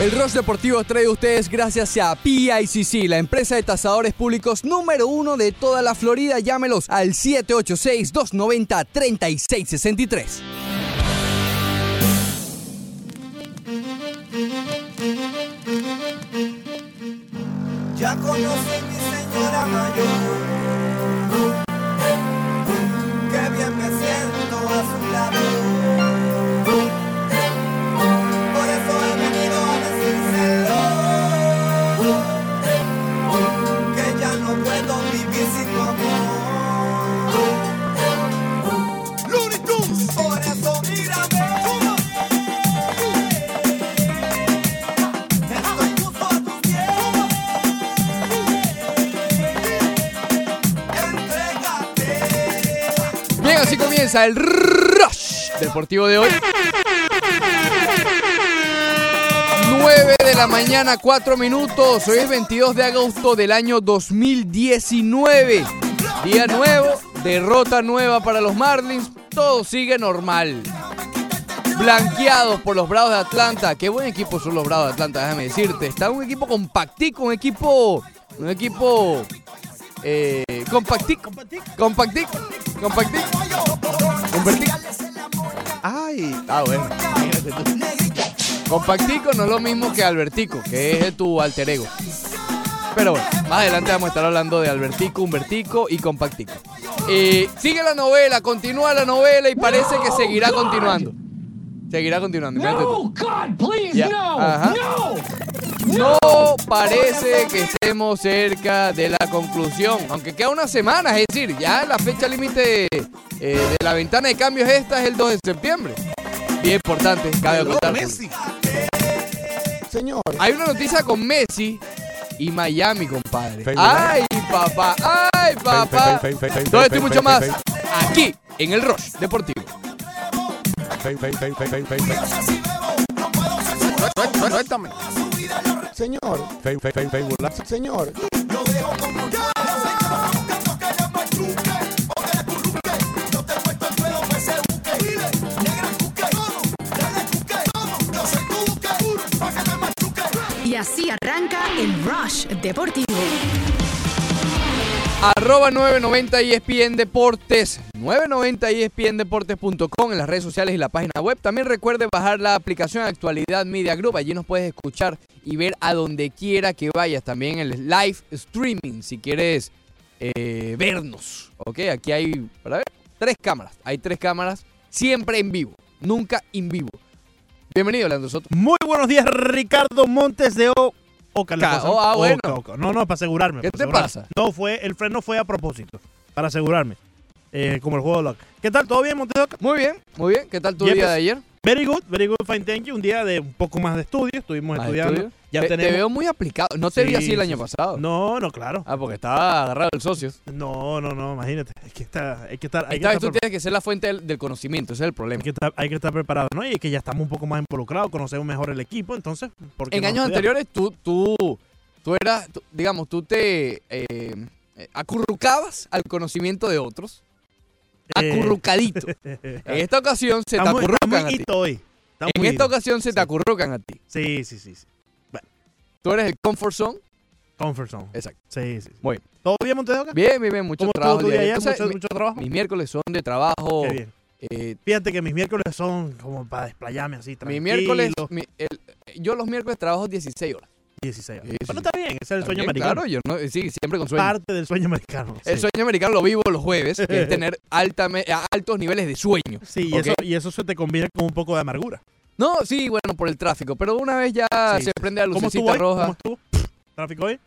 El Rush Deportivo trae a ustedes gracias a PICC, la empresa de tasadores públicos número uno de toda la Florida. Llámelos al 786-290-3663. Ya conocí mi señora mayor. El Rush Deportivo de hoy. 9 de la mañana, 4 minutos. Hoy es 22 de agosto del año 2019. Día nuevo, derrota nueva para los Marlins. Todo sigue normal. Blanqueados por los Bravos de Atlanta. Qué buen equipo son los Bravos de Atlanta, déjame decirte. Está un equipo compactico, un equipo. Un equipo. Eh, compactico. Compactico. Compactico. Ay, ah, bueno. Compactico no es lo mismo que Albertico, que es tu alter ego. Pero bueno, más adelante vamos a estar hablando de Albertico, Humbertico y Compactico. Eh, sigue la novela, continúa la novela y parece que seguirá continuando. Seguirá continuando. tú. God, please, Ya, no, ajá. no. No parece que estemos cerca de la conclusión, aunque queda una semana, es decir, ya la fecha límite eh, de la ventana de cambios esta es el 2 de septiembre. Bien importante, cabe acotar. Señor. Hay una noticia con Messi y Miami, compadre. Ay, papá, ay, papá. Todo esto y mucho más aquí en el Rush Deportivo. Señor. Señor. Y así arranca el Rush Deportivo. Arroba 990 ESPN Deportes. 990 ESPNDeportes.com en las redes sociales y la página web. También recuerde bajar la aplicación Actualidad Media Group. Allí nos puedes escuchar y ver a donde quiera que vayas. También el live streaming si quieres eh, vernos. Ok, aquí hay, para ver, tres cámaras. Hay tres cámaras siempre en vivo. Nunca en vivo. Bienvenido, Leandro Soto. Muy buenos días, Ricardo Montes de O. Oca, Ca- cosa. oh, ah, bueno. Oca, Oca. No, no, para asegurarme. ¿Qué para te asegurarme. pasa? No, fue, el freno fue a propósito, para asegurarme. Eh, como el juego de Lock. ¿Qué tal? ¿Todo bien, Montes de Oca? Muy bien, muy bien. ¿Qué tal tu día de ayer? Very good, very good, fine, thank you. Un día de un poco más de estudio, estuvimos ¿Más estudiando. estudio? Ya te, veo muy aplicado. No te vi Sí, así el año sí. pasado. No, no, claro. Ah, porque estaba agarrado el socio. No, no, no, imagínate. Hay que estar, hay que estar, hay que Esta vez estar, tú tienes que ser la fuente del, del conocimiento, ese es el problema. hay que estar, hay que estar preparado, ¿no? Y es que ya estamos un poco más involucrados, conocemos mejor el equipo, entonces, ¿por qué En no años estudiar? anteriores tú, tú, tú eras, tú- digamos, tú te eh, eh, acurrucabas al conocimiento de otros. Acurrucadito. En esta ocasión se te acurrucan a ti. hoy. En esta ocasión se te acurrucan a ti. Sí, sí, sí. sí. Tú eres el comfort zone. Comfort zone. Exacto. Sí, sí. sí. Muy bien. ¿Todo bien, Montes de Oca? Bien, bien, bien. Mucho ¿Cómo trabajo. Mis miércoles son de trabajo. Qué bien. eh, Fíjate que mis miércoles son como para desplayarme así, mi miércoles, mi- el- yo los miércoles trabajo 16 horas. 16 Sí, sí, Bueno, sí. está bien, ese es el sueño También, americano. Claro, yo no, sí, siempre con sueño. Parte del sueño americano. El sí. sueño americano lo vivo los jueves, que es tener altame- altos niveles de sueño. Sí, y, eso, y eso se te combina con un poco de amargura. No, sí, bueno, por el tráfico, pero una vez ya se prende la ¿Cómo lucecita hoy? roja, ¿Cómo estuvo? ¿Tráfico hoy?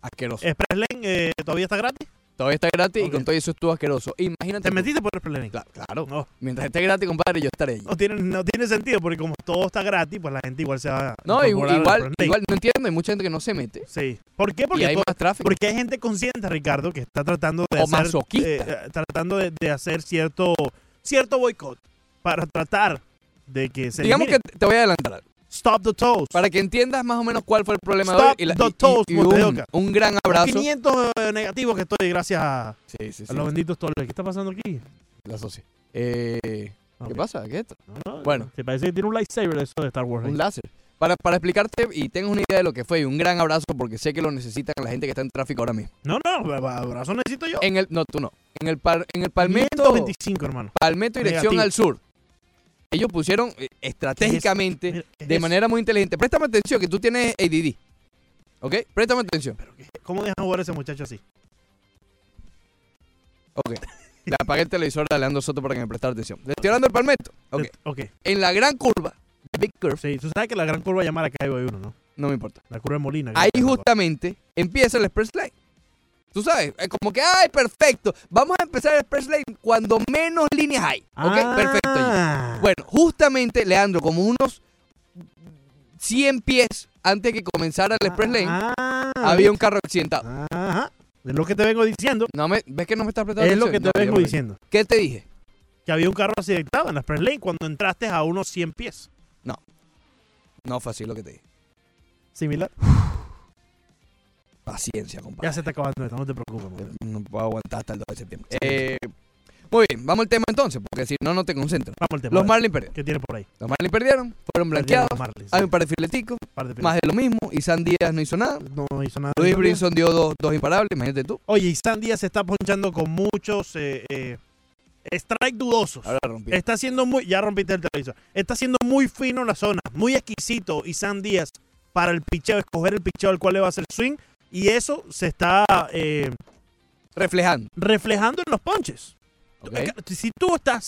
asqueroso. ¿Express Lane eh, todavía está gratis? Todavía está gratis y con todo eso estuvo asqueroso. Imagínate. ¿Te metiste por Lane? Cla- Claro. No, Mientras esté gratis, compadre, yo estaré allí. no tiene, no tiene sentido porque como todo está gratis, pues la gente igual se va a No, igual, Lane. igual, no entiendo, hay mucha gente que no se mete. Sí. ¿Por qué? y Porque, hay más tráfico. porque hay gente consciente, Ricardo, que está tratando de O hacer, masoquista. eh, eh, tratando de, de hacer cierto, cierto boicot para tratar de que se Digamos que te voy a adelantar. Stop the toast. Para que entiendas más o menos cuál fue el problema de Stop hoy. Y, la- the y- toast, y un, un gran abrazo. 500 negativos que estoy gracias a, Sí, sí, a sí. los benditos toles. ¿Qué está pasando aquí? La socia. Eh, ¿Qué pasa? ¿Qué es esto? No, no, Bueno. Se parece que tiene un lightsaber de eso de Star Wars. ahí. Un láser. Para, para explicarte y tengas una idea de lo que fue, y un gran abrazo porque sé que lo necesitan la gente que está en tráfico ahora mismo. No, no, abrazo necesito yo. En el, no, tú no. En el, par- en el Palmetto, 525, hermano. Palmetto dirección Negativo. al sur. Ellos pusieron eh, estratégicamente, Mira, ¿qué es de manera muy inteligente. Préstame atención que tú tienes ADD. ¿Ok? Préstame atención. ¿Cómo dejan jugar a ese muchacho así? Ok. Le apagué el televisor a Leandro Soto para que me prestara atención. Le estoy hablando del Palmetto. Ok. Eh, Ok. En la gran curva, the Big Curve, Sí, tú sabes que la gran curva llama a Caibo hay uno, ¿no? no me importa. La curva de Molina. Ahí justamente empieza el Express Lane. Tú sabes, es como que, ay, perfecto. Vamos a empezar el Express Lane cuando menos líneas hay. ¿Ok? Ah. Perfecto. ya. Bueno, justamente, Leandro, como unos 100 pies antes que comenzara el Express Lane, Ah, había un carro accidentado. Ajá. Es lo que te vengo diciendo. No me, ¿Ves que no me estás prestando Es lo que te No, vengo yo- diciendo. ¿Qué te dije? Que había un carro accidentado en la Express Lane cuando entraste a unos 100 pies. No fue así lo que te dije. Similar. Paciencia, compadre. Ya se está acabando esto, no te preocupes. man. No puedo aguantar hasta el 2 de septiembre. Eh, muy bien, vamos al tema entonces, porque si no, no te concentras. Vamos al tema. Los. Marlins perdieron. ¿Qué tiene por ahí? Los Marlins perdieron, fueron blanqueados. Marlins, Hay sí. un par de fileticos, Par de más de lo mismo. Y San Díaz no hizo nada. No hizo nada. Luis. Brinson dio dos, dos imparables, imagínate tú. Oye, y San Díaz se está ponchando con muchos eh, eh, strike dudosos. Ahora rompí. Está siendo muy. Ya rompiste el televisor. Está siendo muy fino la zona. Muy exquisito. Y San Díaz para el picheo, escoger el picheo al cual le va a hacer swing. Y eso se está eh, Reflejando. reflejando en los ponches. Si tú estás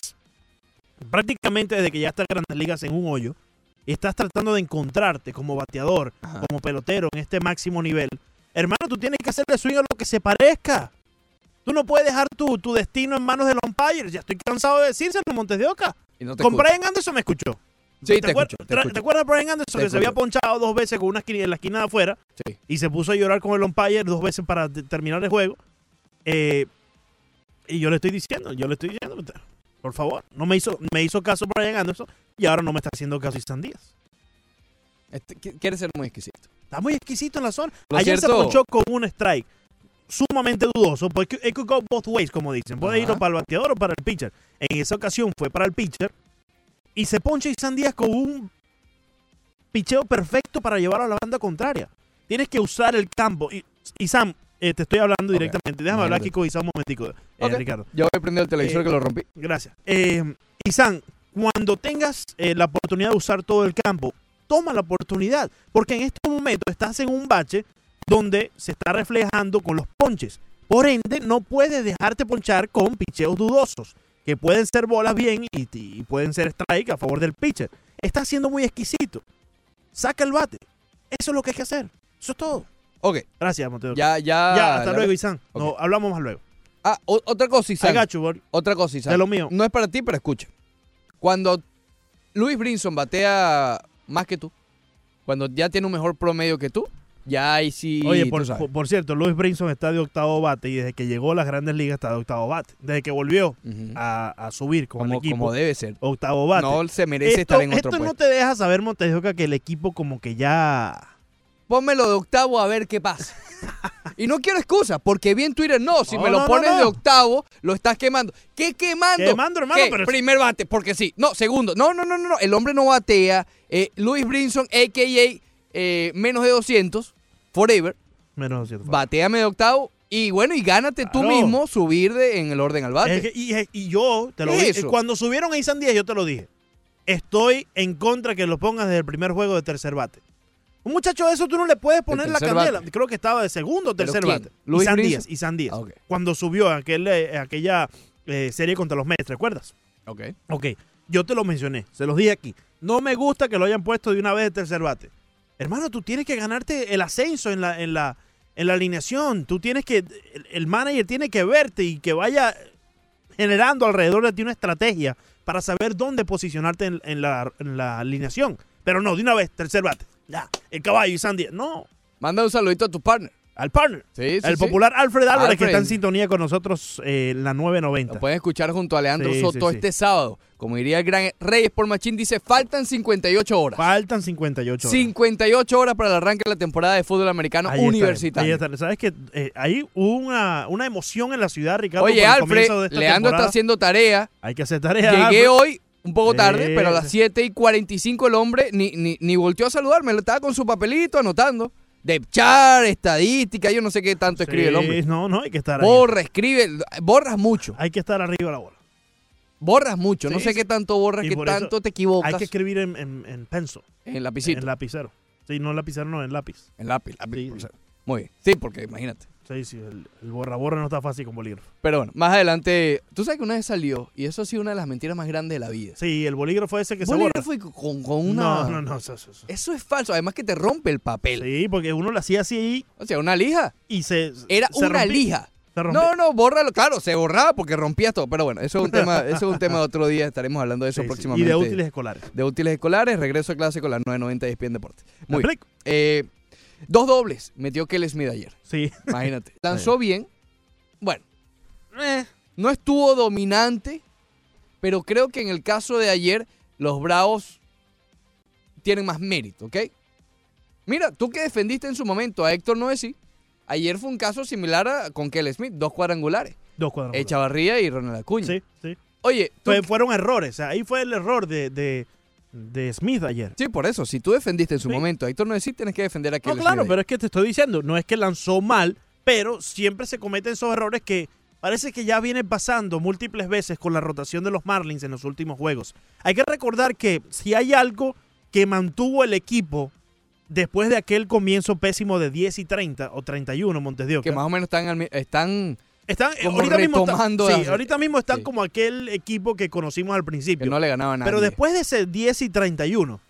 prácticamente desde que ya estás en Grandes Ligas en un hoyo y estás tratando de encontrarte como bateador, Ajá. como pelotero en este máximo nivel, hermano, tú tienes que hacerle swing a lo que se parezca. Tú no puedes dejar tu, tu destino en manos del umpire. Ya estoy cansado de decírselo, Montes de Oca. Y no te Con escucho. Brian Anderson me escuchó. Sí, te acuer- escucho, te escucho. ¿Te acuerdas de Brian Anderson Te que se había ponchado dos veces con una esquina en la esquina de afuera Sí. y se puso a llorar con el umpire dos veces para terminar el juego? Eh, y yo le estoy diciendo, yo le estoy diciendo, por favor, no me hizo, me hizo caso Brian Anderson y ahora no me está haciendo caso Istan Díaz. Este, qui- quiere ser muy exquisito. Está muy exquisito en la zona. Lo Ayer se ponchó con un strike sumamente dudoso, porque it could go both ways, como dicen. Puede ir o para el bateador o para el pitcher. En esa ocasión fue para el pitcher y se poncha Isan Díaz con un picheo perfecto para llevar a la banda contraria. Tienes que usar el campo. Y, y Sam, eh, te estoy hablando directamente. Déjame hablar aquí con Isam un momentico, eh. Ricardo. Yo voy a prender el televisor Eh, que lo rompí. Gracias. Eh, Isan, cuando tengas eh, la oportunidad de usar todo el campo, toma la oportunidad, porque en este momento estás en un bache donde se está reflejando con los ponches. Por ende, no puedes dejarte ponchar con picheos dudosos, que pueden ser bolas bien y, y pueden ser strike a favor del pitcher. Está siendo muy exquisito. Saca el bate. Eso es lo que hay que hacer. Eso es todo. Ok, Gracias, Montero. ya, ya. Ya, hasta luego, Isan. Ok. No, hablamos más luego. Ah, o- otra cosa, I Isaac. got you, bro. Otra cosa, Isaac. De lo mío. No es para ti, pero escucha. Cuando Luis Brinson batea más que tú, cuando ya tiene un mejor promedio que tú, ya ahí sí. Oye, por, cierto, Luis Brinson está de octavo bate y desde que llegó a las grandes ligas está de octavo bate. Desde que volvió a, a subir con el como, equipo, como debe ser. octavo bate. No se merece esto estar en otro esto no te deja saber, Montejoca, que el equipo como que ya... Pónmelo de octavo a ver qué pasa. y no quiero excusas, porque vi en Twitter, no, si No, me lo no, pones no. de octavo, lo estás quemando. ¿Qué quemando? Quemando, hermano, ¿Qué? pero- Primer bate, porque sí. No, segundo. No, no, no, no, no. El hombre no batea. Eh, Luis Brinson, a.k.a. eh, menos de 200, forever, Menos cierto. bateame de octavo. Y bueno, y gánate tú mismo subir de, en el orden al bate. Es que- y, y yo te lo ¿Qué dije. eso? Cuando subieron a Isan Díaz, yo te lo dije. Estoy en contra que lo pongas desde el primer juego de tercer bate. Un muchacho de eso tú no le puedes poner la candela. bate. Creo que estaba de segundo o ¿Pero tercer quién? bate. ¿Luis Isan? Díaz, Isan Díaz. Ah, ok. Cuando subió aquel, eh, aquella eh, serie contra los Mets, ¿recuerdas? Ok. Ok, yo te lo mencioné, se los dije aquí. No me gusta que lo hayan puesto de una vez de tercer bate. Hermano, tú tienes que ganarte el ascenso en la, en la, en la alineación. Tú tienes que, el, manager tiene que verte y que vaya generando alrededor de ti una estrategia para saber dónde posicionarte en, en la, en la alineación. Pero no, de una vez, tercer bate. Ya, el caballo y Sandy. No, Manda un saludito a tu partner. Al partner. Sí, sí, el sí. popular Alfred Álvarez que Alfred. está en sintonía con nosotros eh, en la 990. Lo pueden escuchar junto a Leandro Sí, Soto sí, sí. este sábado. Como diría el gran Reyes por Machín, dice, faltan 58 horas. Faltan 58 horas. 58 horas para el arranque de la temporada de fútbol americano Ahí está, universitario. ahí está. Sabes que eh, hubo una, una emoción en la ciudad, Ricardo. Oye, Alfred, Leandro está temporada. haciendo tarea. Hay que hacer tarea. Llegué Alfred. hoy un poco tarde, Eh, pero a las 7 y 45 el hombre ni, ni, ni volteó a saludarme, estaba con su papelito anotando. De char, estadística, yo no sé qué tanto escribe el hombre. No, no, hay que estar ahí. Borra, escribe, borras mucho, Hay que estar arriba de la bola. borras mucho. no sé qué tanto borras, qué tanto te equivocas Hay que escribir en, en, en pencil, en lapicito, en lapicero. Sí, no en lapicero, no, en lápiz. en lápiz. lápiz, Sí, muy bien. Sí, porque imagínate. Sí, sí, el, el borra borra no está fácil con bolígrafo. Pero bueno, más adelante, tú sabes que una vez salió, y eso ha sido una de las mentiras más grandes de la vida. Sí, el bolígrafo ese que se borra. Bolígrafo y con, con una... No, no, no, eso, eso, eso. Eso es falso, además que te rompe el papel. Sí, porque uno lo hacía así O sea, una lija. y se. Era se una rompía. lija. No, no, bórralo. Claro, se borraba porque rompías todo. Pero bueno, eso es un tema, eso es un tema de otro día. Estaremos hablando de eso Sí, sí. próximamente. Y de útiles escolares. De útiles escolares, regreso a clase con las 9.90 de ESPN Deportes. ¿Me Muy bien. Eh, dos dobles metió Kelly Smith ayer. Sí. Imagínate. Lanzó bien. Bueno, Eh, no estuvo dominante, pero creo que en el caso de ayer, los Bravos tienen más mérito, ¿ok? Mira, tú que defendiste en su momento a Héctor Noesi, ayer fue un caso similar a, con Kelly Smith, dos cuadrangulares. dos cuadros. Echavarría y Ronald Acuña. Sí, sí. Oye, tú- Fue- fueron errores. Ahí fue el error de, de, de Smith ayer. sí, por eso, si tú defendiste en su Sí. momento a Héctor Noesi, tienes que defender a No, Kelly claro, Smith. pero es que te estoy diciendo, no es que lanzó mal, pero siempre se cometen esos errores que parece que ya viene pasando múltiples veces con la rotación de los Marlins en los últimos juegos. Hay que recordar que si hay algo que mantuvo el equipo después de aquel comienzo pésimo de 10 y 30 o 31 Montes de Oca, que más o menos están, están están, como ahorita, mismo están- sí, ahorita mismo están sí. como aquel equipo que conocimos al principio. que no le ganaban a nadie. Pero después de ese 10 y 31,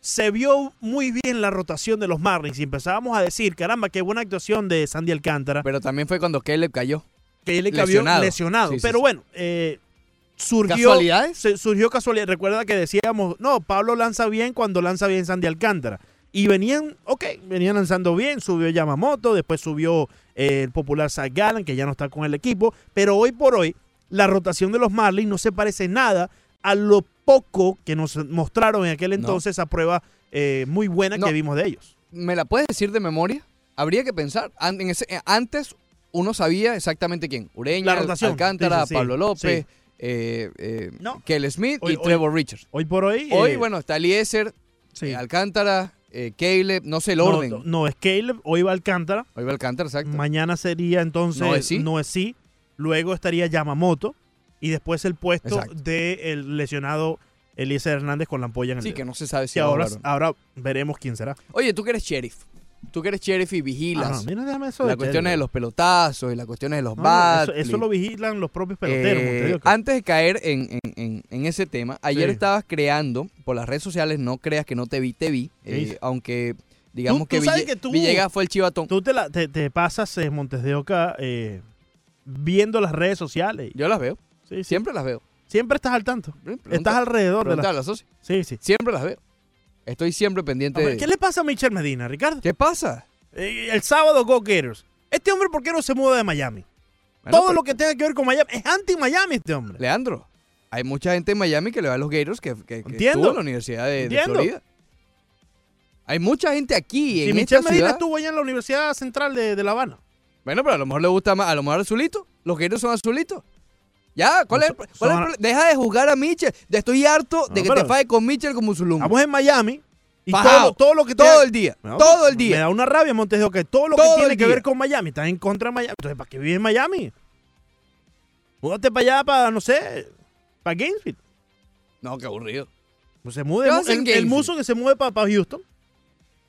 se vio muy bien la rotación de los Marlins y empezábamos a decir, caramba, qué buena actuación de Sandy Alcántara, Pero también fue cuando Caleb cayó. le cabió lesionado. lesionado. Sí, sí, Pero bueno, eh, surgió, ¿Casualidades? se- surgió casualidad. Recuerda que decíamos, no, Pablo lanza bien cuando lanza bien Sandy Alcántara. Y venían, ok, venían lanzando bien, subió Yamamoto, después subió eh, el popular Zach Gallen, que ya no está con el equipo, pero hoy por hoy la rotación de los Marlins no se parece nada a lo poco que nos mostraron en aquel No. entonces, esa prueba eh, muy buena No. que vimos de ellos. ¿Me la puedes decir de memoria? Habría que pensar. An- en ese- antes uno sabía exactamente quién. Ureña. Alcántara, Sí, sí, sí. Pablo López, Sí. eh, eh, No. Kelly Smith Hoy- y hoy- Trevor Richards. Hoy por hoy... Hoy, eh, bueno, está Eliezer, Alcántara, eh, Caleb, no sé el No, orden. No, no, es Caleb, hoy va Alcántara. Hoy va Alcántara, exacto. Mañana sería entonces Noesí. Noesí. Luego estaría Yamamoto. Y después el puesto del lesionado Eliezer Hernández con la ampolla en el sí, dedo. que no se sabe si ahora, no. ahora veremos quién será. Oye, tú que eres sheriff. Tú que eres sheriff y vigilas Ah, no, mira, déjame eso las cuestiones de los pelotazos y las cuestiones de los No, bats. eso, eso lo vigilan los propios peloteros. Eh, antes de caer en, en- en- en ese tema, ayer Sí. estabas creando por las redes sociales, no creas que no te vi, te vi, eh, aunque digamos Tú- que, tú Ville- que tú- Villegas fue el chivatón. Tú te, la- te, te pasas en Montes de Oca eh, viendo las redes sociales. Yo las veo, Sí, sí. siempre las veo. Siempre estás al tanto. Pregunta- Estás alrededor de las... la. Sí, sí. Siempre las veo. Estoy siempre pendiente Hombre, de... ¿Qué le pasa a Michel Medina, Ricardo? ¿Qué pasa? Eh, el sábado Go Gators. Este hombre, ¿por qué no se muda de Miami? Bueno, Todo pero- lo que tenga que ver con Miami es anti-Miami este hombre. Leandro, hay mucha gente en Miami que le va a los Gators que, que, que Entiendo. estuvo en la Universidad de, de. Florida. Hay mucha gente aquí Si en Michel esta Medina ciudad. estuvo allá en la Universidad Central de, de La Habana. Bueno, pero a lo mejor le gusta más, a lo mejor azulito. Los Gators son azulitos. Ya, ¿cuál, es, el- cuál es el problema? Deja de jugar a Mitchell. Estoy harto de No, que te falle con Mitchell como Zulungo. Estamos en Miami y todo, todo lo que todo el día. Todo el Me día. da una rabia Montes de Oca. Todo lo Todo que tiene el que ver con Miami. Estás en contra de Miami. Entonces, ¿para qué vives en Miami? Múdate para allá, para, no sé, para Gainesville. No, qué aburrido. Pues se mude. ¿Qué haces en El, el muso que se mueve para, Houston.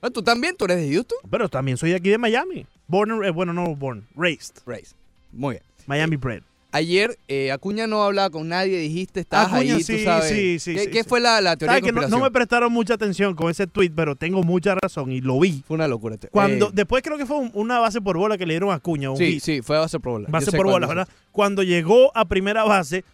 Ah, Tú también, tú eres de Houston. Pero también soy de aquí de Miami. Born, eh, bueno, no born, raised. Race. Muy bien. Miami bred. Ayer eh, Acuña no hablaba con nadie, dijiste, estabas Acuña, ahí, sí, tú sabes. sí, sí, ¿Qué, sí, qué sí. fue la, la teoría ¿Sabes de que no, conspiración? no me prestaron mucha atención con ese tweet, pero tengo mucha razón y lo vi. Fue una locura. Cuando, eh, después creo que fue un- una base por bola que le dieron a Cuña. Un sí, hit. sí, fue base por bola. Base por bola. ¿verdad? Cuando llegó a primera base,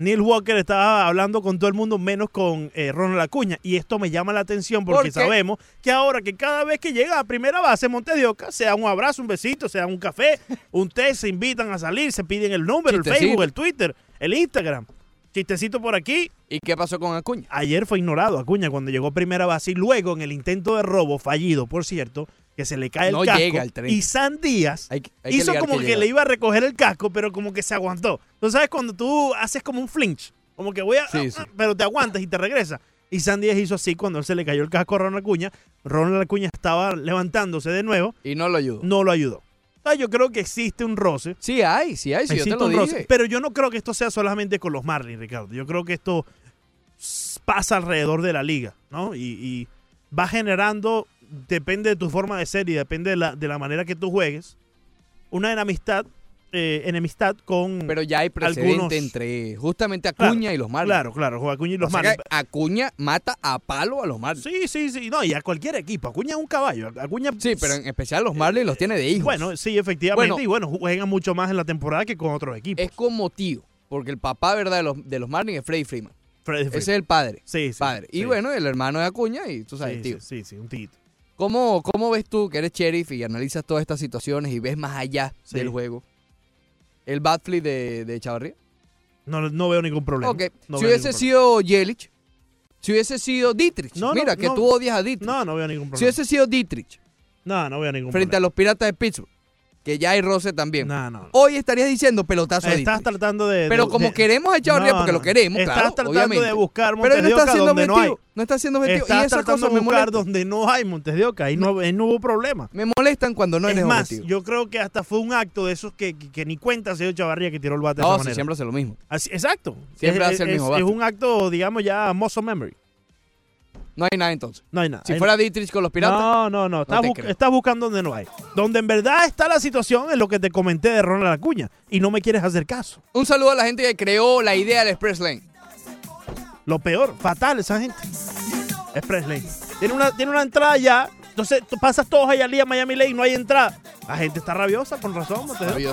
Neil Walker estaba hablando con todo el mundo, menos con eh, Ronald Acuña. Y esto me llama la atención porque sabemos que ahora que cada vez que llega a primera base Montes de Oca, sea un abrazo, un besito, sea un café, un té, se invitan a salir, se piden el número, el. Facebook, el Twitter, el Instagram. Chistecito por aquí. ¿Y qué pasó con Acuña? Ayer fue ignorado Acuña cuando llegó a primera base y luego en el intento de robo, fallido por cierto, que se le cae el casco. llega al tren. Y San Díaz Hay hay hizo como que, le iba a recoger el casco, pero como que se aguantó. Tú sabes cuando tú haces como un flinch Como que voy a... Sí, sí. Pero te aguantas y te regresa. Y San Díaz hizo así cuando él se le cayó el casco a Ronald Acuña. Ronald Acuña estaba levantándose de nuevo. Y no lo ayudó. No lo ayudó. Sea, yo creo que existe un roce. Sí hay, sí hay, sí, yo te existe lo un roce. Pero yo no creo que esto sea solamente con los Marlins, Ricardo. Yo creo que esto pasa alrededor de la liga, ¿no? Y, y va generando, depende de tu forma de ser y depende de la, de la manera que tú juegues, una enemistad, eh, enemistad con... Pero ya hay precedente Algunos- entre justamente Acuña y los Marlins. Claro, claro, Acuña y los O sea Marlins. que Acuña mata a palo a los Marlins. Sí, sí, sí. No, y a cualquier equipo. Acuña es un caballo. Acuña... Sí, pero en especial los Marlins los tiene de hijos. Bueno, sí, efectivamente. Bueno. y bueno, juegan mucho más en la temporada que con otros equipos. es como tío, porque el papá, ¿verdad? De los, de los Marlins es Freddy Freeman. Freddy Ese Freeman. es el padre. Sí, sí. padre. Y bueno, el hermano de Acuña y tú sabes, sí, tío. Sí, sí, sí, un tito. ¿Cómo, ¿Cómo ves tú que eres sheriff y analizas todas estas situaciones y ves más allá Sí. del juego? ¿El bad flip de, de Chavarría? No, no veo ningún problema. No si hubiese sido Yelich, si hubiese sido Dietrich, No, no, mira que tú odias a Dietrich. No, no veo ningún si problema. hubiese sido Dietrich No, no veo ningún frente a problema. los Piratas de Pittsburgh, que ya hay roce también, No, no. no. hoy estarías diciendo pelotazo Estás tratando de. Pero de- como de- queremos a Chavarría No, porque no. lo queremos, Estás claro, tratando obviamente. de buscar Pero Montes no de está siendo donde no hay. objetivo. No está siendo objetivo. Estás y esas tratando cosas de me buscar molestan. donde no hay Montes de Oca. Ahí no, ahí no hubo problema. Me molestan cuando no es eres más, objetivo. yo creo que hasta fue un acto de esos que, que, que ni cuenta se dio Chavarría que tiró el bate de no, esa si manera. siempre hace lo mismo. Así- exacto. Siempre es, hace el es- mismo es bate. un acto, digamos, ya muscle memory. No hay nada entonces. No hay nada. Si fuera Dietrich con los Piratas, No, no, no. Estás, bu- buscando donde no hay. Donde en verdad está la situación es lo que te comenté de Ronald Acuña. Y no me quieres hacer caso. un saludo a la gente que creó la idea del Express Lane. Lo peor, fatal esa gente. Express Lane. Tiene una, tiene una entrada ya. Entonces tú pasas todos allá al día a Miami Lane y no hay entrada. La gente está rabiosa, con razón. De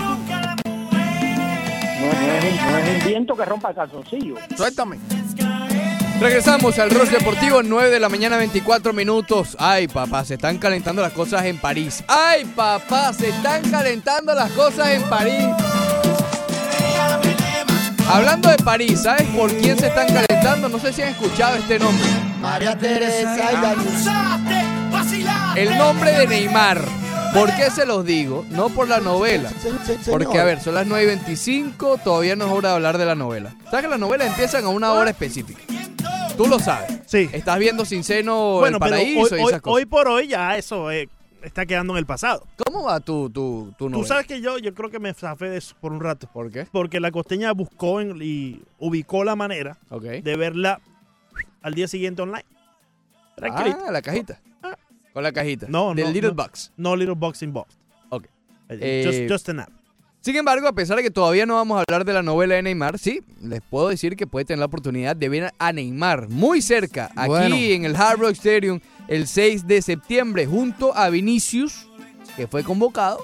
No es, un viento que rompa el calzoncillo. Suéltame. Regresamos al Rush Deportivo, 9 de la mañana, 24 minutos. Ay, papá, se están calentando las cosas en París. Ay, papá, se están calentando las cosas en París. Hablando de París, ¿sabes por quién se están calentando? No sé si han escuchado este nombre. María Teresa y El nombre de Neymar. ¿Por qué se los digo? No por la novela. Porque, a ver, son las 9 y 25, todavía no es hora de hablar de la novela. ¿Sabes que las novelas empiezan a una hora específica? Tú lo sabes. Sí. Estás viendo Sin Seno, Bueno, El pero Paraíso hoy, y hoy- esas cosas. hoy por hoy ya eso eh, está quedando en el pasado. ¿Cómo va tu, tu, tu novela? Tú sabes que yo, yo creo que me zafé de eso por un rato. ¿Por qué? Porque la costeña buscó en- y ubicó la manera de verla al día siguiente online. Tranquilito. Ah, la cajita. Con la cajita. No, Del no, Little no. Box. No little box involved. Ok. Eh, just, Eh, just an app. Sin embargo, a pesar de que todavía no vamos a hablar de la novela de Neymar, sí, les puedo decir que puede tener la oportunidad de ver a Neymar muy cerca, aquí Bueno. en el Hard Rock Stadium, el 6 de septiembre, junto a Vinicius, que fue convocado,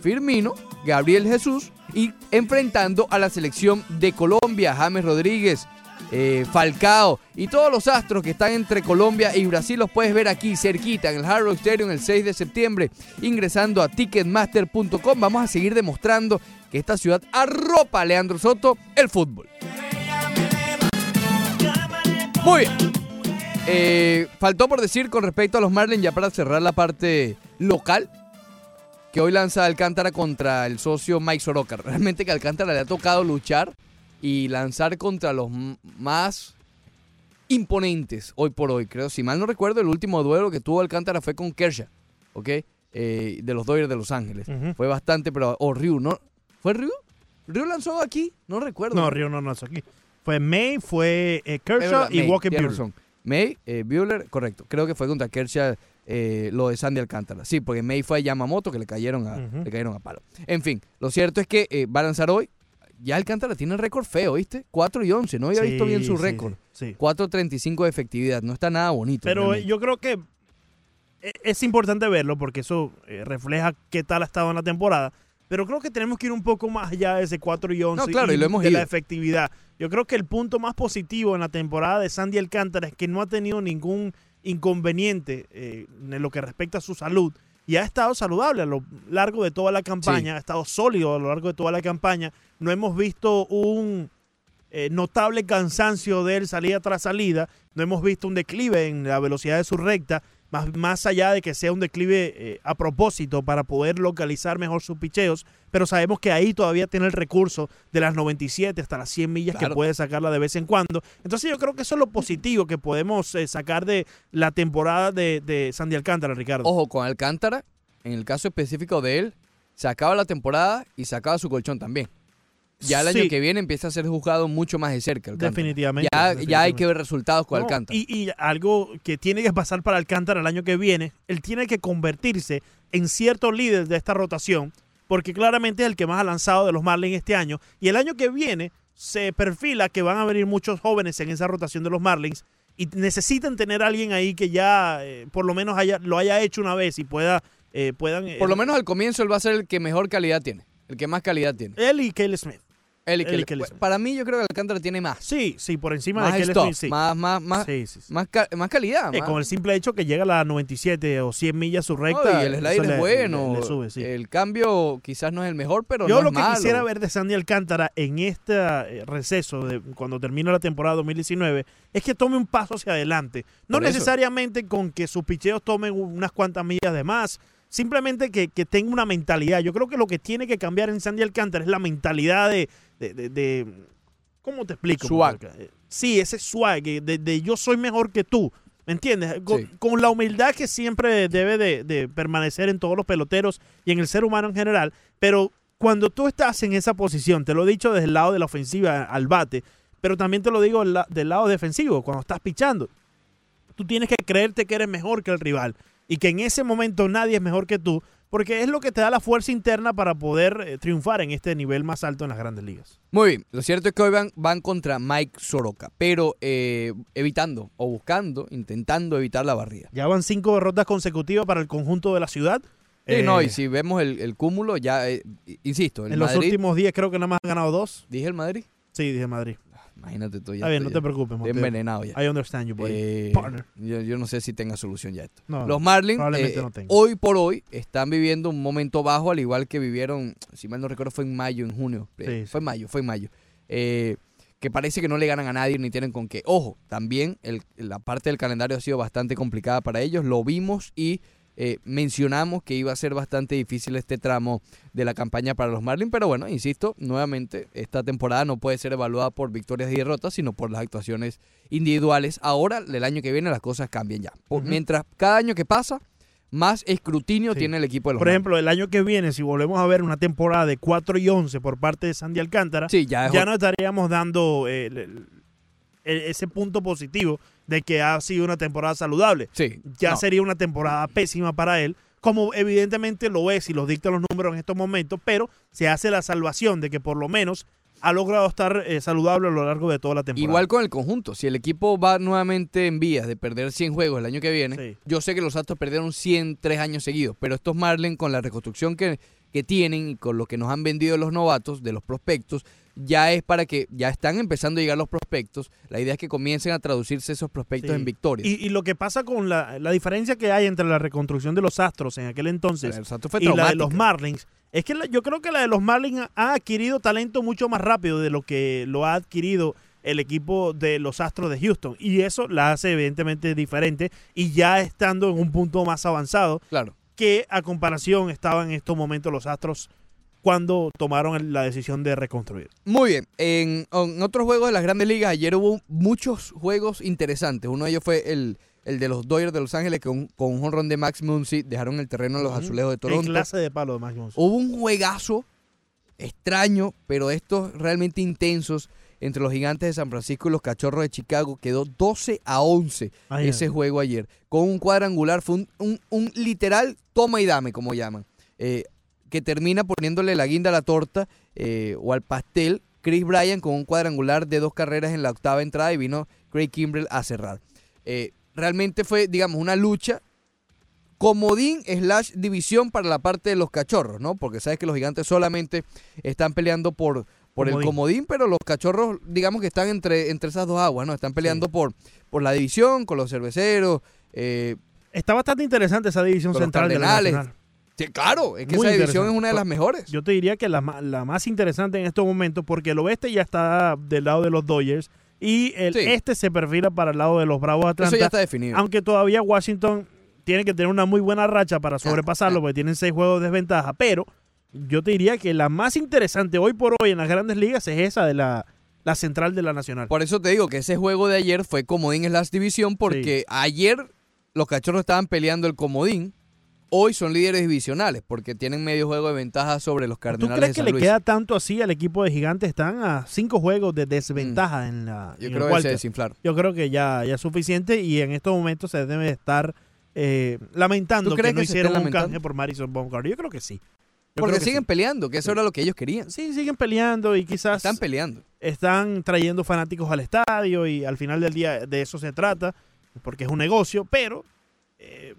Firmino, Gabriel Jesús, y enfrentando a la selección de Colombia, James Rodríguez, eh, Falcao y todos los astros que están entre Colombia y Brasil los puedes ver aquí cerquita en el Hard Rock Stadium el 6 de septiembre ingresando a ticketmaster.com. Vamos a seguir demostrando que esta ciudad arropa a Leandro Soto el fútbol. Muy bien. Eh, faltó por decir con respecto a los Marlins, ya para cerrar la parte local, que hoy lanza Alcántara contra el socio Mike Soroka. Realmente que Alcántara le ha tocado luchar y lanzar contra los más imponentes hoy por hoy. Creo, si mal no recuerdo, el último duelo que tuvo Alcántara fue con Kershaw, ¿ok? Eh, de los Dodgers de Los Ángeles. Fue bastante, pero... O Ryu, ¿no? ¿Fue Ryu? ¿Ryu lanzó aquí? No recuerdo. No, Río no nació aquí. Fue May, fue eh, Kershaw verdad, y May, Walker Buehler. razón. May, eh, Buehler, correcto. Creo que fue contra Kershaw eh, lo de Sandy Alcántara. Sí, porque May fue a Yamamoto que le cayeron a, le cayeron a palo. En fin, lo cierto es que eh, va a lanzar hoy. Ya Alcántara tiene récord feo, ¿viste? 4 y 11. No había Sí, visto bien su sí, récord. sí. 4.35 de efectividad. No está nada bonito. Pero eh, realmente. yo creo que e- es importante verlo porque eso eh, refleja qué tal ha estado en la temporada. pero creo que tenemos que ir un poco más allá de ese 4 y 11 No, claro, y lo hemos de la efectividad. Yo creo que el punto más positivo en la temporada de Sandy Alcántara es que no ha tenido ningún inconveniente eh, en lo que respecta a su salud y ha estado saludable a lo largo de toda la campaña, ha estado sólido a lo largo de toda la campaña. No hemos visto un eh, notable cansancio de él salida tras salida, no hemos visto un declive en la velocidad de su recta, más, más allá de que sea un declive eh, a propósito para poder localizar mejor sus picheos, pero sabemos que ahí todavía tiene el recurso de las 97 hasta las 100 millas Claro. que puede sacarla de vez en cuando. Entonces yo creo que eso es lo positivo que podemos eh, sacar de la temporada de, de Sandy Alcántara, Ricardo. Ojo, con Alcántara, en el caso específico de él, se acaba la temporada y se acaba su colchón también. Ya el año que viene empieza a ser juzgado mucho más de cerca. Alcántara. Definitivamente, Ya, ya hay que ver resultados con No, Alcántara. Y, y algo que tiene que pasar para Alcántara el año que viene, él tiene que convertirse en cierto líder de esta rotación, porque claramente es el que más ha lanzado de los Marlins este año. Y el año que viene se perfila que van a venir muchos jóvenes en esa rotación de los Marlins y necesitan tener a alguien ahí que ya eh, por lo menos haya, lo haya hecho una vez y pueda eh, puedan Por lo eh, menos al comienzo él va a ser el que mejor calidad tiene. El que más calidad tiene. él y Kelly Smith. Kelly- Smith. Para mí yo creo que Alcántara tiene más. Sí, sí, por encima Más de Kelly Smith, sí. más, más, más, Sí, sí, sí. más, ca- más calidad. Eh, más- con el simple hecho que llega a las 97 o 100 millas su recta. No, y el eso slider le- es bueno. le- le sube, sí. El cambio quizás no es el mejor, pero Yo no lo es que malo. quisiera ver de Sandy Alcántara en este eh, receso, de, cuando termine la temporada 2019, es que tome un paso hacia adelante. No Por eso. necesariamente con que sus picheos tomen unas cuantas millas de más, simplemente que, que tenga una mentalidad. Yo creo que lo que tiene que cambiar en Sandy Alcántara es la mentalidad de... de- de- de- ¿Cómo te explico? Swag. Eh, Sí, ese swag eh, de, de yo soy mejor que tú. ¿Me entiendes? Con, Sí. con la humildad que siempre debe de, de permanecer en todos los peloteros y en el ser humano en general. Pero cuando tú estás en esa posición, te lo he dicho desde el lado de la ofensiva al bate, pero también te lo digo del lado defensivo, cuando estás pichando. Tú tienes que creerte que eres mejor que el rival y que en ese momento nadie es mejor que tú, porque es lo que te da la fuerza interna para poder eh, triunfar en este nivel más alto en las grandes ligas. Muy bien, lo cierto es que hoy van, van contra Mike Soroka, pero eh, evitando o buscando, intentando evitar la barrida. Ya van cinco derrotas consecutivas para el conjunto de la ciudad. Sí, no, Eh, y si vemos el, el cúmulo, ya, eh, insisto, el en los últimos días creo que nada más han ganado dos. dije el Madrid, Sí, dije Madrid. Imagínate tú ya. Está bien, no estoy te preocupes. Montero. envenenado ya. I understand you, buddy. Eh, Partner. yo, yo no sé si tenga solución ya esto. No, Los Marlins, eh, no hoy por hoy, están viviendo un momento bajo, al igual que vivieron, si mal no recuerdo, fue en mayo, en junio. Eh, Sí, fue en mayo, fue en mayo. Eh, que parece que no le ganan a nadie ni tienen con qué. Ojo, también el- la parte del calendario ha sido bastante complicada para ellos. Lo vimos y eh, mencionamos que iba a ser bastante difícil este tramo de la campaña para los Marlins. Pero bueno, insisto, nuevamente, esta temporada no puede ser evaluada por victorias y derrotas, sino por las actuaciones individuales. Ahora, el año que viene, las cosas cambian ya. Por-. Mientras cada año que pasa, más escrutinio Sí. tiene el equipo de los Por ejemplo, el año que viene, si volvemos a ver una temporada de 4 y 11 por parte de Sandy Alcántara. Sí, ya es ya otro- no estaríamos dando eh, el- ese punto positivo de que ha sido una temporada saludable. Sí, Ya no. sería una temporada pésima para él, como evidentemente lo es y lo dictan los números en estos momentos, pero se hace la salvación de que por lo menos ha logrado estar eh, saludable a lo largo de toda la temporada. Igual con el conjunto. Si el equipo va nuevamente en vías de perder 100 juegos el año que viene, Sí. yo sé que los Astros perdieron 100 tres años seguidos, pero estos Marlins con la reconstrucción que, que tienen y con lo que nos han vendido los novatos, de los prospectos, ya es para que ya están empezando a llegar los prospectos. La idea es que comiencen a traducirse esos prospectos Sí. en victorias. Y, y lo que pasa con la, la diferencia que hay entre la reconstrucción de los Astros en aquel entonces y la de los Marlins es que la- yo creo que la de los Marlins ha- ha adquirido talento mucho más rápido de lo que lo ha adquirido el equipo de los Astros de Houston y eso la hace evidentemente diferente y ya estando en un punto más avanzado Claro. que a comparación estaban en estos momentos los Astros cuando tomaron la decisión de reconstruir. Muy bien, en, en otros juegos de las grandes ligas, ayer hubo muchos juegos interesantes. Uno de ellos fue el, el de los Dodgers de Los Ángeles, que un- con un jonrón de Max Muncy dejaron el terreno a los azulejos de En Toronto. clase de palo de Max Muncy. Hubo un juegazo extraño, pero estos realmente intensos entre los gigantes de San Francisco y los cachorros de Chicago. Quedó 12 a 11 Imagínate. ese juego ayer. Con un cuadrangular, fue un, un- un literal toma y dame, como llaman. eh, que termina poniéndole la guinda a la torta eh, o al pastel. Chris Bryan con un cuadrangular de dos carreras en la octava entrada y vino Craig Kimbrell a cerrar. Eh, realmente fue, digamos, una lucha comodín slash división para la parte de los cachorros, ¿no? Porque sabes que los gigantes solamente están peleando por, por el Comodín. pero los cachorros, digamos que están entre, entre esas dos aguas, ¿no? Están peleando por, por la división, con los cerveceros. eh, Está bastante interesante esa división central de la. Nacional. Sí, claro, es que Muy esa división es una de las mejores. Yo te diría que la, la más interesante en estos momentos, porque el oeste ya está del lado de los Dodgers y el Sí. este se perfila para el lado de los Bravos de Eso Atlanta. ya está definido. Aunque todavía Washington tiene que tener una muy buena racha para sobrepasarlo, porque tienen seis juegos de desventaja. Pero yo te diría que la más interesante hoy por hoy en las grandes ligas es esa de la, la central de la Nacional. Por eso te digo que ese juego de ayer fue comodín slash división, porque ayer los cachorros estaban peleando el comodín. Hoy son líderes divisionales porque tienen medio juego de ventaja sobre los ¿Tú Cardenales crees de que le queda tanto así al equipo de Gigantes? Están a cinco juegos de desventaja en la Mm. Yo en creo que se desinflaron. Yo creo que ya, ya es suficiente y en estos momentos se debe estar eh, lamentando ¿Tú que crees no que hicieron un lamentando? canje por Madison Bumgarner. Yo creo que sí. Yo Porque siguen sí. peleando, que eso era lo que ellos querían. Sí, siguen peleando y quizás Están peleando. están trayendo fanáticos al estadio y al final del día de eso se trata, porque es un negocio, pero eh,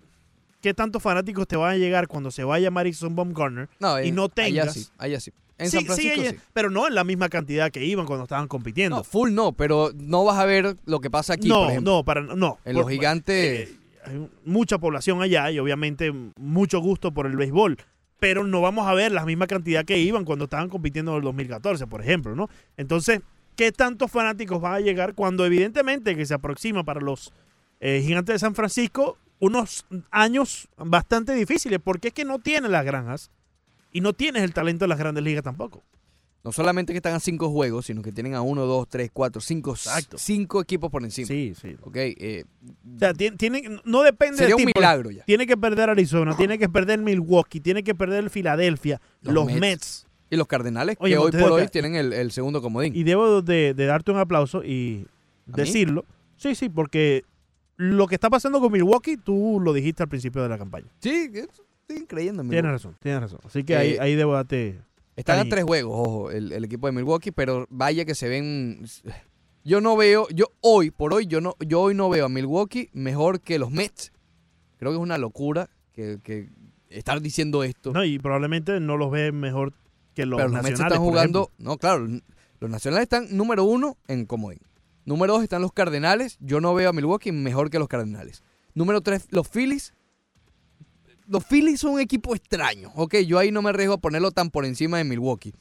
¿qué tantos fanáticos te van a llegar cuando se vaya Madison Bumgarner? No, Y eh, no Allá tengas- sí, allá sí. En Sí, San Francisco sí, pero no en la misma cantidad que iban cuando estaban compitiendo. No, full no, pero no vas a ver lo que pasa aquí, no, por ejemplo. no, para no. En Por- los gigantes. eh, hay mucha población allá y obviamente mucho gusto por el béisbol, pero no vamos a ver la misma cantidad que iban cuando estaban compitiendo en el 2014, por ejemplo, ¿no? Entonces, ¿qué tantos fanáticos van a llegar cuando evidentemente que se aproxima para los eh, gigantes de San Francisco unos años bastante difíciles, porque es que no tienen las granjas y no tienes el talento de las grandes ligas tampoco. no solamente que están a cinco juegos, sino que tienen a uno, dos, tres, cuatro, cinco, Exacto. cinco equipos por encima. Sí, sí. Ok, eh, O sea, no depende sería de un milagro ya. Tiene que perder Arizona, tiene que perder Milwaukee, tiene que perder Filadelfia, Los los, Mets. Mets. Y los Cardenales, Oye, que hoy por hoy tienen el, el segundo comodín. Y debo de, de darte un aplauso y decirlo. Sí, sí, porque lo que está pasando con Milwaukee, tú lo dijiste al principio de la campaña. Sí, estoy creyendo en Tienes razón, tienes razón. Así que Eh, ahí, ahí debo darte... Están a tres juegos, ojo, el, el equipo de Milwaukee, pero vaya que se ven. Yo no veo, yo hoy, por hoy, yo no, yo hoy no veo a Milwaukee mejor que los Mets. Creo que es una locura que, que estar diciendo esto. No, y probablemente no los ve mejor que los pero los Mets están jugando. No, claro, los nacionales están número uno en comodín. Número dos están los Cardenales. Yo no veo a Milwaukee mejor que los Cardenales. Número tres, los Phillies. Los Phillies son un equipo extraño. Ok, yo ahí no me arriesgo a ponerlo tan por encima de Milwaukee.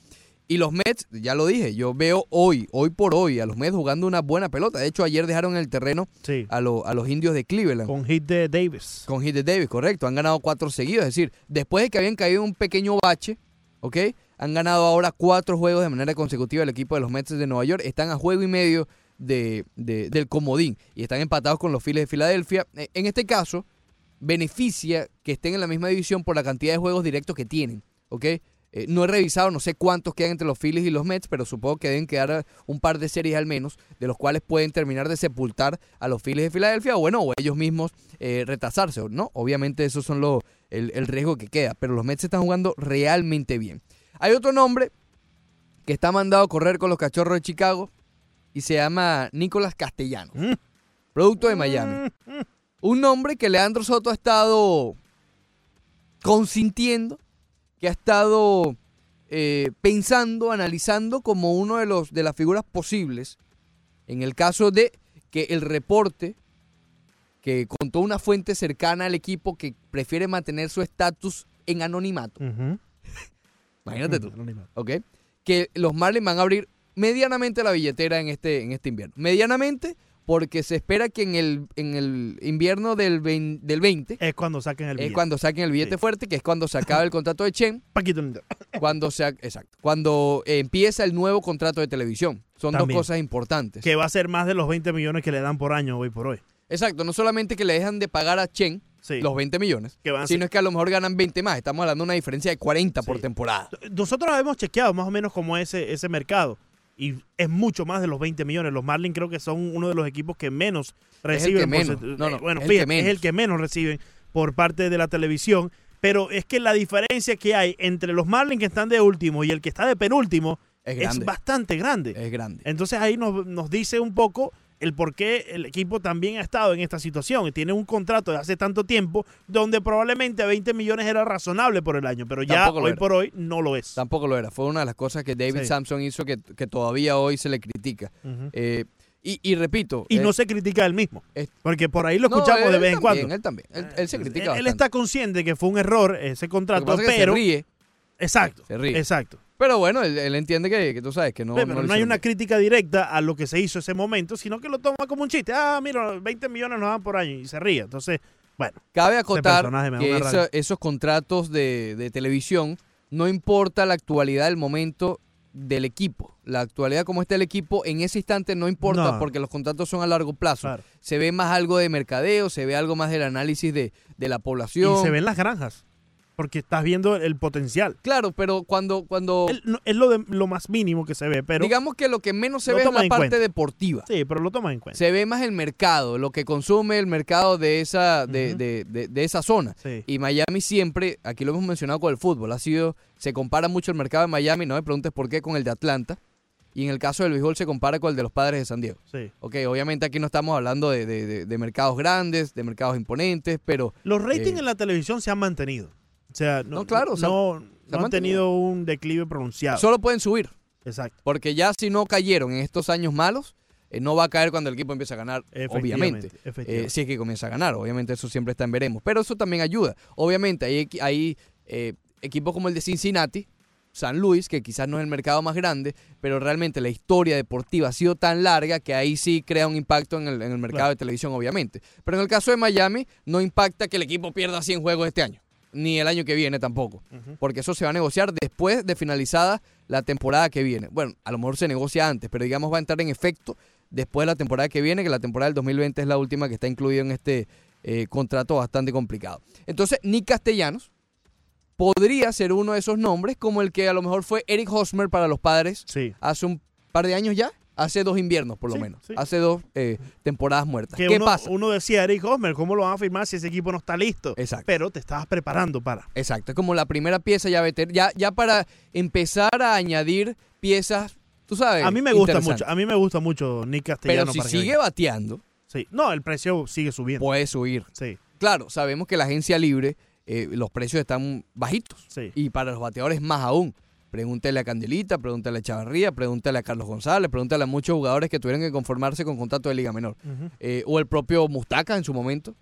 Y los Mets, ya lo dije, yo veo hoy, hoy por hoy, a los Mets jugando una buena pelota. De hecho, ayer dejaron el terreno Sí, a, lo- a los indios de Cleveland. con hit de Davis. Con hit de Davis, correcto. Han ganado cuatro seguidos. Es decir, después de que habían caído un pequeño bache, ¿ok? Han ganado ahora cuatro juegos de manera consecutiva el equipo de los Mets de Nueva York. Están a juego y medio de, de- del comodín y están empatados con los Phillies de Filadelfia. Eh, En este caso, beneficia que estén en la misma división por la cantidad de juegos directos que tienen, ¿ok? Eh, no he revisado, no sé cuántos quedan entre los Phillies y los Mets, pero supongo que deben quedar un par de series al menos, de los cuales pueden terminar de sepultar a los Phillies de Filadelfia, o bueno, o ellos mismos eh, retrasarse, ¿no? Obviamente esos son los, el, el riesgo que queda, pero los Mets están jugando realmente bien. Hay otro nombre que está mandado a correr con los cachorros de Chicago y se llama Nicolás Castellanos, Mm. producto de Miami. Un nombre que Leandro Soto ha estado consintiendo, que ha estado eh, pensando, analizando como uno de los de las figuras posibles en el caso de que el reporte que contó una fuente cercana al equipo que prefiere mantener su estatus en anonimato. Imagínate tú. Anonimato. ¿ok? Que los Marlins van a abrir medianamente la billetera en este, en este invierno. Medianamente porque se espera que en el, en el invierno del, vein- del 20 Es cuando saquen el es billete. cuando saquen el billete Sí. fuerte, que es cuando se acaba el contrato de Chen, Paquito cuando se, exacto, cuando empieza el nuevo contrato de televisión. Son También. dos cosas importantes. Que va a ser más de los 20 millones que le dan por año hoy por hoy. Exacto, no solamente que le dejan de pagar a Chen Sí. los 20 millones, Que van a sino es que a lo mejor ganan 20 más. Estamos hablando de una diferencia de 40 por temporada. Nosotros hemos chequeado más o menos como ese, ese mercado. Y es mucho más de los 20 millones. Los Marlins creo que son uno de los equipos que menos reciben. que menos. porcent- No, no, eh, bueno, es el que es menos. el que menos reciben por parte de la televisión. Pero es que la diferencia que hay entre los Marlins que están de último y el que está de penúltimo Es es, bastante grande. Es grande. Entonces ahí nos, nos dice un poco el por qué el equipo también ha estado en esta situación. y Tiene un contrato de hace tanto tiempo donde probablemente 20 millones era razonable por el año, pero ya hoy era. por hoy no lo es. Tampoco lo era. Fue una de las cosas que David Sí. Sampson hizo que, que todavía hoy se le critica. Eh, y, y repito. Y eh, no se critica él mismo, es- porque por ahí lo no, escuchamos de vez en también, cuando. Él también. Él, él se critica Él- está consciente que fue un error ese contrato, es que pero se ríe. exacto, Se ríe. exacto. Pero bueno, él, él entiende que, que tú sabes que no. Pero no no, hay una crítica directa a lo que se hizo ese momento, sino que lo toma como un chiste. Ah, mira, 20 millones nos dan por año y se ríe. Entonces, bueno, Cabe acotar que esos contratos de, de televisión no importa la actualidad del momento del equipo. La actualidad como está el equipo en ese instante no importa No. porque los contratos son a largo plazo. claro. Se ve más algo de mercadeo, se ve algo más del análisis de, de la población. Y se ven las granjas, porque estás viendo el potencial. Claro, pero cuando, cuando El- no- es lo, de, lo más mínimo que se ve, pero digamos que lo que menos se ve es la parte cuenta. deportiva. sí, pero lo tomas en cuenta. Se ve más el mercado, lo que consume el mercado de esa, de, de- de- de esa zona. Sí. Y Miami siempre, aquí lo hemos mencionado con el fútbol, ha sido, se compara mucho el mercado de Miami, no me preguntes por qué, con el de Atlanta. Y en el caso del béisbol se compara con el de los padres de San Diego. sí. Ok, obviamente aquí no estamos hablando de, de- de- de mercados grandes, de mercados imponentes, pero Los ratings Eh, en la televisión se han mantenido. O sea, no, No, claro, no, se han- no- han tenido un declive pronunciado. solo pueden subir. Exacto. Porque ya si no cayeron en estos años malos, eh, no va a caer cuando el equipo empiece a ganar, Efectivamente, obviamente. efectivamente. Eh, si es que comienza a ganar, obviamente eso siempre está en veremos. Pero eso también ayuda. Obviamente hay, eh, equipos como el de Cincinnati, San Luis, que quizás no es el mercado más grande, pero realmente la historia deportiva ha sido tan larga que ahí sí crea un impacto en el, en el mercado Claro. de televisión, obviamente. Pero en el caso de Miami, no impacta que el equipo pierda 100 juegos este año, ni el año que viene tampoco, porque eso se va a negociar después de finalizada la temporada que viene. Bueno, a lo mejor se negocia antes, pero digamos va a entrar en efecto después de la temporada que viene, que la temporada del 2020 es la última que está incluida en este eh, contrato bastante complicado. Entonces, Nick Castellanos podría ser uno de esos nombres, como el que a lo mejor fue Eric Hosmer para los padres Sí. hace un par de años ya, hace dos inviernos por lo Sí, menos, sí. hace dos eh, temporadas muertas. Que ¿Qué uno, pasa? uno decía, Eric Hosmer, ¿cómo lo van a firmar si ese equipo no está listo? Exacto. Pero te estabas preparando para. Exacto, es como la primera pieza ya, veter- ya, ya para empezar a añadir piezas, tú sabes. A mí me gusta mucho, a mí me gusta mucho Nick Pero Castellano. si para sigue bateando, Sí. No, el precio sigue subiendo. puede subir. Sí, Claro, sabemos que la agencia libre, eh, los precios están bajitos. sí. Y para los bateadores más aún. Pregúntele a Candelita, pregúntale a Chavarría, pregúntale a Carlos González, pregúntale a muchos jugadores que tuvieron que conformarse con contrato de Liga Menor. Eh, o el propio Mustaca en su momento,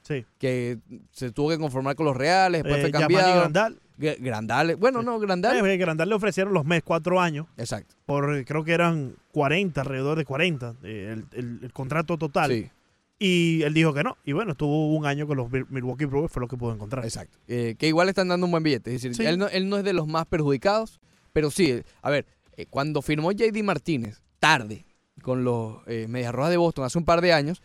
Sí. que se tuvo que conformar con los Reales, después Eh, fue cambiado. Grandal. Gr- Grandales. Bueno, no, Grandales. Eh, Grandal le ofrecieron los mes cuatro años Exacto. por eh, creo que eran 40, alrededor de 40, eh, el, el- el contrato total. Sí, Y él dijo que no. Y bueno, estuvo un año con los Mil- Milwaukee Brewers, fue lo que pudo encontrar. exacto. Eh, que igual están dando un buen billete. Es decir, Sí. él, no, él no es de los más perjudicados, pero sí, a ver, eh, cuando firmó JD Martínez, tarde, con los eh, Medias Rojas de Boston hace un par de años,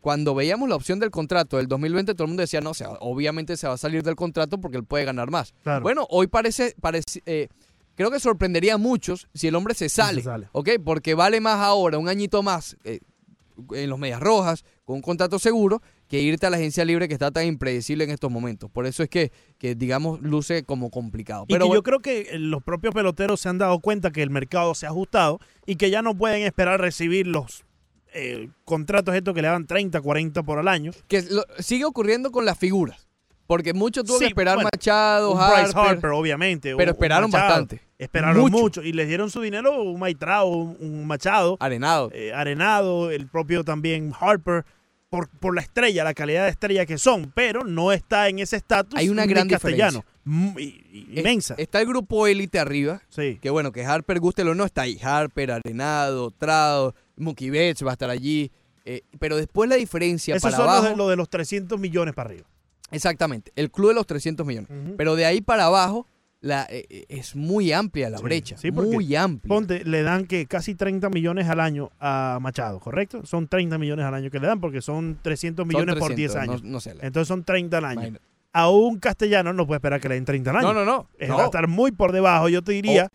cuando veíamos la opción del contrato del 2020, todo el mundo decía, no, o sea, obviamente se va a salir del contrato porque él puede ganar más. Claro. Bueno, hoy parece, parece eh, creo que sorprendería a muchos si el hombre se sale, sale. ¿ok? Porque vale más ahora, un añito más eh, en los Medias Rojas, con un contrato seguro, que irte a la agencia libre que está tan impredecible en estos momentos. Por eso es que, que digamos, luce como complicado. Y que yo creo que eh, los propios peloteros se han dado cuenta que el mercado se ha ajustado y que ya no pueden esperar recibir los eh, contratos estos que le dan 30, 40 por al año. que lo- sigue ocurriendo con las figuras. Porque mucho tuvo Sí, que esperar bueno, Machado, Harper, Bryce Harper, obviamente. pero esperaron Machado. bastante. Esperaron Mucho. mucho. y les dieron su dinero un Maitrao, un, un Machado, Arenado. eh, Arenado, el propio también Harper, por, por la estrella, la calidad de estrella que son, pero no está en ese estatus. Hay una gran castellano. Mm, y- y- Es- Inmensa. Está el grupo élite arriba, sí. que bueno, que Harper, gústelo o no, está ahí. Harper, Arenado, Trado, Mookie Betts va a estar allí. eh, pero después la diferencia Esos para son los abajo. de, lo de los 300 millones para arriba. Exactamente, el club de los 300 millones. Ujú. Pero de ahí para abajo la, eh, eh, es muy amplia la Sí, brecha. sí, muy amplia. Ponte, le dan que casi 30 millones al año a Machado, ¿correcto? Son 30 millones al año que le dan porque son 300 Son millones por 10 300, años. No, no sé. Entonces son 30 al año. imagínate. A un castellano no puede esperar que le den 30 al año. No, no, no. Eh, no. Oh. Va a estar muy por debajo. Yo te diría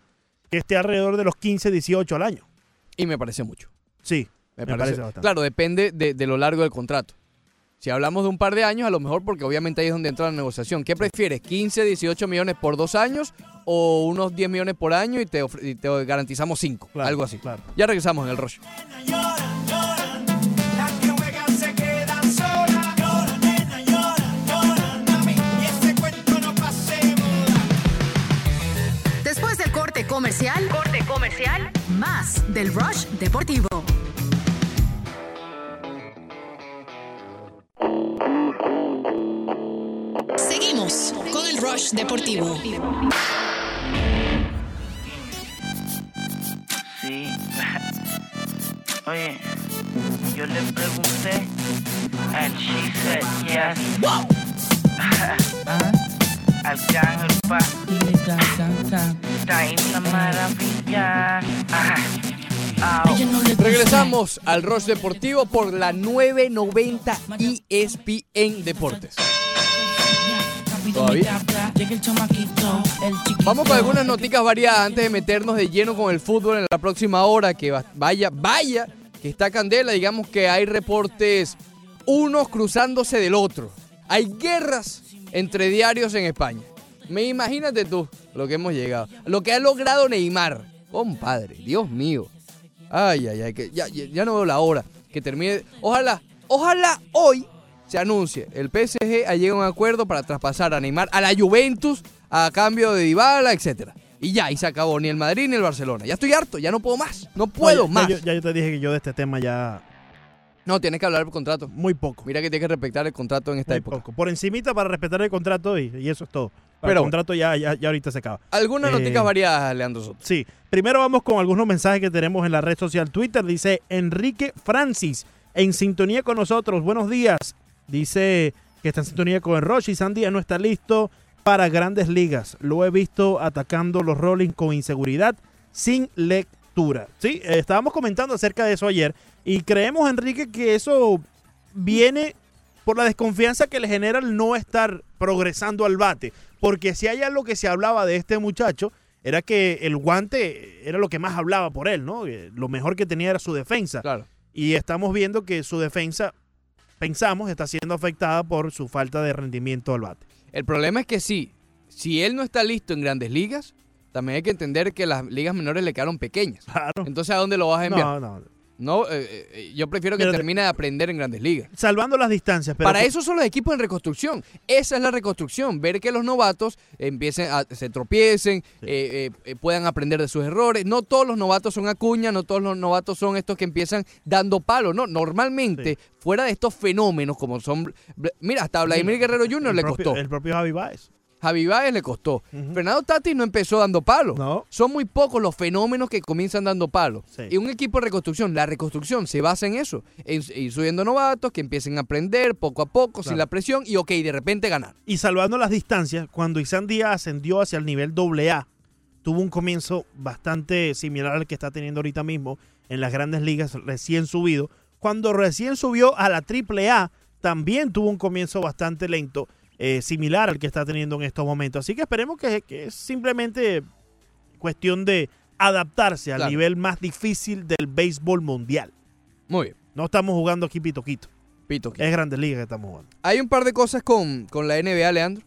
que esté alrededor de los 15, 18 al año. Y me parece mucho. Sí. Me, Me parece. parece bastante. Claro, depende de, de lo largo del contrato. Si hablamos de un par de años, a lo mejor porque obviamente ahí es donde entra la negociación. ¿Qué prefieres? ¿15, 18 millones por dos años o unos 10 millones por año y te, garantizamos 5? Algo así. Claro. Ya regresamos en el rollo. Después del corte comercial, corte comercial, más del Rush Deportivo. Seguimos con el Rush Deportivo. Sí. Oye, yo le pregunté and she said yes. Ah, Arcángel pa. Está en la maravilla. Ah, au. Regresamos al Rush Deportivo por la 990 ESPN Deportes. Todavía. Vamos con algunas noticias variadas antes de meternos de lleno con el fútbol en la próxima hora. Que va- vaya, vaya, que está candela. Digamos que hay reportes unos cruzándose del otro. Hay guerras entre diarios en España. Me imagínate tú lo que hemos llegado. Lo que ha logrado Neymar. Compadre, Dios mío. Ay, ay, ay, que ya, ya, no veo la hora que termine. Ojalá, ojalá hoy se anuncie. El PSG ha llegado a un acuerdo para traspasar a Neymar a la Juventus a cambio de Dybala, etcétera. Y ya, y se acabó ni el Madrid ni el Barcelona. Ya estoy harto, ya no puedo más. No puedo más. Ya, yo- ya yo te dije que yo de este tema ya No, tienes que hablar del contrato. muy poco. Mira que tienes que respetar el contrato en esta muy época. poco. Por encimita para respetar el contrato y, y eso es todo. Pero el contrato ya, ya, ya ahorita se acaba. Algunas Eh, noticias variadas, Leandro Soto. Sí, primero vamos con algunos mensajes que tenemos en la red social Twitter. Dice Enrique Francis, en sintonía con nosotros. Buenos días. Dice que está en sintonía con el Roche y Sandy no está listo para grandes ligas. Lo he visto atacando los Rollins con inseguridad, sin lectura. Sí, eh, estábamos comentando acerca de eso ayer y creemos, Enrique, que eso viene por la desconfianza que le genera el no estar progresando al bate. Porque si hay algo que se hablaba de este muchacho, era que el guante era lo que más hablaba por él, ¿no? Eh, Lo mejor que tenía era su defensa. Claro. Y estamos viendo que su defensa, pensamos, está siendo afectada por su falta de rendimiento al bate. El problema es que sí, si él no está listo en grandes ligas, también hay que entender que las ligas menores le quedaron pequeñas. Claro. Entonces, ¿a dónde lo vas a enviar? No, no. No, eh, eh, yo prefiero que termine de aprender en grandes ligas. Salvando las distancias, pero Para eso son los equipos en reconstrucción. Esa es la reconstrucción. Ver que los novatos empiecen a, se tropiecen, eh, eh, eh, puedan aprender de sus errores. No todos los novatos son acuña, no todos los novatos son estos que empiezan dando palo. No, normalmente, fuera de estos fenómenos como son... Mira, hasta Vladimir Guerrero Jr. el le propio- costó. El propio Javi Baez. Javi Baez le costó. Fernando Tati no empezó dando palo. No. Son muy pocos los fenómenos que comienzan dando palo. Sí. Y un equipo de reconstrucción, la reconstrucción se basa en eso, en ir subiendo novatos, que empiecen a aprender poco a poco, sin la presión, y ok, de repente ganar. Y salvando las distancias, cuando Isan Díaz ascendió hacia el nivel AA, tuvo un comienzo bastante similar al que está teniendo ahorita mismo en las grandes ligas, recién subido. Cuando recién subió a la AAA, también tuvo un comienzo bastante lento, eh, similar al que está teniendo en estos momentos. Así que esperemos que, que es simplemente cuestión de adaptarse al Claro. nivel más difícil del béisbol mundial. Muy bien, No estamos jugando aquí pito quito. Pito. Es grandes ligas que estamos jugando. Hay un par de cosas con, con la NBA, Leandro.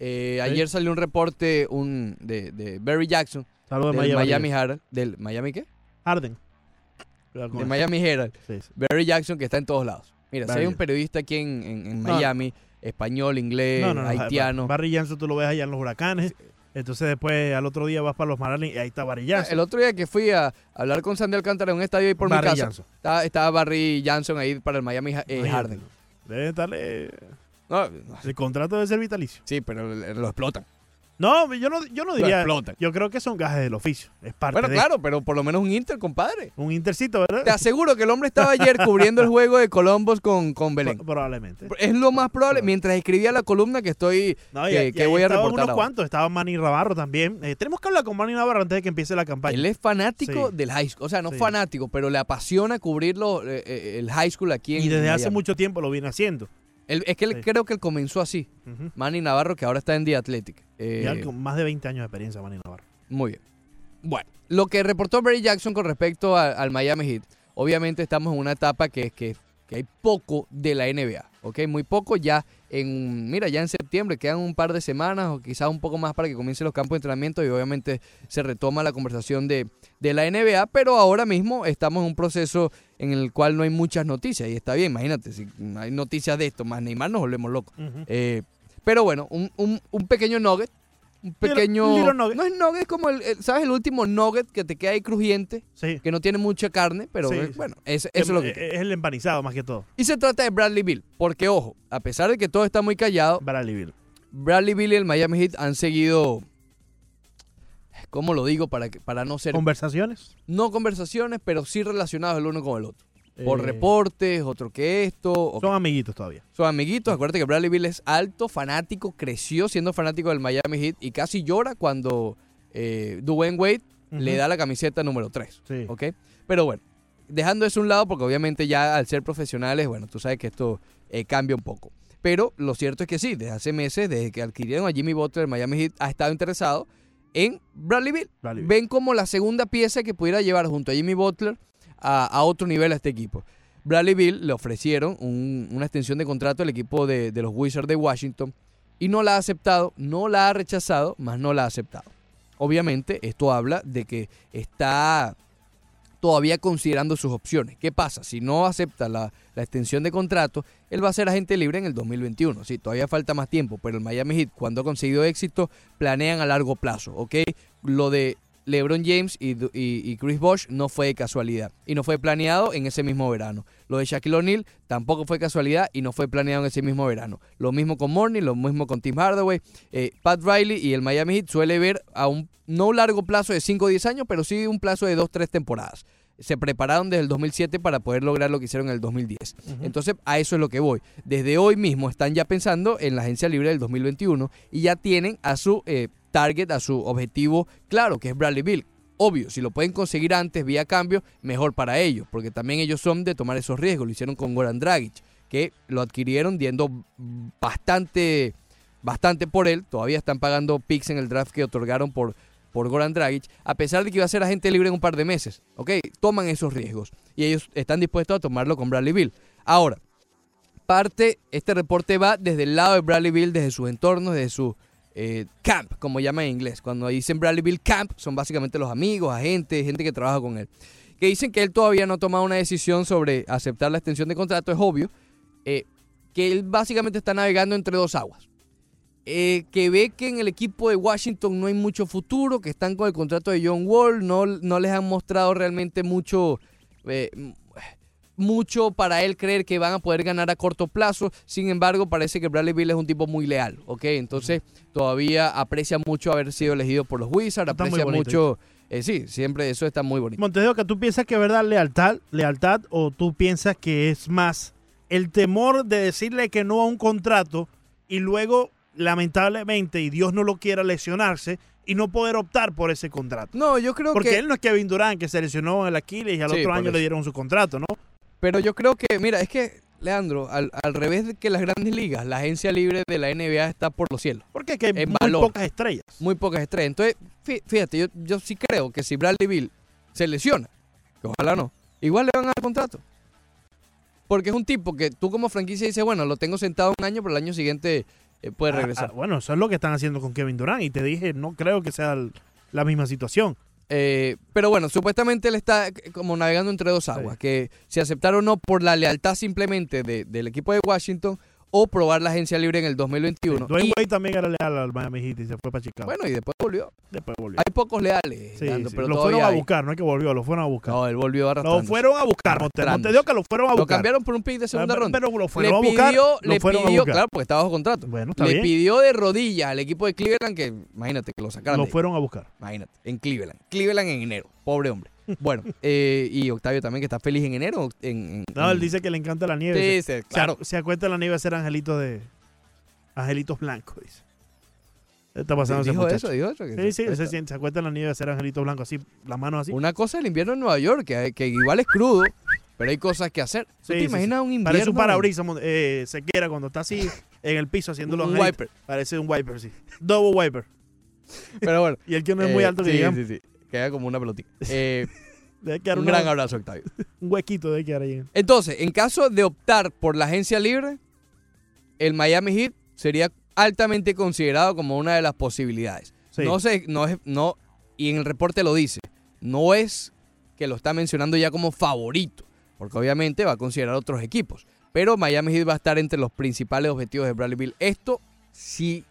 Eh, Sí. Ayer salió un reporte un, de, de Barry Jackson, Saludos de Miami. Miami Herald. ¿Del Miami qué? Harden. De. Miami Herald. Sí, sí. Barry Jackson que está en todos lados. Mira, si Barry hay un periodista aquí en, en- en No. Español, inglés, No, no, no, haitiano. Barry Jansen tú lo ves allá en los huracanes. Entonces después al otro día vas para los Marlins y ahí está Barry Jansen. El otro día que fui a hablar con Sandy Alcántara en un estadio ahí por Barry mi casa, Johnson. estaba, estaba Barry Johnson ahí para el Miami eh. Harden. Debe estarle... El contrato debe ser vitalicio. sí, pero lo explotan. No, yo no, yo no Lo diría... explotan. Yo creo que son gajes del oficio. Es parte Bueno, de claro, pero por lo menos un Inter, compadre. un intercito, ¿verdad? Te aseguro que el hombre estaba ayer cubriendo el juego de Columbus con, con Belén. Pro- Probablemente. Es lo más probable, mientras escribía la columna que estoy, No, y- que, y que ahí voy a reportar unos cuantos. Estaba Manny Navarro también. Eh, tenemos que hablar con Manny Navarro antes de que empiece la campaña. Él es fanático Sí. del high school. O sea, no Sí. fanático, pero le apasiona cubrirlo eh, eh, el high school aquí en y desde hace mucho tiempo lo viene haciendo. Él- es que él Sí. creo que él comenzó así. Manny Navarro, que ahora está en The Athletic. Eh, con más de 20 años de experiencia, Manny Navarro. Muy bien. Bueno, lo que reportó Barry Jackson con respecto a- al Miami Heat, obviamente estamos en una etapa que, que, que hay poco de la NBA, ¿ok? Muy poco ya en, mira, ya en septiembre quedan un par de semanas o quizás un poco más para que comiencen los campos de entrenamiento y obviamente se retoma la conversación de, de la NBA, pero ahora mismo estamos en un proceso en el cual no hay muchas noticias y está bien, imagínate, si hay noticias de esto, más Neymar nos volvemos locos. Eh, pero bueno, un, un- un pequeño nugget un pequeño... little nugget. No es nugget, es como el, el- ¿sabes? El último nugget que te queda ahí crujiente, Sí. que no tiene mucha carne, pero Sí, bueno, es- eso es lo que... es, es el empanizado más que todo. Y se trata de Bradley Bill, porque ojo, a pesar de que todo está muy callado, Bradley Bill. Bradley Bill y el Miami Heat han seguido, ¿cómo lo digo? Para, que- para no ser, ¿Conversaciones? no conversaciones, pero sí relacionados el uno con el otro. Por Eh, reportes, otro que esto. Son amiguitos todavía. Son amiguitos. Acuérdate que Bradley Bill es alto, fanático, creció siendo fanático del Miami Heat y casi llora cuando eh, Dwayne Wade le da la camiseta número 3. Sí. ¿Ok? Pero bueno, dejando eso a un lado, porque obviamente ya al ser profesionales, bueno, tú sabes que esto eh, cambia un poco. Pero lo cierto es que sí, desde hace meses, desde que adquirieron a Jimmy Butler, el Miami Heat ha estado interesado en Bradley Bill. Ven como la segunda pieza que pudiera llevar junto a Jimmy Butler a, a otro nivel a este equipo. Bradley Bill le ofrecieron un- una extensión de contrato al equipo de, de los Wizards de Washington y no la ha aceptado, no la ha rechazado, más no la ha aceptado. Obviamente, esto habla de que está todavía considerando sus opciones. ¿Qué pasa? Si no acepta la, la extensión de contrato, él va a ser agente libre en el 2021. Sí, todavía falta más tiempo, pero el Miami Heat, cuando ha conseguido éxito, planean a largo plazo, ¿ok? Lo de LeBron James y, Du- y- y Chris Bosh no fue de casualidad y no fue planeado en ese mismo verano. Lo de Shaquille O'Neal tampoco fue casualidad y no fue planeado en ese mismo verano. Lo mismo con Morney, lo mismo con Tim Hardaway. Eh, Pat Riley y el Miami Heat suele ver a un no largo plazo de 5 o 10 años, pero sí un plazo de 2 3 temporadas. Se prepararon desde el 2007 para poder lograr lo que hicieron en el 2010. Entonces, a eso es lo que voy. Desde hoy mismo están ya pensando en la agencia libre del 2021 y ya tienen a su eh, target, a su objetivo claro, que es Bradley Bill. Obvio, si lo pueden conseguir antes vía cambio, mejor para ellos, porque también ellos son de tomar esos riesgos. Lo hicieron con Goran Dragic, que lo adquirieron diendo bastante, bastante por él. Todavía están pagando picks en el draft que otorgaron por, por Goran Dragic, a pesar de que iba a ser agente libre en un par de meses. ¿Ok? Toman esos riesgos y ellos están dispuestos a tomarlo con Bradley Bill. Ahora, parte, este reporte va desde el lado de Bradley Bill, desde sus entornos, desde su eh, camp, como llaman en inglés. Cuando dicen Bradley Bill Camp, son básicamente los amigos, agentes, gente que trabaja con él. Que dicen que él todavía no ha tomado una decisión sobre aceptar la extensión de contrato, es obvio. eh, que él básicamente está navegando entre dos aguas. Eh, que ve que en el equipo de Washington no hay mucho futuro, que están con el contrato de John Wall, no, no les han mostrado realmente mucho, eh, mucho para él creer que van a poder ganar a corto plazo. Sin embargo, parece que Bradley Bill es un tipo muy leal, ¿ok? Entonces, todavía aprecia mucho haber sido elegido por los Wizards, aprecia mucho... eh, sí, siempre eso está muy bonito. Montes de Oca, ¿tú piensas que es verdad lealtad, lealtad o tú piensas que es más el temor de decirle que no a un contrato y luego, lamentablemente, y Dios no lo quiera, lesionarse y no poder optar por ese contrato? No, yo creo Porque que... él no es Kevin Durant que se lesionó en el Aquiles y al Sí, otro año eso. le dieron su contrato, ¿no? Pero yo creo que, mira, es que, Leandro, al, al revés de que las grandes ligas, la agencia libre de la NBA está por los cielos. Porque hay En muy valor. pocas estrellas. Muy pocas estrellas. Entonces, fí- fíjate, yo, yo sí creo que si Bradley Bill se lesiona, que ojalá no, igual le van a dar contrato. Porque es un tipo que tú como franquicia dices, bueno, lo tengo sentado un año, pero el año siguiente eh, puede Ah, regresar. ah, bueno, eso es lo que están haciendo con Kevin Durant y te dije, no creo que sea el- la misma situación. Eh, pero bueno, supuestamente él está como navegando entre dos aguas, Sí. que si aceptar o no por la lealtad simplemente de- del equipo de Washington o probar la agencia libre en el 2021. Dwayne Wade también era leal al Miami Heat y se fue para Chicago. bueno, y después volvió. Después volvió. Hay pocos leales, Sí, Nando, sí, pero Lo fueron a hay. buscar, no es que volvió, lo fueron a buscar. No, él volvió lo arrastrando. fueron a buscar, Arrastrándose. Monte de Oca lo fueron a Lo buscar. cambiaron por un pick de segunda pero, ronda. pero lo le fueron a buscar. pidió, lo le fueron a pidió, buscar. claro, porque está bajo contrato. Bueno, está le bien. pidió de rodillas al equipo de Cleveland que, imagínate, que lo sacaran. Lo fueron a buscar. Imagínate, en Cleveland. Cleveland en enero, pobre hombre. Bueno, eh, y Octavio también que está feliz en enero. En, en- No, él en- dice que le encanta la nieve. Sí, se, claro. se, se acuesta en la nieve a ser angelitos de. Angelitos blancos, dice. ¿Qué está pasando ese dijo muchacho? eso, dijo eso. que Sí, sí, se- acuesta en la nieve a ser angelitos blancos, así, las manos así. Una cosa es el invierno en Nueva York, que, que igual es crudo, pero hay cosas que hacer. ¿Tú Sí, te sí, imaginas un invierno? Parece un parabrisas, eh, se quiera cuando está así en el piso haciendo los Un angelitos. wiper. Parece un wiper, sí. Double wiper. Pero bueno. Y el que no es muy eh, alto que sí, digamos, sí, sí. Queda como una pelotita. Eh, debe quedar un una- gran abrazo, Octavio. un huequito de quedar ahí. Entonces, en caso de optar por la agencia libre, el Miami Heat sería altamente considerado como una de las posibilidades. Sí. No sé, no es, no, y en el reporte lo dice, no es que lo está mencionando ya como favorito, porque obviamente va a considerar otros equipos, pero Miami Heat va a estar entre los principales objetivos de Bradley Bill. Esto sí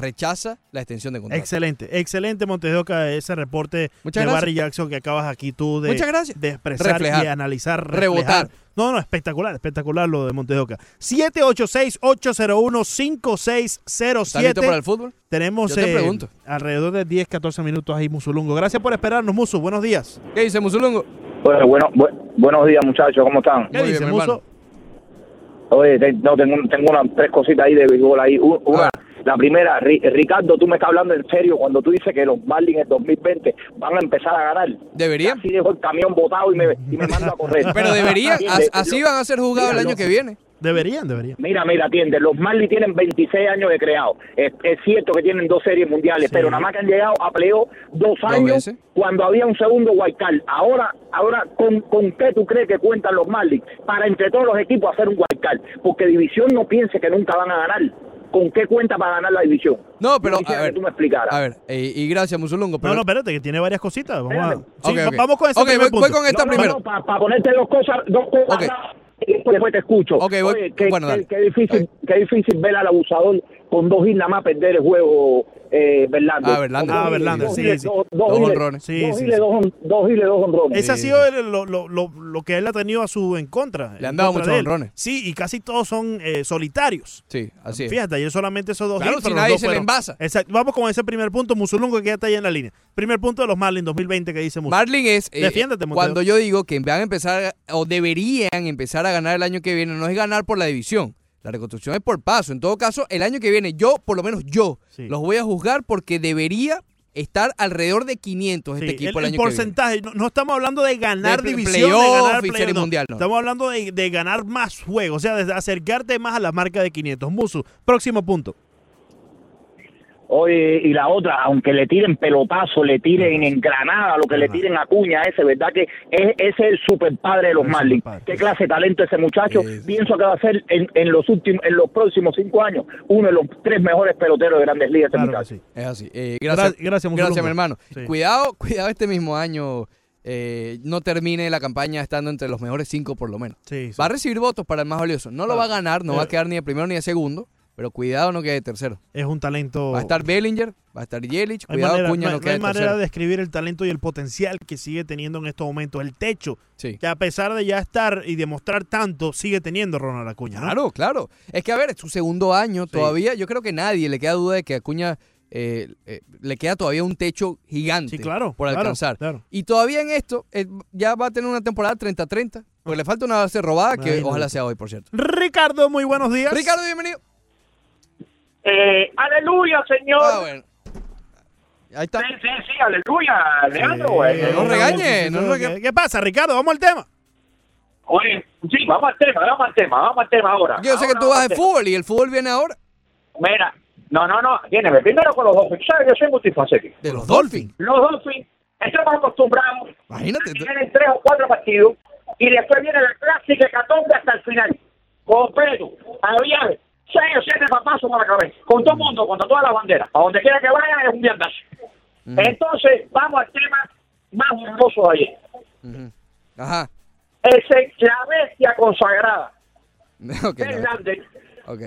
rechaza la extensión de contrato. Excelente, excelente Montes de Oca, ese reporte Muchas de gracias. Barry Jackson que acabas aquí tú de, Muchas gracias. de expresar Reflejar. y analizar, Rebotar. reflejar. No, no, espectacular, espectacular lo de Montes de Oca. 786-801-5607. ¿Está para el fútbol? Tenemos Yo te eh, pregunto. alrededor de 10, 14 minutos ahí, Musulungo. Gracias por esperarnos, Musu. Buenos días. ¿Qué dice Musulungo? Bueno, bueno, bu- buenos días, muchachos, ¿cómo están? ¿Qué Muy dice, bien, mi Musu? hermano. Oye, te- no, tengo, tengo unas tres cositas ahí de béisbol ahí. Una, A la primera, Ri- Ricardo, tú me estás hablando en serio cuando tú dices que los Marlins en 2020 van a empezar a ganar. Deberían. Así dejo el camión botado y me, y me mando a correr. Pero deberían. Así van a ser jugados el año que viene. Deberían, deberían. Mira, mira, atiende, los Marlins tienen 26 años de creado. Es, es cierto que tienen dos series mundiales, Sí. pero nada más que han llegado a playoff dos años cuando había un segundo card. Ahora, ahora ¿con, ¿con qué tú crees que cuentan los Marlins para entre todos los equipos hacer un card? Porque división no piense que nunca van a ganar. ¿Con qué cuenta para ganar la división? No, pero a ver. que tú me explicaras. A ver, eh, y gracias Musulungo. Pero, No, no, espérate, que tiene varias cositas. Vamos, a. Sí, Ok, va- ok. vamos con ese Ok, primer voy- voy con esta No, no, primero. no, para ponerte dos cosas, dos cosas Ok. y después te escucho. Ok, voy- Oye, qué, bueno, qué- qué difícil, qué difícil ver al abusador con dos hits nada más perder el juego, eh. Ah, dos Ah, sí, sí. Honrones. Sí, dos giles, dos giles, dos honrones. Ese ha sido el- lo, lo- lo- lo que él ha tenido a su en contra. Le han dado muchos honrones. Sí, y casi todos son eh, solitarios. Sí, así es. Fíjate, ayer solamente esos dos Claro, hits, si nadie dos se le fueron- envasa. Exacto. Vamos con ese primer punto, Musulungo, que ya está ahí en la línea. Primer punto de los Marlins 2020 que dice Musu. Marlin es. eh, Defiéndete. Cuando yo digo que van a empezar, o deberían empezar a ganar el año que viene, no es ganar por la división. La reconstrucción es por paso. En todo caso, el año que viene, yo, por lo menos yo, Sí. los voy a juzgar porque debería estar alrededor de 500 Sí, este equipo el, el, el año porcentaje, no, no estamos hablando de ganar De división, de ganar y playoff, serie no. mundial, no. Estamos hablando de, de ganar más juegos, o sea, de acercarte más a la marca de 500. Musu, próximo punto. Oye, y la otra, aunque le tiren pelotazo, le tiren en granada, lo que le tiren a Cuña, ese, ¿verdad? Que es, ese es el super padre de los Marlins. Qué clase de talento ese muchacho. Pienso que va a ser en, en los últimos, en los próximos cinco años, uno de los tres mejores peloteros de grandes ligas. Ese Claro muchacho. sí. Es así. Eh, Gra- gracias, gracias, gracias, mi hermano. Sí. Cuidado, cuidado este mismo año. eh, no termine la campaña estando entre los mejores cinco por lo menos. Sí, sí. Va a recibir votos para el más valioso. No lo va a ganar, no va a quedar ni de primero ni de segundo, pero cuidado no quede de tercero. Es un talento. Va a estar Bellinger, va a estar hay cuidado manera, Cuña no- no, quede hay manera tercero. de describir el talento y el potencial que sigue teniendo en estos momentos, el techo Sí. que a pesar de ya estar y demostrar tanto, sigue teniendo Ronald Acuña. ¿no? Claro, claro. Es que a ver, es su segundo año todavía. Yo creo que nadie le queda duda de que Acuña eh, eh, le queda todavía un techo gigante Sí, claro, por alcanzar. claro. Y todavía en esto eh, ya va a tener una temporada 30-30, porque le falta una base robada que Ay, no. ojalá sea hoy, por cierto. Ricardo, muy buenos días. Ricardo, bienvenido. Eh, aleluya, Señor. Ah, bueno. Ahí está. Sí, sí, sí, aleluya, Leandro. Sí, eh. no regañe, no ¿Qué, regañe. ¿Qué pasa, Ricardo? Vamos al tema. Oye, sí, vamos al tema, vamos al tema, vamos al tema ahora. Yo sé que tú vas de fútbol y el fútbol viene ahora. Mira, no, no, no, atiéndeme. Primero con los Dolphins. ¿Sabes? Yo soy multifacético. De los Dolphins. Los Dolphins estamos acostumbrados Imagínate. a que tienen tres o cuatro partidos y después viene la clásica hecatombe hasta el final. Completo. Había seis o siete papazos para la cabeza. Con todo el mundo, con todas las banderas. A donde quiera que vaya es un viandazo. Entonces, vamos al tema más horroroso de ayer. Ujú. Ajá. Ese, la bestia consagrada. Ok, no. Fernández Ok.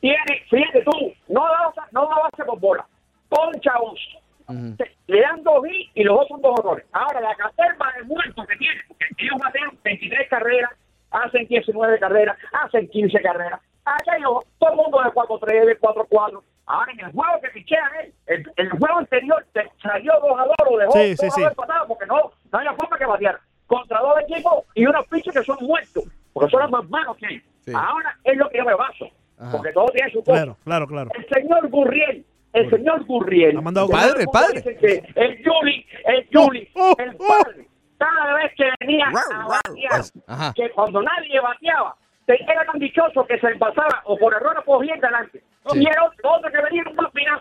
tiene, fíjate tú, no da, no da base por bola. Poncha dos. Ujú. Se- Le dan dos hits y los dos son dos horrores. Ahora, la caterva de muertos que tiene, porque ellos batean 23 carreras, hacen 19 carreras, hacen 15 carreras. Aquello, todo el mundo de 4-3, de 4-4. Ahora, en el juego que pichean él, el, el juego anterior te salió 2 a 2, lo dejó Sí, sí, dos a sí. empatados porque no, no había forma que bateara. Contra dos equipos y unos piches que son muertos, porque son los más malos que hay. Sí. Ahora es lo que yo me baso, Ajá. porque todo tiene su cosa. Claro, claro, claro. El señor Gurriel, el señor Gurriel. Ha mandado padre, el padre. que el Juli, el Juli, Oh, oh, el padre, cada vez que venía a batear, que cuando nadie bateaba, te- era tan dichoso que se pasaba o por error o por bien delante. Sí. Y era otro, otro que venía en un más final.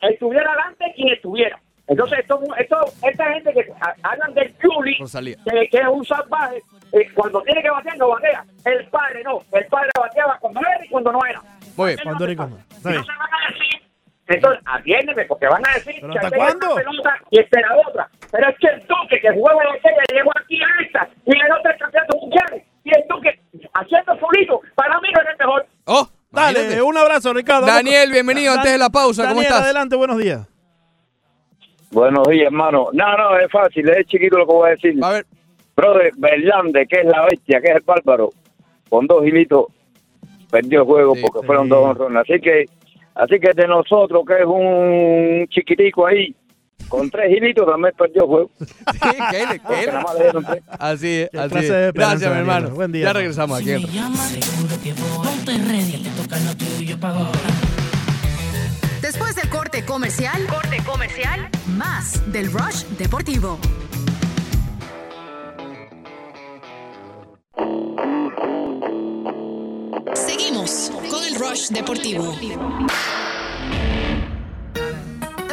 Estuviera adelante quien estuviera. Entonces, esto, esto, esta gente que ha- hablan del Juli, que, que es un salvaje, eh, cuando tiene que batear, no batea. El padre no. El padre bateaba cuando era y cuando no era. Muy bien. Cuando era y cuando no. Bien. Entonces van a decir, entonces atiéndeme, porque van a decir ¿Pero que hasta aquella cuándo? es una pelota y esta era otra. Pero es que el Duque que jugaba en aquella llegó aquí a esta y el otro campeonato mundial. Y el Duque haciendo solito, para mí no es el mejor. Oh, Dale, Imagínate. un abrazo, Ricardo. Daniel, bienvenido Dan- antes de la pausa. ¿Cómo Daniel, estás? adelante, buenos días. Buenos días, hermano. No, no, es fácil, es chiquito lo que voy a decir. A ver, Brother, Berlande, que es la bestia, que es el bárbaro, con dos hilitos, perdió el juego Sí, porque sí. fueron dos honrones. Así que, así que de nosotros, que es un chiquitico ahí, con tres hilitos también perdió el juego. sí, ¿qué le- Porque qué le- nada más le dieron tres. Así es, así es. Gracias, mi hermano. Buen día, Ya regresamos aquí. En Rock. Después del corte comercial, corte comercial, más del Rush Deportivo. Seguimos con el Rush Deportivo.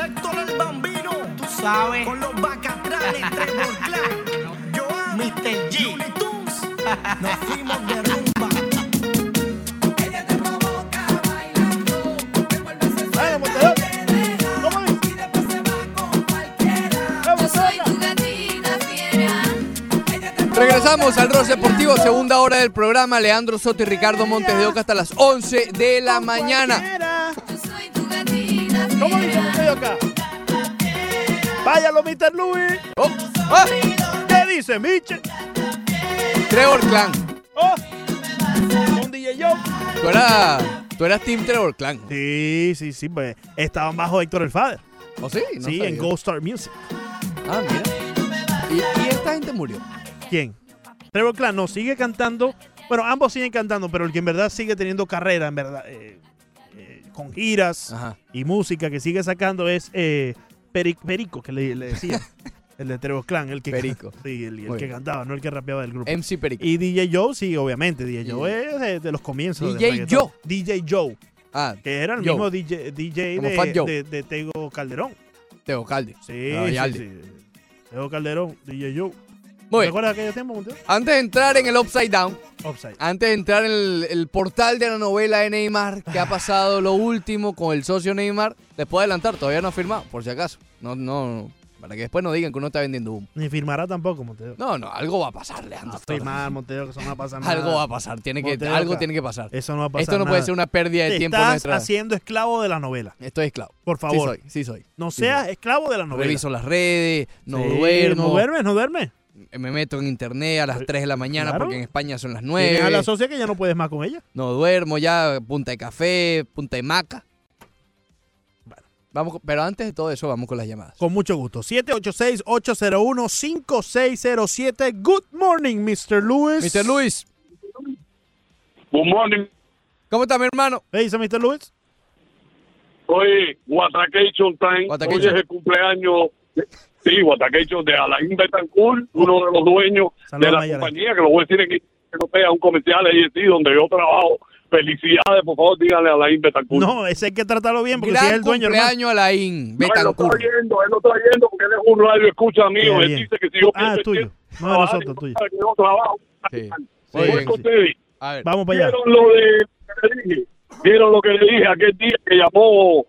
Héctor el Bambino, tú sabes, con los bacatranes, Trevor Clan, Joan, Mr. G, Looney Tunes, nos fuimos de rumba. Regresamos al Rock Deportivo, segunda hora del programa. Leandro Soto y Ricardo Montes de Oca hasta las 11 de la mañana. ¿Cómo dice Montejo acá? Váyalo, Mr. Louis. Oh, ah, ¿Qué dice, Miche? Trevor Clan. Oh, con DJ Joe. Tú eras, tú eras Team Trevor Clan. Sí, sí, sí, pues estaban bajo Héctor el Father. ¿O sí? No sí, sabía. en Gold Star Music. Ah, mira. Y, y esta gente murió. ¿Quién? Trevor Clan no sigue cantando. Bueno, ambos siguen cantando, pero el que en verdad sigue teniendo carrera, en verdad, eh, eh, con giras Ajá. y música que sigue sacando es eh, Peri- Perico, que le, le decía. el de Trevor Clan, el que, Perico. sí, el, que cantaba, no el que rapeaba del grupo. MC Perico. Y DJ Joe, sí, obviamente, DJ Joe es de, de los comienzos. DJ. Joe. DJ Joe, Ah, que era el Joe. mismo DJ, DJ de, de- de Tego Calderón. Teo Calde. Sí, Ah, sí, Yaldi. sí. Tego Calderón, DJ Joe. Muy ¿Te bien. acuerdas de aquellos tiempos, Montero? Antes de entrar en el Upside Down, antes de entrar en el, el portal de la novela de Neymar, que ha pasado lo último con el socio Neymar, les puedo adelantar, todavía no ha firmado, por si acaso. No, no, para que después no digan que uno está vendiendo humo. Ni firmará tampoco, Montero. No, no, algo va a pasar, Leandro. No firmar, Montero, que eso no va a pasar nada. Algo va a pasar, tiene que, algo tiene que pasar. Eso no va a pasar Esto no puede ser una pérdida de Te tiempo estás nuestra. haciendo esclavo de la novela. Estoy esclavo. Por Sí favor. soy, sí soy. No Sí seas soy. esclavo de la novela. Reviso las redes, no Sí, duermo, No duermes, no duermes. Me meto en internet a las 3 de la mañana Claro. porque en España son las Tienes a la 9. socia que ya no puedes más con ella. No duermo ya, punta de café, punta de maca. Vamos, con- pero antes de todo eso, vamos con las llamadas. Con mucho gusto. 786-801-5607. Good morning, Mr. Lewis. Mr. Luis, Good morning. ¿cómo está mi hermano? ¿Qué dice Mr. Lewis? Hoy, Watercation Time. Hoy es el cumpleaños. De- Sí, Watercation de Alain Betancourt, uno de los dueños Saludos, de la Mayara. compañía, que lo voy a decir en que no sea un comercial ahí sí, donde yo trabajo. Felicidades, por favor, díganle a Alain Betancourt. No, ese hay que tratarlo bien porque si es Gran el dueño, cumpleaños Alain No, él lo está Betancourt. oyendo, él lo está oyendo porque él es un radio escucha mío. Él dice que si yo Ah, pienso tuyo. No de nosotros, tuyo. que yo trabajo. Sí. Voy bien, con sí. ustedes. A ver, Vamos para allá. ¿Vieron lo de que le dije? ¿Vieron lo que le dije aquel día que llamó?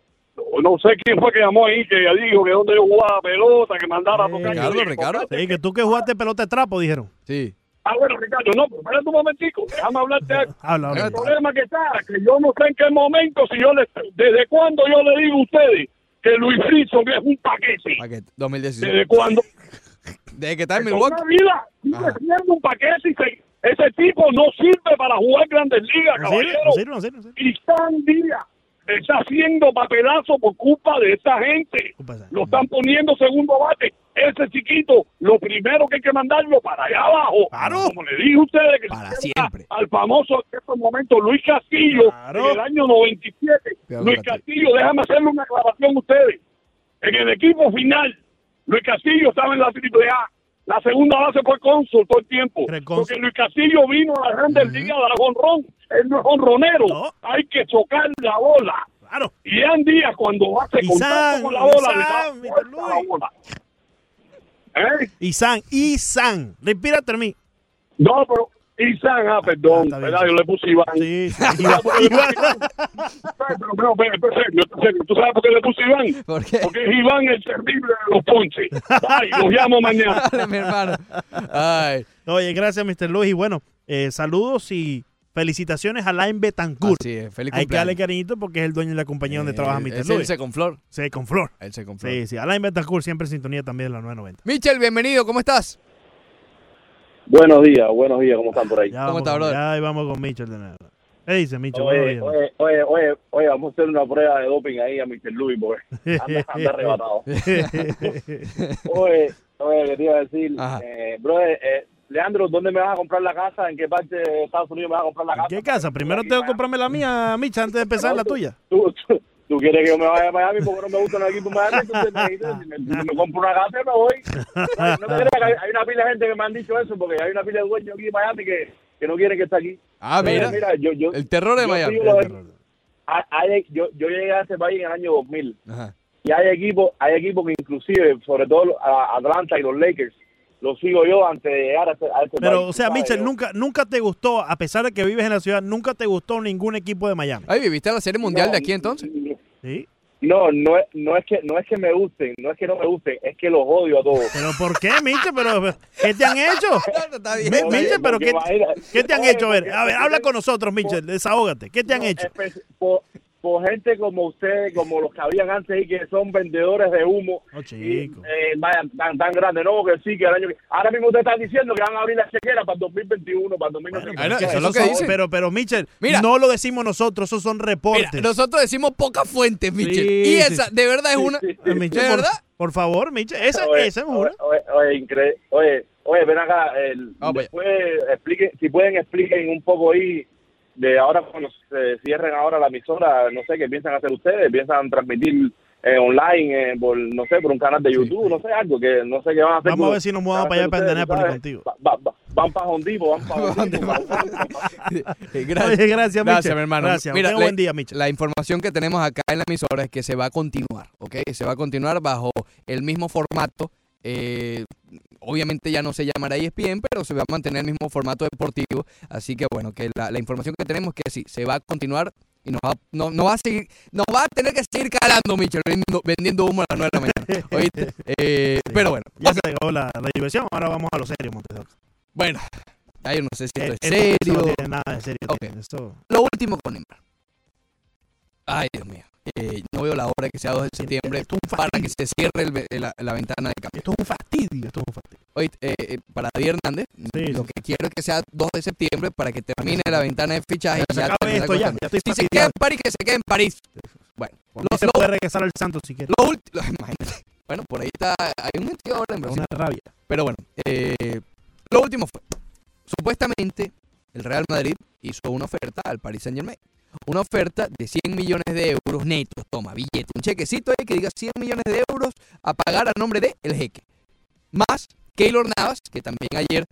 No sé quién fue que llamó ahí, que dijo que donde yo jugaba pelota, que mandara a tocar. Ricardo, dije, Ricardo. Sí, que tú que jugaste pelota de trapo, dijeron. sí. Ah, bueno, Ricardo, no, pero espérate un momentico, déjame hablarte algo. Habla, habla. El problema que está, que yo no sé en qué momento, si yo le, desde cuándo yo le digo a ustedes que Luis Frisson es un paquete. Paquete, 2016. ¿Desde cuándo? Desde que está en Toda Milwaukee. la vida sigue Ajá. siendo un paquete y se- ese tipo no sirve para jugar grandes ligas, No caballero. no sirve, no sirve, no sirve. Y San Díaz está haciendo papelazo por culpa de esta gente. Lo están poniendo segundo bate. Ese chiquito, lo primero que hay que mandarlo para allá abajo. Claro. Como le dije a ustedes, que Para siempre. al famoso en estos momentos Luis Castillo, Claro. en el año 97. Cuidado Luis Castillo, déjame hacerle una aclaración a ustedes. En el equipo final, Luis Castillo estaba en la triple A. La segunda base fue cónsul todo el tiempo. Porque Luis Castillo vino a la Grandes Ligas de la jonrón. Él no es honronero. No. Hay que chocar la bola. Claro. Y Ian Díaz, cuando hace Y contacto con la bola, y le da la bola. ¿Eh? Isan, Isan. Respírate a mí. No, pero Isan, ah, perdón, Ah, ¿verdad? Yo le puse Iván. Sí, sí. Iván. Pero, pero, pero. ¿Tú sabes por qué le puse Iván? ¿Por qué? Porque es Iván el terrible de los ponches. Ay, los llamo mañana. Dale, mi hermano. Ay, Oye, gracias, Mr. Luis. Y bueno, eh, saludos y felicitaciones a Alain Betancourt. Así es, feliz Hay que darle cumpleaños. cariñito porque es el dueño de la compañía donde Eh, trabaja Mr. es el. Seconflor. Sí, con Flor. El Seconflor. Sí, sí. Alain Betancourt siempre en sintonía también de la 990. Michel, bienvenido, ¿cómo estás? Buenos días, buenos días, ¿cómo están por ahí? Ya ¿Cómo está, brother? Ya ahí vamos con Mitchell de nuevo. ¿Qué dice Mitchell? Oye, oye, oye, oye, oye, vamos a hacer una prueba de doping ahí a Mr. Louis, porque anda, anda arrebatado. Oye, oye, que te iba a decir, eh, brother, eh, Leandro, ¿dónde me vas a comprar la casa? ¿En qué parte de Estados Unidos me vas a comprar la casa? ¿Qué casa? Primero tengo que comprarme la mía, Micha, antes de empezar la tuya. ¿Tú, tú, tú quieres que yo me vaya a Miami porque no me gustan los equipos de Miami? Entonces me dices, me, me compro una casa, yo me voy. No creas hay, hay una pila de gente que me han dicho eso, porque hay una pila de dueños aquí en Miami que, que no quieren que esté aquí. Ah, Mira, mira. mira, yo, yo, El terror de yo Miami. sigo hay- yo, yo llegué a ese país en el año 2000 Ajá. y hay equipos hay equipos que inclusive sobre todo a- Atlanta y los Lakers los sigo yo antes de llegar a este, a este Pero, país, o sea, Yo- nunca, nunca te gustó, a pesar de que vives en la ciudad, nunca te gustó ningún equipo de Miami. Ay, ¿viviste la Serie Mundial No, de aquí entonces? ¿Sí? no no es no es que no es que me gusten no es que no me gusten es que los odio a todos ¿Pero por qué, Mitchell? ¿Pero, ¿Qué te han hecho? Está bien. Bien. Pero ¿qué, qué te han hecho? A ver, a ver, habla con nosotros, Mitchell, desahógate. ¿Qué te han hecho? Por, por gente como ustedes, como los que habían antes y que son vendedores de humo. Oh, y, chico. eh, vaya, tan, tan grande, no, que sí, que el año que... Ahora mismo ustedes están diciendo que van a abrir la chequera para el 2021, para el 2021. Bueno, ¿Qué? eso es lo Esos que son- dicen. Pero, pero, Mitchell, Mira. no lo decimos nosotros, esos son Mira, reportes. nosotros decimos pocas fuentes, Michel. Sí, y sí, esa, sí. de verdad, es una. sí, Eh, ¿De por, verdad? por favor, Mitchell, esa, Oye, esa es una. oye, oye, increíble. Oye, oye, ven acá. El, Vamos después, explique, si pueden, expliquen un poco ahí de ahora cuando se cierren ahora la emisora, no sé qué piensan hacer ustedes, piensan transmitir eh, online, eh, por, no sé, por un canal de YouTube, no sé, algo que no sé qué van a hacer. Vamos a ver si nos mudamos para allá, para Indianápolis ¿sabes? contigo. Va- va- va- van para Hondipo, van para Hondipo. Gracias. Oye, gracias, mi hermano. Gracias. Mira, la, buen día, Michel. la información que tenemos acá en la emisora es que se va a continuar, ¿ok? Se va a continuar bajo el mismo formato. eh, obviamente ya no se llamará ESPN, pero se va a mantener el mismo formato deportivo. Así que bueno, que la, la información que tenemos es que sí, se va a continuar y nos va, no, no va a seguir, nos va a tener que seguir calando, Michel, vendiendo, vendiendo humo a las 9 de la mañana. ¿Oíste? Eh, Pero bueno, Ya ok, se acabó la, la diversión, ahora vamos a lo serio, Montes de Oca. bueno, ya yo no sé si esto Eh, es esto serio. no tiene nada de serio. Ok. tiene, esto- Lo último con Neymar. Ay, Dios mío. Eh, no veo la hora que sea 2 de septiembre Esto es un para que se cierre el la, la ventana de cambio. Esto es un fastidio, esto es un fastidio. Oye, eh, eh, para David Hernández, Sí, lo sí. que quiero es que sea 2 de septiembre para que termine la ventana de fichaje. Se y acabe esto ya, ya estoy Si se queda en París, que se quede en París. Bueno, Por lo, mí se lo- puede regresar al Santos si quiere. lo último, imagínate. Bueno, por ahí está, hay un metido ahora en Brasil. Una rabia. Pero bueno, eh, lo último fue, supuestamente el Real Madrid hizo una oferta al Paris Saint Germain. Una oferta de 100 millones de euros netos, toma, billete, un chequecito ahí que diga 100 millones de euros a pagar a nombre de el jeque. Más Keylor Navas, que también ayer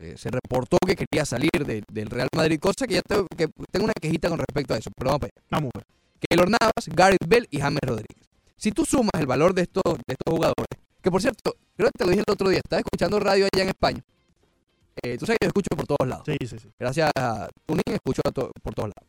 eh, se reportó que quería salir de- del Real Madrid, cosa que ya tengo, que tengo una quejita con respecto a eso, pero vamos para allá. Vamos, pues. Keylor Navas, Gareth Bell y James Rodríguez. Si tú sumas el valor de estos, de estos jugadores, que por cierto, creo que te lo dije el otro día, estaba escuchando radio allá en España. Eh, tú sabes que yo escucho por todos lados. Sí, sí, sí. Gracias a Tuning escucho a to- por todos lados.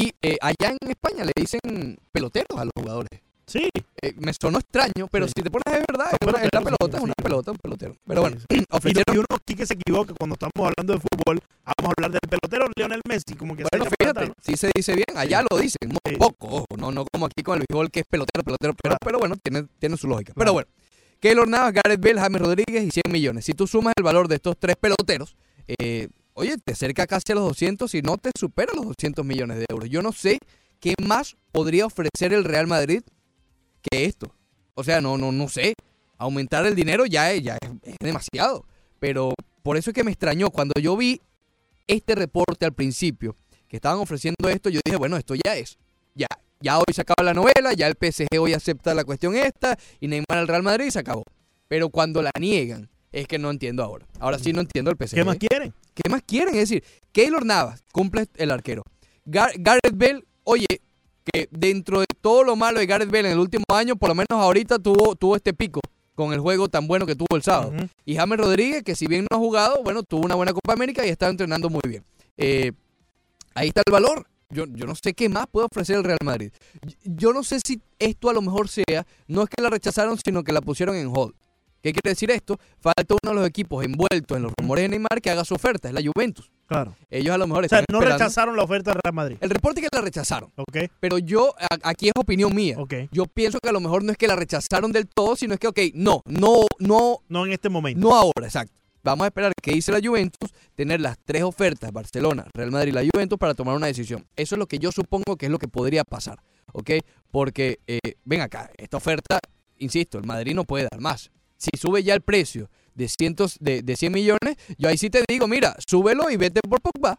Y eh, allá en España le dicen peloteros a los jugadores. Sí, Eh, me sonó extraño, pero Sí. si te pones de verdad, es una, es pelota, es sí, una sí. pelota, un pelotero. Pero bueno, Sí, Y, no- ofrecieron y uno aquí que se equivoca cuando estamos hablando de fútbol, vamos a hablar del pelotero Lionel Messi, como que Bueno, fíjate, atrás, si se dice bien, allá lo dicen, muy Sí. poco, ojo, no, no como aquí con el béisbol que es pelotero, pelotero, pero, Claro. pero bueno, tiene, tiene su lógica. Claro. Pero bueno, Keylor Navas, Gareth Bell, James Rodríguez y 100 millones. Si tú sumas el valor de estos tres peloteros, eh, oye, te acerca casi a los 200 y no te supera los 200 millones de euros. Yo no sé qué más podría ofrecer el Real Madrid que esto. O sea, no, no, no sé. Aumentar el dinero ya, es- ya es, demasiado. Pero por eso es que me extrañó. Cuando yo vi este reporte al principio, que estaban ofreciendo esto, yo dije, bueno, esto ya es. Ya, ya hoy se acaba la novela, ya el PSG hoy acepta la cuestión esta, y Neymar al Real Madrid se acabó. Pero cuando la niegan, es que no entiendo ahora. Ahora sí no entiendo el PSG. ¿Qué más quieren? ¿Qué más quieren? Es decir, Keylor Navas cumple el arquero. Gar- Gareth Bell, oye, que dentro de todo lo malo de Gareth Bell en el último año, por lo menos ahorita tuvo, tuvo este pico con el juego tan bueno que tuvo el sábado. Y James Rodríguez, que si bien no ha jugado, bueno, tuvo una buena Copa América y está entrenando muy bien. Eh, ahí está el valor. Yo, yo no sé qué más puede ofrecer el Real Madrid. Yo- Yo no sé si esto a lo mejor sea, no es que la rechazaron, sino que la pusieron en hold. ¿Qué quiere decir esto? Falta uno de los equipos envueltos en los rumores de Neymar que haga su oferta, es la Juventus. Claro. Ellos a lo mejor O sea, no esperando- rechazaron la oferta del Real Madrid. El reporte es que la rechazaron. Ok. Pero yo, a- aquí es opinión mía. Ok. Yo pienso que a lo mejor no es que la rechazaron del todo, sino es que, ok, no, no, no, No en este momento. no ahora, exacto. Vamos a esperar que dice la Juventus, tener las tres ofertas, Barcelona, Real Madrid y la Juventus, para tomar una decisión. Eso es lo que yo supongo que es lo que podría pasar, ¿ok? Porque, eh, ven acá, esta oferta, insisto, el Madrid no puede dar más. Si sube ya el precio de cientos, de, de 100 millones, yo ahí sí te digo, mira, súbelo y vete por Pogba.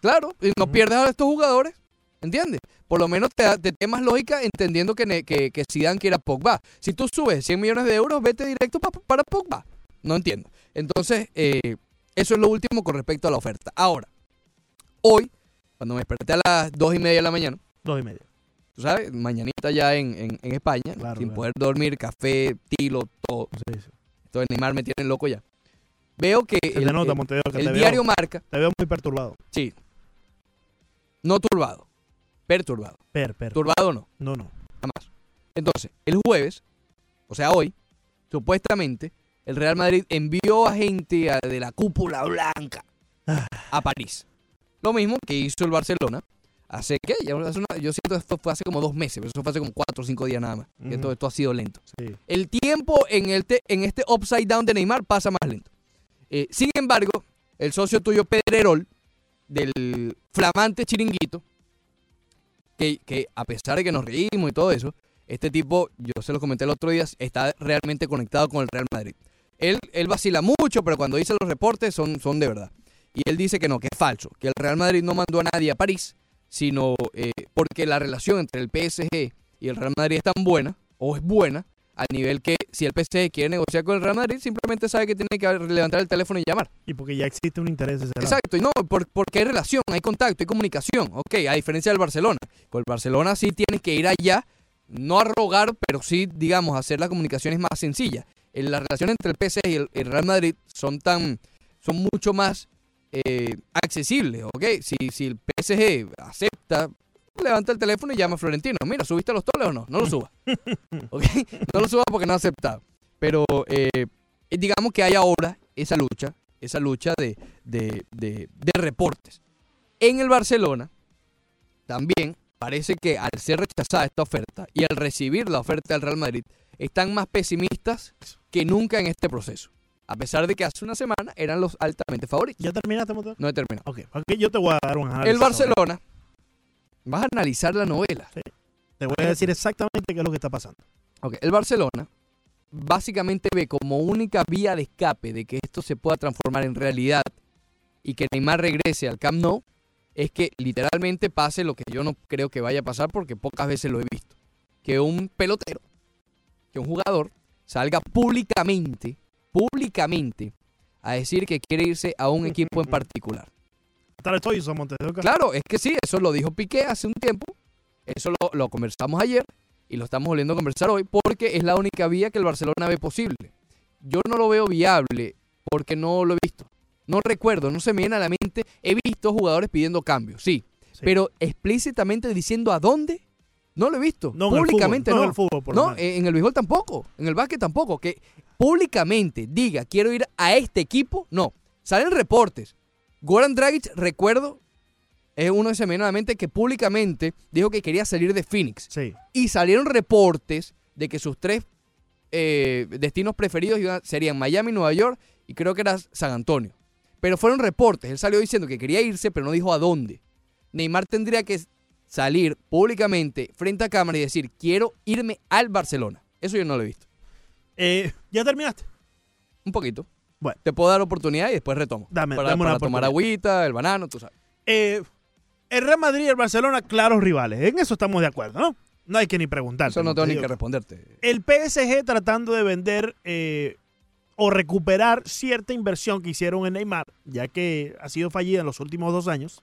Claro, y no pierdas a estos jugadores, ¿entiendes? Por lo menos te, te tiene más lógica entendiendo que, que, que Zidane quiera Pogba. Si tú subes 100 millones de euros, vete directo pa- para Pogba. No entiendo. Entonces, eh, eso es lo último con respecto a la oferta. Ahora, hoy, cuando me desperté a las 2 y media de la mañana, Dos y medio. Tú sabes, mañanita ya en, en- en España, Claro, sin claro. poder dormir, café, tilo, todo. Sí, sí. Entonces Neymar me tiene loco ya. Veo que Se te el, nota, el- Montevideo, que el te diario veo, marca, te veo muy perturbado. sí, no turbado, perturbado. Per, per. Turbado no, No, no. jamás. Entonces, el jueves, o sea, hoy, supuestamente, el Real Madrid envió a gente a- de la cúpula blanca a París. Lo mismo que hizo el Barcelona. Hace una- yo siento que esto fue hace como dos meses, pero eso fue hace como cuatro o cinco días nada más. Que Ujú. todo esto ha sido lento. Sí. El tiempo en, el te- en este upside down de Neymar pasa más lento. Eh, sin embargo, el socio tuyo Pedrerol, del flamante chiringuito, que, que a pesar de que nos reímos y todo eso, este tipo, yo se lo comenté el otro día, está realmente conectado con el Real Madrid. Él, él vacila mucho, pero cuando dice los reportes son, son de verdad. Y él dice que no, que es falso, que el Real Madrid no mandó a nadie a París, sino eh, porque la relación entre el PSG y el Real Madrid es tan buena, o es buena, al nivel que si el PSG quiere negociar con el Real Madrid, simplemente sabe que tiene que levantar el teléfono y llamar. Y porque ya existe un interés ese. Exacto, y no, por- porque hay relación, hay contacto, hay comunicación. Ok, a diferencia del Barcelona. Con el Barcelona sí tienes que ir allá, no a rogar, pero sí, digamos, hacer las comunicaciones más sencillas. En la relación entre el PSG y el Real Madrid son tan, son mucho más eh, accesibles, ¿ok? Si, si el PSG acepta, levanta el teléfono y llama a Florentino. Mira, ¿subiste los toles o no? No lo suba. ¿Ok? No lo suba porque no ha aceptado. Pero eh, digamos que hay ahora esa lucha, esa lucha de, de, de- de reportes. En el Barcelona, también parece que al ser rechazada esta oferta y al recibir la oferta del Real Madrid, están más pesimistas que nunca en este proceso. A pesar de que hace una semana eran los altamente favoritos. ¿Ya terminaste, Monteo? No he terminado. Ok, ok, yo te voy a dar un análisis. El Barcelona, vas a analizar la novela. Te voy a decir exactamente qué es lo que está pasando. Ok, el Barcelona básicamente ve como única vía de escape de que esto se pueda transformar en realidad y que Neymar regrese al Camp Nou es que literalmente pase lo que yo no creo que vaya a pasar porque pocas veces lo he visto. Que un pelotero, que un jugador salga públicamente, públicamente a decir que quiere irse a un equipo en particular. Estoy. Claro, es que sí, eso lo dijo Piqué hace un tiempo, eso lo, lo conversamos ayer y lo estamos volviendo a conversar hoy porque es la única vía que el Barcelona ve posible. Yo no lo veo viable porque no lo he visto. No recuerdo, no se me viene a la mente. He visto jugadores pidiendo cambios, sí, Sí. pero explícitamente diciendo a dónde, no lo he visto. No en el Públicamente fútbol, no no. en el fútbol, por no, en el béisbol tampoco, en el básquet tampoco. Que públicamente diga quiero ir a este equipo, no. Salen reportes. Goran Dragic, recuerdo, es uno de se me viene a la mente que públicamente dijo que quería salir de Phoenix. Sí. Y salieron reportes de que sus tres eh, destinos preferidos iban- serían Miami, Nueva York y creo que era San Antonio. Pero fueron reportes. Él salió diciendo que quería irse, pero no dijo a dónde. Neymar tendría que salir públicamente frente a cámara y decir, quiero irme al Barcelona. Eso yo no lo he visto. Eh, ¿Ya terminaste? Un poquito. Bueno. Te puedo dar oportunidad y después retomo. Dame- para dame una para tomar agüita, el banano, tú sabes. Eh, el Real Madrid y el Barcelona, claros rivales. En eso estamos de acuerdo, ¿no? No hay que ni preguntar. Eso no tengo ni que responderte. El PSG tratando de vender eh, o recuperar cierta inversión que hicieron en Neymar, ya que ha sido fallida en los últimos dos años.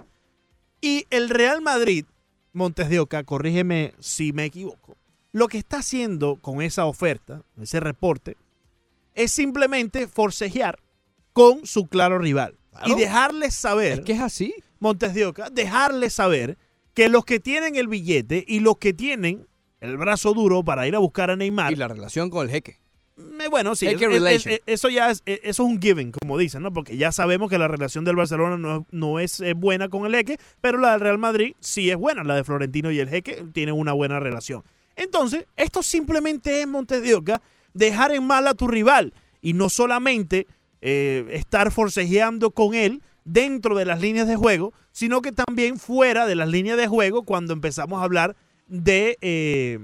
Y el Real Madrid, Montes de Oca, corrígeme si me equivoco, lo que está haciendo con esa oferta, ese reporte, es simplemente forcejear con su claro rival. Claro. Y dejarles saber, Es que es así. Montes de Oca, dejarles saber que los que tienen el billete y los que tienen el brazo duro para ir a buscar a Neymar, Y la relación con el jeque. Bueno, sí, es- es- eso ya es, eh, eso es un given, como dicen, ¿no? Porque ya sabemos que la relación del Barcelona no, no es eh, buena con el Jeque, pero la del Real Madrid sí es buena. La de Florentino y el Jeque tienen una buena relación. Entonces, esto simplemente es, Montes de Oca, dejar en mal a tu rival y no solamente eh, estar forcejeando con él dentro de las líneas de juego, sino que también fuera de las líneas de juego cuando empezamos a hablar de eh,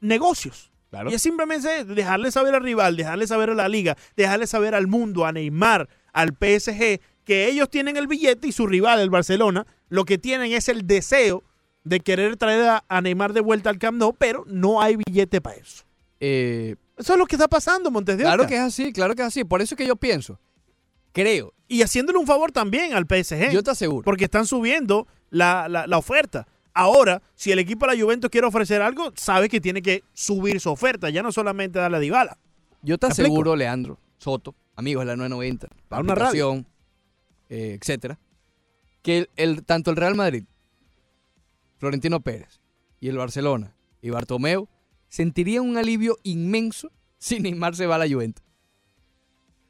negocios. Y es simplemente dejarle saber al rival, dejarle saber a la liga, dejarle saber al mundo, a Neymar, al PSG, que ellos tienen el billete y su rival, el Barcelona, lo que tienen es el deseo de querer traer a, Neymar de vuelta al Camp Nou, pero no hay billete para eso. Eh, Eso es lo que está pasando, Montes de claro Oca. que es así, claro que es así. Por eso es que yo pienso, creo, Y haciéndole un favor también al PSG. yo te aseguro. porque están subiendo la, la- la oferta. Ahora, si el equipo de la Juventus quiere ofrecer algo, sabe que tiene que subir su oferta, ya no solamente darle a Dybala. Yo te aseguro, Leandro Soto, amigos de la 990, la aplicación, eh, etcétera, que el, el- tanto el Real Madrid, Florentino Pérez y el Barcelona y Bartomeu sentirían un alivio inmenso si Neymar se va a la Juventus.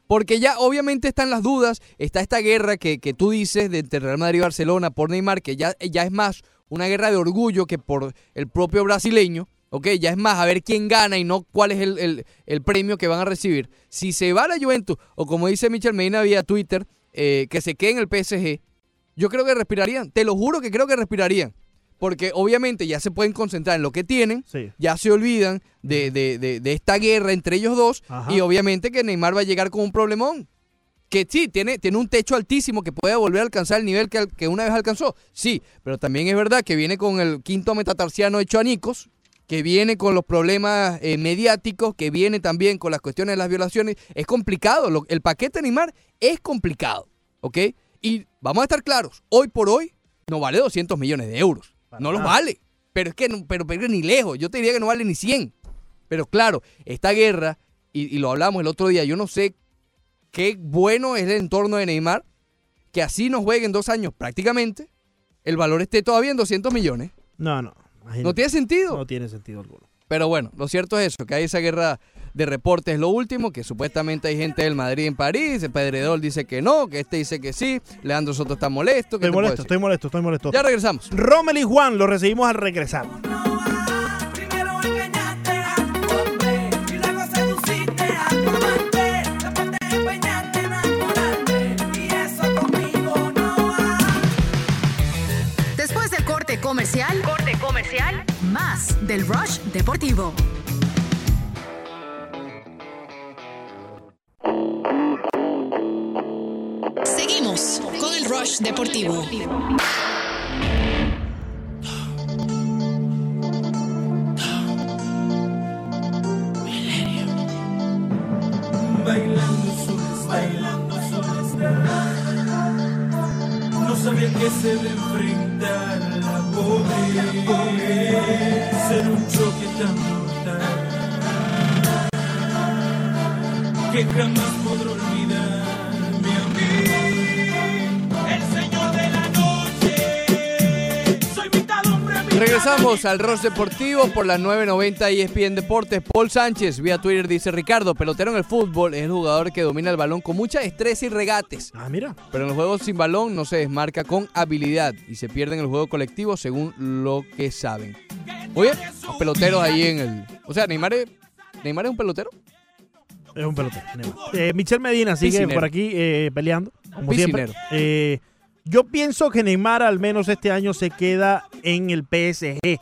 Porque ya obviamente están las dudas, está esta guerra que, que tú dices de entre Real Madrid y Barcelona por Neymar, que ya, ya es más una guerra de orgullo que por el propio brasileño, ¿ok? Ya es más a ver quién gana y no cuál es el, el- premio que van a recibir. Si se va a la Juventus, o como dice Michel Medina vía Twitter, eh, que se quede en el PSG, yo creo que respirarían, te lo juro que creo que respirarían. Porque obviamente ya se pueden concentrar en lo que tienen, Sí. ya se olvidan de, de- de- de esta guerra entre ellos dos Ajá. y obviamente que Neymar va a llegar con un problemón. Que sí, tiene, tiene un techo altísimo que puede volver a alcanzar el nivel que, que una vez alcanzó. Sí, pero también es verdad que viene con el quinto metatarsiano hecho anicos, que viene con los problemas eh, mediáticos, que viene también con las cuestiones de las violaciones. Es complicado. lo- el paquete de Neymar es complicado. ¿Ok? Y vamos a estar claros, hoy por hoy no vale 200 millones de euros. No los vale. Pero es que no, pero, pero ni lejos. Yo te diría que no vale ni 100. Pero claro, esta guerra, y, y lo hablamos el otro día, yo no sé qué bueno es el entorno de Neymar, que así nos juegue en dos años prácticamente, el valor esté todavía en 200 millones. No, no. imagínate. No tiene sentido. No tiene sentido alguno. Pero bueno, lo cierto es eso, que hay esa guerra de reportes, lo último, que supuestamente hay gente del Madrid en París, el Pedredol dice que no, que este dice que sí, Leandro Soto está molesto. ¿qué Estoy molesto, estoy molesto, estoy molesto. Ya regresamos. Rommel y Juan lo recibimos al regresar. Después del corte comercial, corte comercial, más del Rush Deportivo. Seguimos con el Rush Deportivo. Que se debe enfrentar la pobre. Ser un choque tan mortal que jamás podré olvidarme a mí. El señor de la noche. Soy mitad hombre, mitad Regresamos al Ross Deportivo por las 9.90 ESPN Deportes. Paul Sánchez, vía Twitter, dice Ricardo, pelotero en el fútbol, es el jugador que domina el balón con mucha destreza y regates. Ah, mira. Pero en los juegos sin balón no se desmarca con habilidad y se pierde en el juego colectivo según lo que saben. Oye, los peloteros ahí en el... O sea, Neymar es, Neymar es un pelotero. Es un pelotero. Eh, Michel Medina sigue por aquí eh, peleando, como siempre. Eh, yo pienso que Neymar al menos este año se queda en el PSG.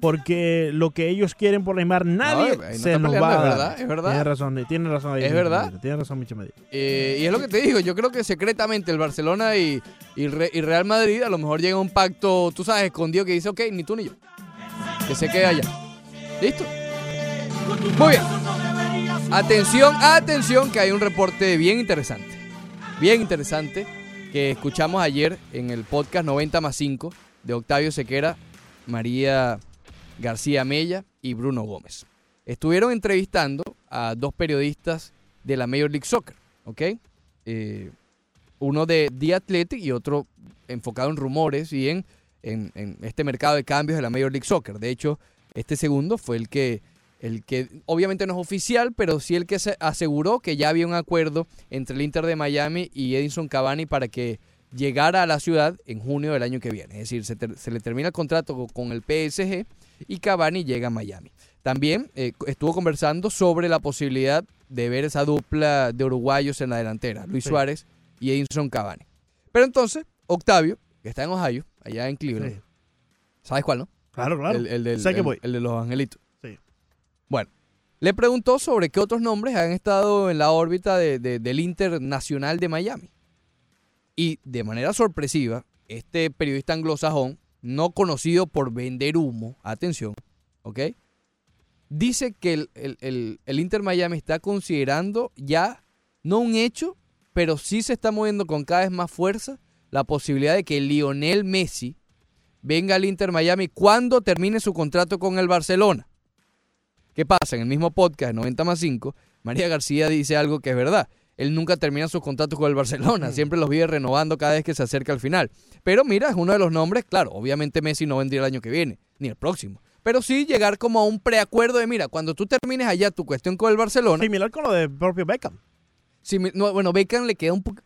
Porque lo que ellos quieren por Neymar, nadie no se peleando, va a es dar. verdad, es verdad. Tiene razón, tiene razón ahí. Es verdad. Tiene razón, Michel Medina. Eh, y es lo que te digo, yo creo que secretamente el Barcelona y, y Re- y Real Madrid a lo mejor llega a un pacto, tú sabes, escondido que dice, ok, ni tú ni yo. Que se quede allá. ¿Listo? Muy bien. Atención, atención, que hay un reporte bien interesante. Bien interesante que escuchamos ayer en el podcast 90 más 5 de Octavio Sequera, María García Mella y Bruno Gómez. Estuvieron entrevistando a dos periodistas de la Major League Soccer, ¿ok? Eh, uno de The Athletic y otro enfocado en rumores y en, en- en este mercado de cambios de la Major League Soccer. De hecho, este segundo fue el que el que obviamente no es oficial, pero sí el que se aseguró que ya había un acuerdo entre el Inter de Miami y Edinson Cavani para que llegara a la ciudad en junio del año que viene. Es decir, se, ter- se le termina el contrato co- con el PSG y Cavani llega a Miami. También eh, estuvo conversando sobre la posibilidad de ver esa dupla de uruguayos en la delantera, Luis Sí. Suárez y Edinson Cavani. Pero entonces, Octavio, que está en Ohio, allá en Cleveland, Sí. ¿sabes cuál, no? Claro, claro. El, el del- el de los angelitos. Bueno, le preguntó sobre qué otros nombres han estado en la órbita de- de- del Internacional de Miami. Y de manera sorpresiva, este periodista anglosajón, no conocido por vender humo, atención, ¿ok? Dice que el- el Inter Miami está considerando ya, no un hecho, pero sí se está moviendo con cada vez más fuerza la posibilidad de que Lionel Messi venga al Inter Miami cuando termine su contrato con el Barcelona. ¿Qué pasa? En el mismo podcast, 90 más 5, María García dice algo que es verdad. Él nunca termina sus contratos con el Barcelona, siempre los vive renovando cada vez que se acerca al final. Pero mira, es uno de los nombres, claro, obviamente Messi no vendría el año que viene, ni el próximo. Pero sí llegar como a un preacuerdo de, mira, cuando tú termines allá tu cuestión con el Barcelona, Similar con lo de propio Beckham. si no, bueno, Beckham le queda un poco...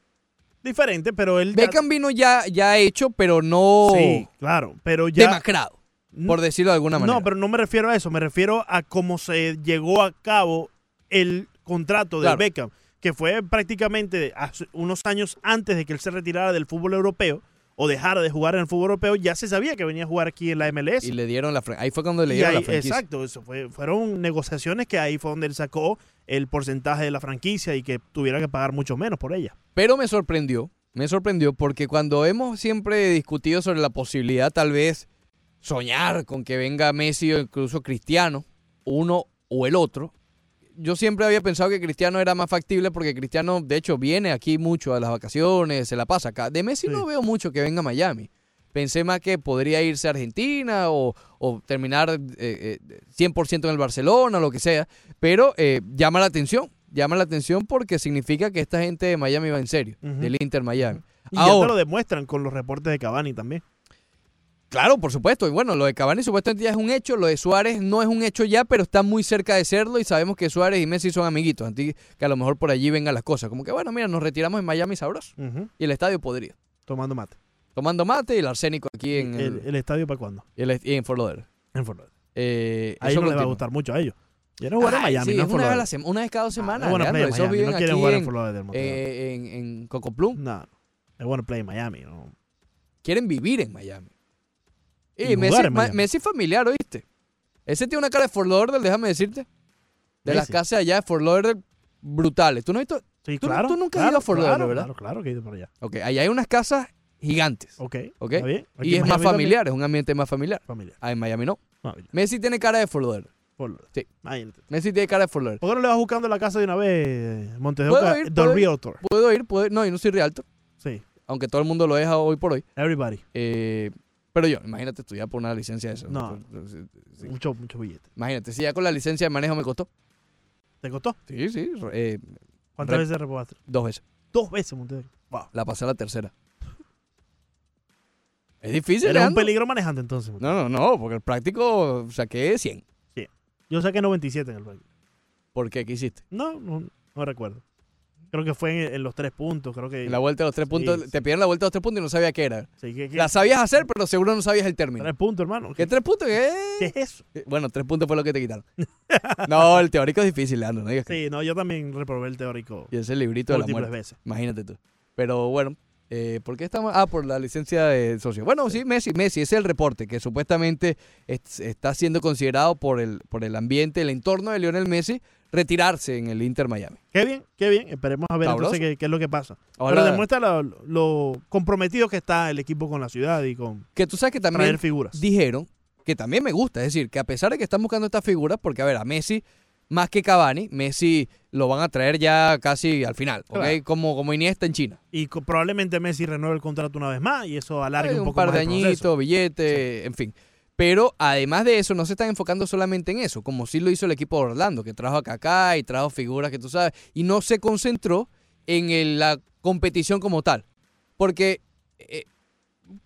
Diferente, pero él... ya- Beckham vino ya, ya hecho, pero no Sí, claro, pero ya... demacrado, por decirlo de alguna manera. No, pero no me refiero a eso, me refiero a cómo se llegó a cabo el contrato de Claro. Beckham, que fue prácticamente hace unos años antes de que él se retirara del fútbol europeo o dejara de jugar en el fútbol europeo, ya se sabía que venía a jugar aquí en la MLS. Y le dieron la Ahí fue cuando le dieron ahí- la franquicia. Exacto, eso fue, fueron negociaciones que ahí fue donde él sacó el porcentaje de la franquicia y que tuviera que pagar mucho menos por ella. Pero me sorprendió, me sorprendió porque cuando hemos siempre discutido sobre la posibilidad tal vez soñar con que venga Messi o incluso Cristiano, uno o el otro, yo siempre había pensado que Cristiano era más factible porque Cristiano de hecho viene aquí mucho a las vacaciones, se la pasa acá. De Messi no veo mucho que venga a Miami. Pensé más que podría irse a Argentina o, o terminar eh, eh, 100% en el Barcelona o lo que sea, pero eh, llama la atención, llama la atención porque significa que esta gente de Miami va en serio, del Inter Miami. Y ya te Ahora, lo demuestran con los reportes de Cavani también. Claro, por supuesto. Y bueno, lo de Cavani supuestamente ya es un hecho, lo de Suárez no es un hecho ya, pero está muy cerca de serlo y sabemos que Suárez y Messi son amiguitos, así que a lo mejor por allí vengan las cosas. Como que bueno, mira, nos retiramos en Miami sabroso y el estadio podría. Tomando mate. Tomando mate y el arsénico aquí en, El, el, el estadio para cuándo? y el- y en Fort Lauderdale. En Fort Lauderdale. Eh, Ahí no les va a gustar mucho a ellos. Quieren jugar en Miami, sí, no una, vez la una cada semana. es bueno Leandro, play esos viven no quieren jugar en en, Fort Lauderdale, eh, en, en Cocoplum. No, es bueno play en Miami. ¿no? Quieren vivir en Miami. Y, Y Messi. Messi es familiar, ¿oíste? Ese tiene una cara de Fort Lauderdale, déjame decirte. De las casas allá de Fort Lauderdale brutales. ¿Tú no has visto? Sí, Tú- claro. tú nunca has claro, ido a Fort claro, Lauderdale, ¿verdad? Claro, claro que he ido por allá. Ok, allá hay unas casas gigantes. Ok, ¿ok? está bien. Y es más también. familiar, es un ambiente más familiar. Familiar. Ah, en Miami no. Familiar. Messi tiene cara de Fort Lauderdale. Sí. Imagínate. Messi tiene cara de Fort Lauderdale. ¿Por qué no le vas buscando la casa de una vez, Montes de ¿Puedo ir? ¿Puedo ir? Puedo ir, puedo ir. No, yo no soy realtor, Sí. aunque todo el mundo lo deja hoy por hoy. Everybody. Eh, pero yo, imagínate estudiar por una licencia de eso. No. Sí, sí. Mucho, mucho billete. Imagínate, si ya con la licencia de manejo me costó. ¿Te costó? Sí, sí. eh, ¿Cuántas veces reprobaste? dos veces. Dos veces, Oca. Wow. La pasé a la tercera. Es difícil, Eres un Leandro. peligro manejando entonces. No, no, no, porque el práctico saqué 100. Yo saqué 97 en el banco. ¿Por qué? ¿Qué hiciste? No, no, no recuerdo. Creo que fue en, en los tres puntos. Creo que. En la vuelta de los tres puntos. sí. Te pidieron la vuelta de los tres puntos y no sabía qué era. Sí, ¿qué- qué- La sabías hacer, pero seguro no sabías el término. Tres puntos, hermano. ¿Qué tres puntos? ¿Qué? ¿Qué es eso? Eh, Bueno, tres puntos fue lo que te quitaron. no, el teórico es difícil, Leandro. No digas que- Sí, no, yo también reprobé el teórico Y ese librito de la muerte. veces. Imagínate tú. Pero bueno, eh, ¿por qué estamos? Ah, por la licencia de socio. Bueno, sí, Messi, Messi, ese es el reporte que supuestamente es- está siendo considerado por el, por el ambiente, el entorno de Lionel Messi, retirarse en el Inter Miami. Qué bien, qué bien. Esperemos a ver entonces qué, qué es lo que pasa. Ahora- Pero demuestra lo, lo comprometido que está el equipo con la ciudad y con Que tú sabes que también traer figuras. dijeron, que también me gusta, es decir, que a pesar de que están buscando estas figuras, porque a ver, a Messi, más que Cavani, Messi lo van a traer ya casi al final, ¿ok? Claro. Como, como Iniesta en China. Y probablemente Messi renueve el contrato una vez más y eso alargue Eh, un un poco par más de añitos, billete, en fin. Pero además de eso, no se están enfocando solamente en eso, como sí lo hizo el equipo de Orlando, que trajo a Kaká y trajo figuras que tú sabes, y no se concentró en el- la competición como tal. Porque eh,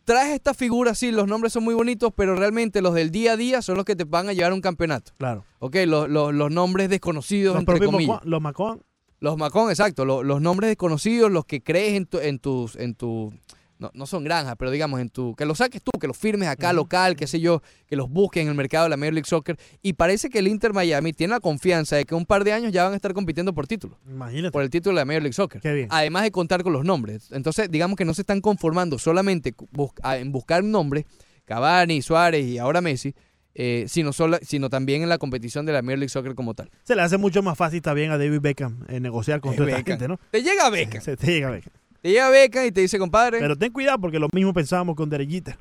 traes esta figura, sí, los nombres son muy bonitos, pero realmente los del día a día son los que te van a llevar a un campeonato. Claro. Ok, los, los- los nombres desconocidos, Los entre comillas. Los Macón. Los Macón, exacto. lo- los nombres desconocidos, los que crees en, tu, en tus, en tu, no, no son granjas, pero digamos en tu, que los saques tú, que los firmes acá local, qué sé yo, que los busques en el mercado de la Major League Soccer. Y parece que el Inter Miami tiene la confianza de que un par de años ya van a estar compitiendo por título. Imagínate. Por el título de la Major League Soccer. Qué bien. Además de contar con los nombres. Entonces, digamos que no se están conformando solamente bus- en buscar nombres, Cavani, Suárez y ahora Messi, eh, sino, sola- sino también en la competición de la Major League Soccer como tal. Se le hace mucho más fácil también a David Beckham eh, negociar con toda esta gente, ¿no? Te llega Beckham. Se te llega Beckham. Te llega Beckham y te dice, compadre, Pero ten cuidado porque lo mismo pensábamos con Derechita.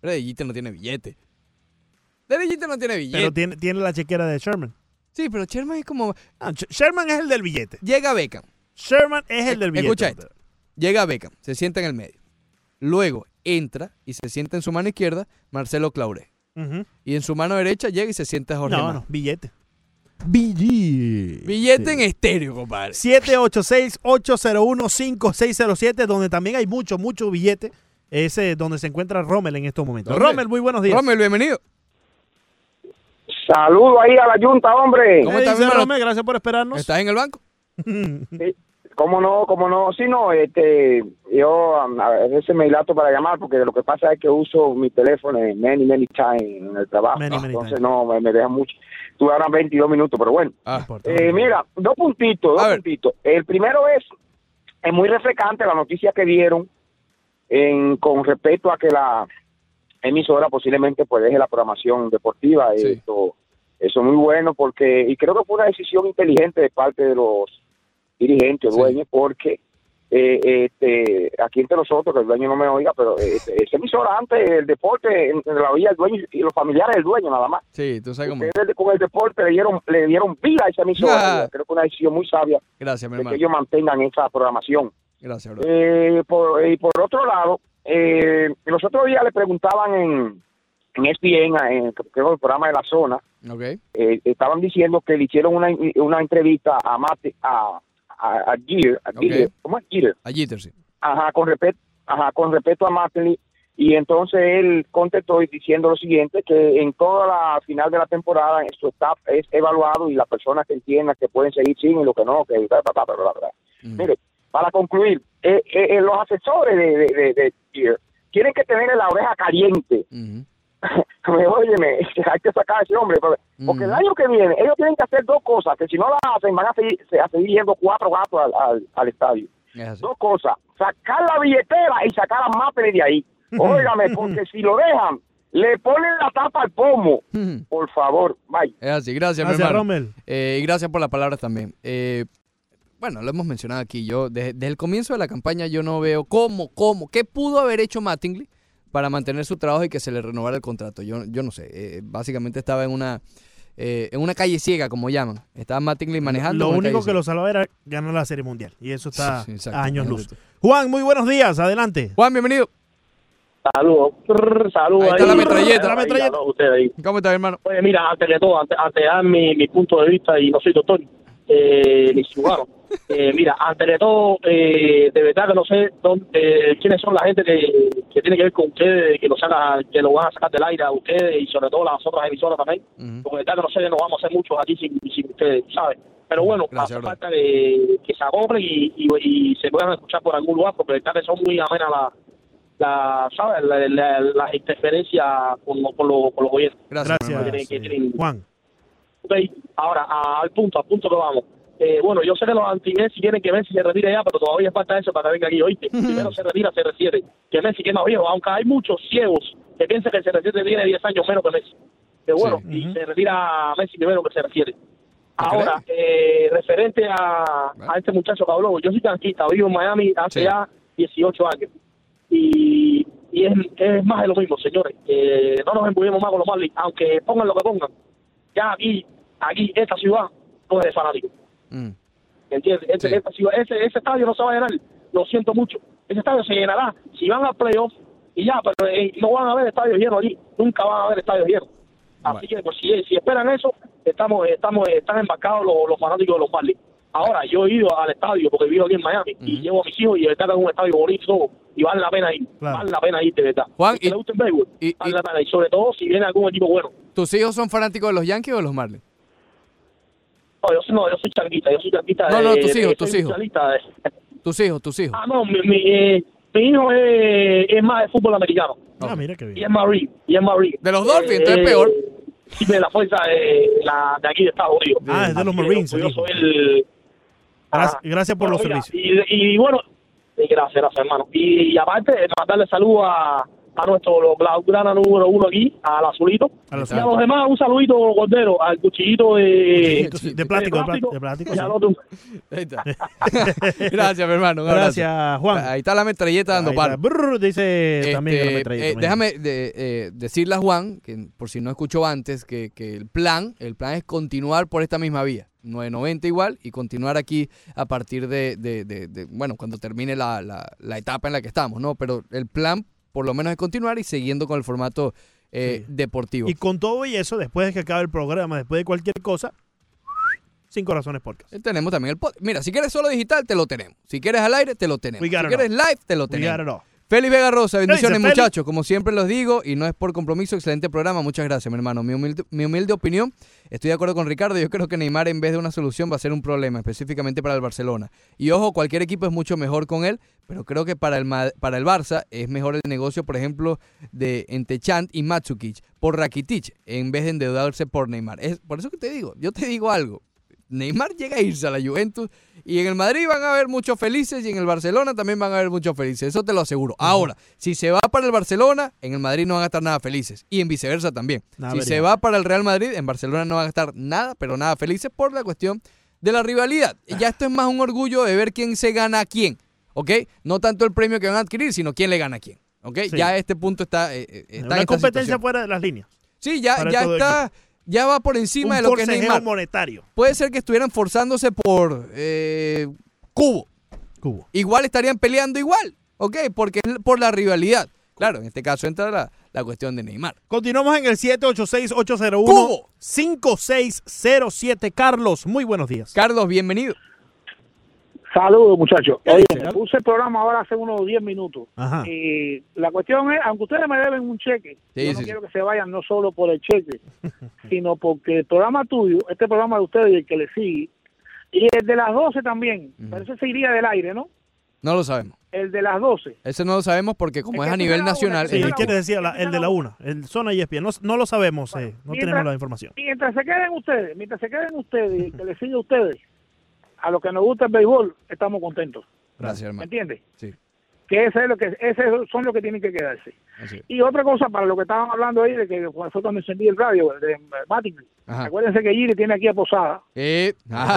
pero no tiene billete. De Jeter no tiene billete. Pero tiene, tiene la chequera de Sherman. Sí, pero Sherman es como... Sh- Sherman es el del billete. Llega Beckham. Sherman es el del billete. Escucha esto. Llega Beckham, se sienta en el medio. Luego entra y se sienta en su mano izquierda Marcelo Claure. Y en su mano derecha llega y se sienta Jorge No, no, billete. Billete. Billete en estéreo, compadre. 786-801-5607, donde también hay mucho, mucho billete. Ese donde se encuentra Rommel en estos momentos. ¿Dónde? Rommel, muy buenos días. Rommel, bienvenido. Saludo ahí a la Yunta, hombre. ¿Cómo ¿Qué estás? Rommel? Gracias por esperarnos. ¿Estás en el banco? Sí, ¿Cómo no? ¿Cómo no? Sí, no, este, yo um, a veces me dilato para llamar porque lo que pasa es que uso mi teléfono many, many times en el trabajo. Many, many entonces times. no, me, me deja mucho. Tuve ahora 22 minutos, pero bueno. Ah. Eh, mira, dos puntitos, dos puntitos. El primero es, es muy refrescante la noticia que dieron en, con respecto a que la emisora posiblemente pues deje la programación deportiva. Sí. Esto, eso es muy bueno porque, y creo que fue una decisión inteligente de parte de los dirigentes, Sí. dueños, porque eh, este, aquí entre nosotros, que el dueño no me oiga, pero eh, esa emisora antes, el deporte, en, en la oía el dueño y los familiares del dueño nada más. Sí, tú sabes cómo. Ustedes con el deporte le dieron, le dieron vida a esa emisora. Ah. Creo que una decisión muy sabia Gracias, mi de que ellos mantengan esa programación. Gracias, bro. Eh, por, y por otro lado, eh, los otros días le preguntaban en, en ESPN, en creo, el programa de la zona, Ok. eh, estaban diciendo que le hicieron una, una entrevista a Mate, a, a, a Jeter, a Ok. Jeter, ¿cómo es Jeter? A Jeter, sí. Ajá, con respecto, ajá, con respecto a Martinelli, y entonces él contestó diciendo lo siguiente, que en toda la final de la temporada su staff es evaluado y las personas que entiendan que pueden seguir sin y lo que no, que bla, bla, bla. Ujú. Mire, para concluir, eh, eh, eh, los asesores de, de, de, de Jeter tienen que tener la oreja caliente. Ujú. Óyeme, hay que sacar a ese hombre, porque, el año que viene ellos tienen que hacer dos cosas, que si no las hacen van a seguir, se- a seguir yendo cuatro gatos al, al, al estadio. Dos cosas, sacar la billetera y sacar a Maples de ahí. Óigame, porque si lo dejan, le ponen la tapa al pomo. Por favor, bye. Es así, gracias, mi Gracias, hermano. Rommel. Eh, y gracias por las palabras también. Eh, bueno, lo hemos mencionado aquí. Yo, desde, desde el comienzo de la campaña, yo no veo cómo, cómo, qué pudo haber hecho Mattingly para mantener su trabajo y que se le renovara el contrato. Yo, yo no sé. eh, básicamente estaba en una, eh, en una calle ciega, como llaman. Estaba Mattingly manejando. Lo único que lo salvaba era ganar la Serie Mundial. Y eso está Sí, sí, exacto. a años luz. Juan, muy buenos días. Adelante. Juan, bienvenido. Saludos. Saludos. Ahí está la metralleta. La metralleta. a ustedes ahí. ¿Cómo estás, hermano? Oye, mira, antes de todo, antes, antes de dar mi, mi punto de vista, y no soy doctor, eh, ni cirujano, eh, mira, antes de todo, eh, de verdad que no sé dónde, eh, quiénes son la gente que, que tiene que ver con ustedes, que lo, saca, que lo van a sacar del aire a ustedes y sobre todo las otras emisoras también. Ujú. Porque de verdad que no sé, nos vamos a hacer muchos aquí sin, sin ustedes, ¿sabes? Pero bueno, Gracias, hace falta de, que se acoplen y, y, y se puedan escuchar por algún lugar, porque de verdad que son muy amenas las la, ¿sabes? La, la- las interferencias con, con, lo- con los oyentes. Gracias. Que tienen- que tienen- Juan. Ok, ahora a- al punto, al punto que vamos. Eh, bueno, yo sé que los anti Messi quieren que Messi se retire ya, pero todavía falta eso para que venga aquí, oíste. Primero se retira, se refiere. Que Messi que es más viejo, aunque hay muchos ciegos que piensan que se retire tiene 10 años menos que Messi. Que bueno, Sí. y se retira Messi primero que se refiere. Ahora, eh, referente a, Bueno. a este muchacho que habló, yo soy tanquista, vivo en Miami hace Sí. ya 18 años. Y, y es, es más de lo mismo, señores. Eh, no nos embudimos más con los Marlins, aunque pongan lo que pongan. Ya aquí, aquí, esta ciudad, no es de fanáticos. Mm. Este- Sí. ese, ese estadio no se va a llenar. Lo siento mucho. Ese estadio se llenará si van al playoff y ya, pero eh, no van a haber estadios llenos allí. Nunca van a haber estadios llenos. Así Bueno. que, pues, si, si esperan eso, estamos, estamos, están embarcados los, los fanáticos de los Marlins. Ahora, yo he ido al estadio porque vivo aquí en Miami y llevo a mis hijos y de verdad que es un estadio bonito y vale la pena ir. Vale la pena ir, de verdad. Juan, y, le gusta el béisbol, vale la pena ir. Sobre todo si viene algún equipo bueno. ¿Tus hijos son fanáticos de los Yankees o de los Marlins? No, yo, soy- no, yo soy changuita, yo soy changuita. No, no, tus hijos, tus hijos. Tus hijos, tus hijos. Ah, no, mi, mi, eh, mi hijo es, es más de fútbol americano. Ah, mira qué bien. Y es Marie, y es Marie. De los Dolphins, entonces peor. Sí, de la fuerza de, la, de aquí de Estados Unidos. Ah, es de los Marines, Yo, el yo hijo. soy el... Gracias, gracias por Bueno, los mira, servicios. Y, y bueno, gracias, hermano. Y, y aparte, mandarle saludos a, a nuestro blaugrana número uno aquí, al azulito. Al y a los demás, un saludito, Cordero, al cuchillito de, Cuchillito, de plástico, de plástico, de plástico, sí. Ahí está. Gracias, mi hermano. Gracias, Juan. Ahí está la metralleta dando palo. Dice también Este, la metralleta, eh, déjame de- eh, decirle a Juan, que por si no escuchó antes, que, que el plan, el plan es continuar por esta misma vía. 990 igual y continuar aquí a partir de, de- de- de- bueno, cuando termine la, la- la etapa en la que estamos, ¿no? Pero el plan por lo menos es continuar y siguiendo con el formato eh, deportivo. Y con todo y eso, después de que acabe el programa, después de cualquier cosa, Sin Corazones Podcast. Eh, Tenemos también el podcast. Mira, si quieres solo digital, te lo tenemos. Si quieres al aire, te lo tenemos. Si quieres live, te lo tenemos. Félix Vega Rosa, bendiciones muchachos. Como siempre los digo, y no es por compromiso, excelente programa. Muchas gracias, mi hermano. Mi humilde, mi humilde opinión, estoy de acuerdo con Ricardo. Yo creo que Neymar, en vez de una solución, va a ser un problema, específicamente para el Barcelona. Y ojo, cualquier equipo es mucho mejor con él, pero creo que para el, para el Barça es mejor el negocio, por ejemplo, de Entechant y Matsukic por Rakitic, en vez de endeudarse por Neymar. Es por eso que te digo, yo te digo algo. Neymar llega a irse a la Juventus y en el Madrid van a haber muchos felices y en el Barcelona también van a haber muchos felices. Eso te lo aseguro. Ahora, si se va para el Barcelona, en el Madrid no van a estar nada felices. Y en viceversa también. Nada si vería. se va para el Real Madrid, en Barcelona no van a estar nada, pero nada felices por la cuestión de la rivalidad. Y ya esto es más un orgullo de ver quién se gana a quién. ¿Ok? No tanto el premio que van a adquirir, sino quién le gana a quién. ¿Ok? Sí. Ya este punto está, eh, eh, está en Una esta competencia situación. fuera de las líneas. Sí, ya, ya está, ya va por encima Un de lo que es Neymar. monetario. Puede ser que estuvieran forzándose por eh, Cubo. Cubo. Igual estarían peleando igual, ¿ok? Porque es por la rivalidad. Claro, en este caso entra la, la cuestión de Neymar. Continuamos en el 786-801-5607. Carlos, muy buenos días. Carlos, bienvenido. Saludos, muchachos. ¿Qué Oye, me puse el programa ahora hace unos 10 minutos. Ajá. Y la cuestión es, aunque ustedes me deben un cheque, Sí, yo no sí, quiero que se vayan no solo por el cheque, sino porque el programa tuyo, este programa de ustedes y el que le sigue, y el de las 12 también, pero ese se iría del aire, ¿no? No lo sabemos. El de las 12. Ese no lo sabemos porque como Es a nivel nacional... una, Sí, el- quiere decir la- el de la una, el zona y ESPN. No, no lo sabemos, eh, no mientras- tenemos la información. Mientras se queden ustedes, mientras se queden ustedes y el que le sigue a ustedes, a los que nos gusta el béisbol, estamos contentos. Gracias, ¿Me hermano. entiendes? Sí, Que ese es lo que ese son los que tienen que quedarse. Y otra cosa, para lo que estaban hablando ahí, de que fue cuando encendí el radio, de Matic, acuérdense que Giri tiene aquí a Posada. Eh, Tiene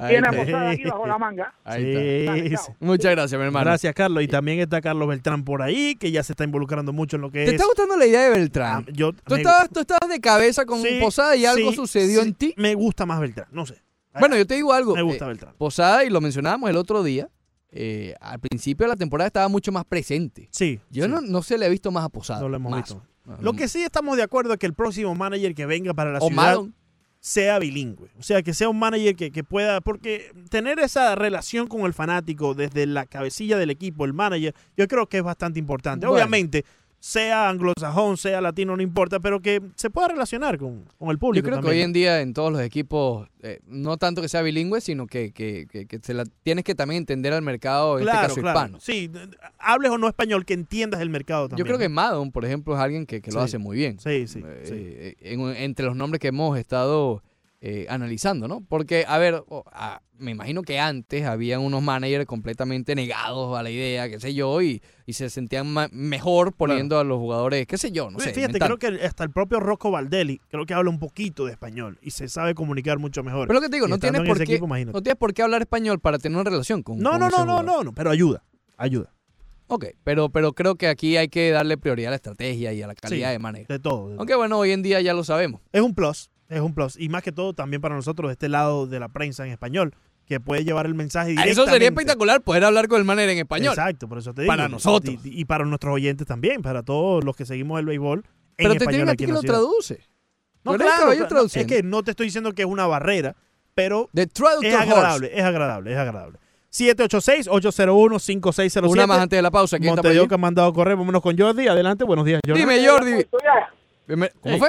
a está. Posada aquí bajo la manga. Ahí está. Sí. Muchas gracias, mi hermano. Gracias, Carlos. Y también está Carlos Beltrán por ahí, que ya se está involucrando mucho en lo que ¿Te es. está gustando la idea de Beltrán? Ah, yo, ¿Tú me- estabas, tú estabas de cabeza con Sí, Posada y algo sí, sucedió sí. en ti? Me gusta más Beltrán, no sé. Bueno, yo te digo algo. Me gusta eh, Beltrán. Posada, y lo mencionábamos el otro día, eh, al principio de la temporada estaba mucho más presente. Sí. Yo sí, no, no se le he visto más a Posada. no lo hemos más. visto. No, Lo no. que sí estamos de acuerdo es que el próximo manager que venga para la O ciudad Madon. sea bilingüe. O sea, que sea un manager que, que pueda, porque tener esa relación con el fanático desde la cabecilla del equipo, el manager, yo creo que es bastante importante. Bueno. Obviamente, sea anglosajón, sea latino, no importa, pero que se pueda relacionar con, con el Yo público. creo que hoy en día en todos los equipos, eh, no tanto que sea bilingüe, sino que, que, que- que se la, tienes que también entender al mercado, en Claro, este caso claro. hispano. Sí, hables o no español, que entiendas el mercado también. Yo creo que. Madon, por ejemplo, es alguien que, que lo Sí. hace muy bien. Sí, sí, Eh, sí. eh, en- entre los nombres que hemos estado eh, analizando, ¿no? Porque, a ver, ah, me imagino que antes habían unos managers completamente negados a la idea, qué sé yo, y, y se sentían mejor poniendo a los jugadores, qué sé yo, no sé. Fíjate, creo que hasta el propio Rocco Valdelli, creo que habla un poquito de español y se sabe comunicar mucho mejor. Pero lo que te digo, no tienes, en por qué, equipo, no tienes por qué hablar español para tener una relación con No, con no, ese no, no, jugador. no, no, pero ayuda, ayuda. Ok, pero, pero creo que aquí hay que darle prioridad a la estrategia y a la calidad Sí, de manager. De todo. de Aunque bueno, hoy en día ya lo sabemos. Es un plus, es un plus. Y más que todo también para nosotros de este lado de la prensa en español, que puede llevar el mensaje Ah, directamente. Eso sería espectacular poder hablar con el manager en español. Exacto, por eso te digo. Para nosotros. Y, y para nuestros oyentes también, para todos los que seguimos el béisbol en Pero te español tienen a ti que lo traduce. No, claro, no, es traduciendo. que no te estoy diciendo que es una barrera, pero es Doctor agradable, es agradable, es agradable. 786-801-5607. Una más antes de la pausa. ¿Quién está que ha mandado correo. Vámonos con Jordi. Adelante, buenos días, Jordi. Dime, Jordi. Bienven- ¿Cómo Hey. fue?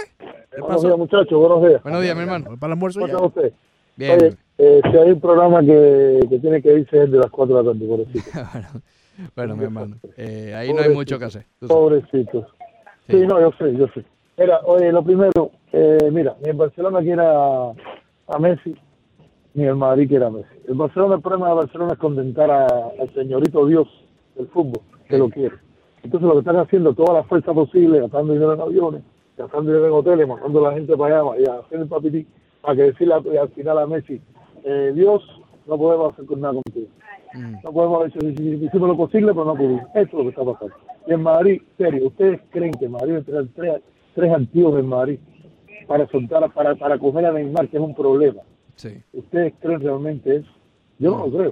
Buenos días, muchachos. Buenos días. Buenos días, mi hermano. Para el almuerzo ¿Cómo está usted? Bien. Oye, eh, si hay un programa que, que tiene que irse es de las 4 de la tarde, pobrecito. Bueno, mi hermano. eh, ahí no hay mucho que hacer. Pobrecito. Sí, no, yo sé, yo sé. Mira, oye, lo primero, eh, mira, ni el Barcelona quiera a Messi, ni el Madrid quiera a Messi. El Barcelona, el problema de Barcelona es contentar a- al señorito Dios del fútbol, que lo quiere. Entonces lo que están haciendo, toda la fuerza posible, gastando dinero en aviones, gastando dinero en hoteles, mandando a la gente para allá y haciendo el papití, para que decirle al, al final a Messi, eh, Dios, no podemos hacer nada contigo. No podemos decir, hicimos lo posible, pero no pudimos. Eso es lo que está pasando. Y en Madrid, serio, ¿ustedes creen que Madrid va a tener tres, tres antiguos en Madrid para soltar, para, para coger a Neymar, que es un problema? Sí. ¿Ustedes creen realmente eso? Yo no lo creo.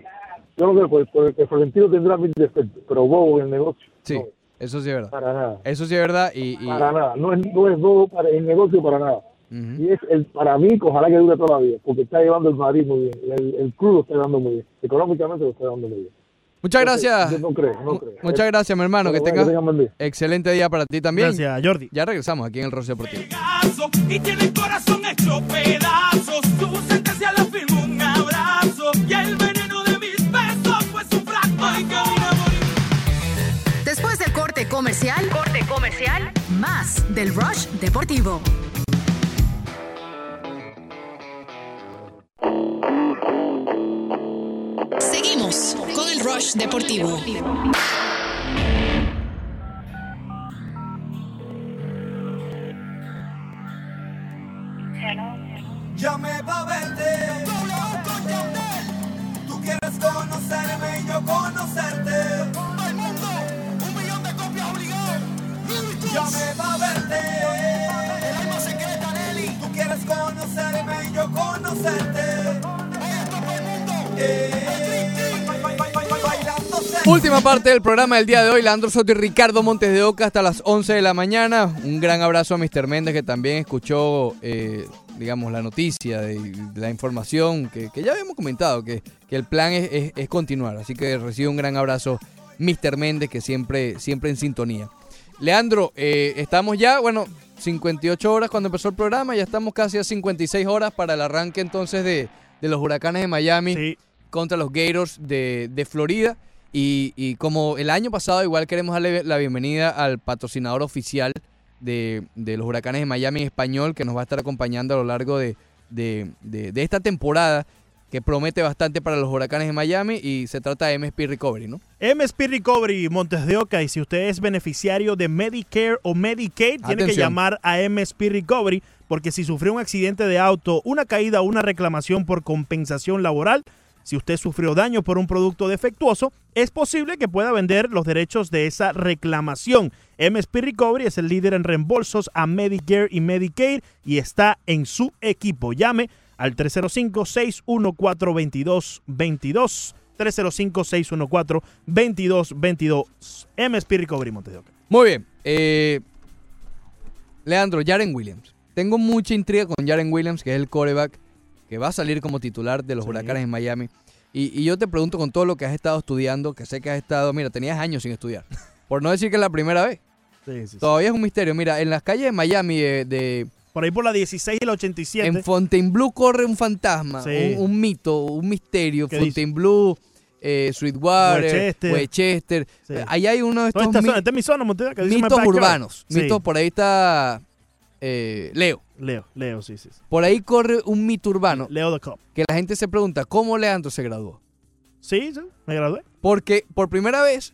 Yo no creo, porque, porque Florentino tendrá mil defectos, pero bobo en el negocio. Sí, eso sí es verdad. Para nada. Eso sí es verdad. Y, y- Para nada. No es, no es bobo para el negocio para nada. Y es el, para mí, ojalá que dure toda la vida, porque está llevando el Madrid muy bien. El, el club lo está llevando muy bien. Económicamente lo está llevando muy bien. Muchas gracias. Yo no creo, no creo. Muchas gracias, mi hermano. Que tengas día. excelente día para ti también. Gracias, Jordi. Ya regresamos aquí en el Rocío Deportivo. y tiene el corazón hecho pedazos. Tu sentencia la firmó comercial, corte comercial, más del Rush Deportivo. Seguimos con el Rush Deportivo. Llamé pa' verte. Tú quieres conocerme y yo conocerte. Última parte del programa del día de hoy, Leandro Soto y Ricardo Montes de Oca hasta las 11 de la mañana. Un gran abrazo a Mr. Méndez que también escuchó, eh, digamos, la noticia, de, la información que, ya habíamos comentado, que, el plan es continuar. Así que recibe un gran abrazo Mr. Méndez que siempre, siempre en sintonía. Leandro, eh, estamos ya, bueno, 58 horas cuando empezó el programa, ya estamos casi a 56 horas para el arranque entonces de, de los huracanes de Miami contra los Gators de, de Florida. Y, y como el año pasado, igual queremos darle la bienvenida al patrocinador oficial de, de los huracanes de Miami en español, que nos va a estar acompañando a lo largo de, de- de- de esta temporada, que promete bastante para los huracanes de Miami, y se trata de MSP Recovery, ¿no? MSP Recovery Montes de Oca y si usted es beneficiario de Medicare o Medicaid, tiene que llamar a MSP Recovery porque si sufrió un accidente de auto, una caída o una reclamación por compensación laboral, si usted sufrió daño por un producto defectuoso, es posible que pueda vender los derechos de esa reclamación. MSP Recovery es el líder en reembolsos a Medicare y Medicaid y está en su equipo. Llame al 305-614-2222. 305-614-2222. MSP Recovery Oca. Muy bien. eh, Leandro, Jaren Williams. Tengo mucha intriga con Jaren Williams, que es el coreback que va a salir como titular de los huracanes en Miami. Y, y yo te pregunto con todo lo que has estado estudiando, que sé que has estado, mira, tenías años sin estudiar. Por no decir que es la primera vez. Todavía es un misterio. Mira, en las calles de Miami, de, de- Por ahí por la 16 y la 87. en Fontainebleau corre un fantasma, Sí. un, un mito, un misterio. Fontainebleau, eh, Sweetwater, Westchester. Westchester. Sí. Ahí hay uno de estos Esta mi- zona, esta es mi zona, mitos urbanos. Sí. Mitos, por ahí está eh, Leo. Leo, Leo, sí, sí. sí. Por ahí corre un mito urbano. Leo the Cop. Que la gente se pregunta, ¿cómo Leandro se graduó? Sí, sí, me gradué. Porque por primera vez,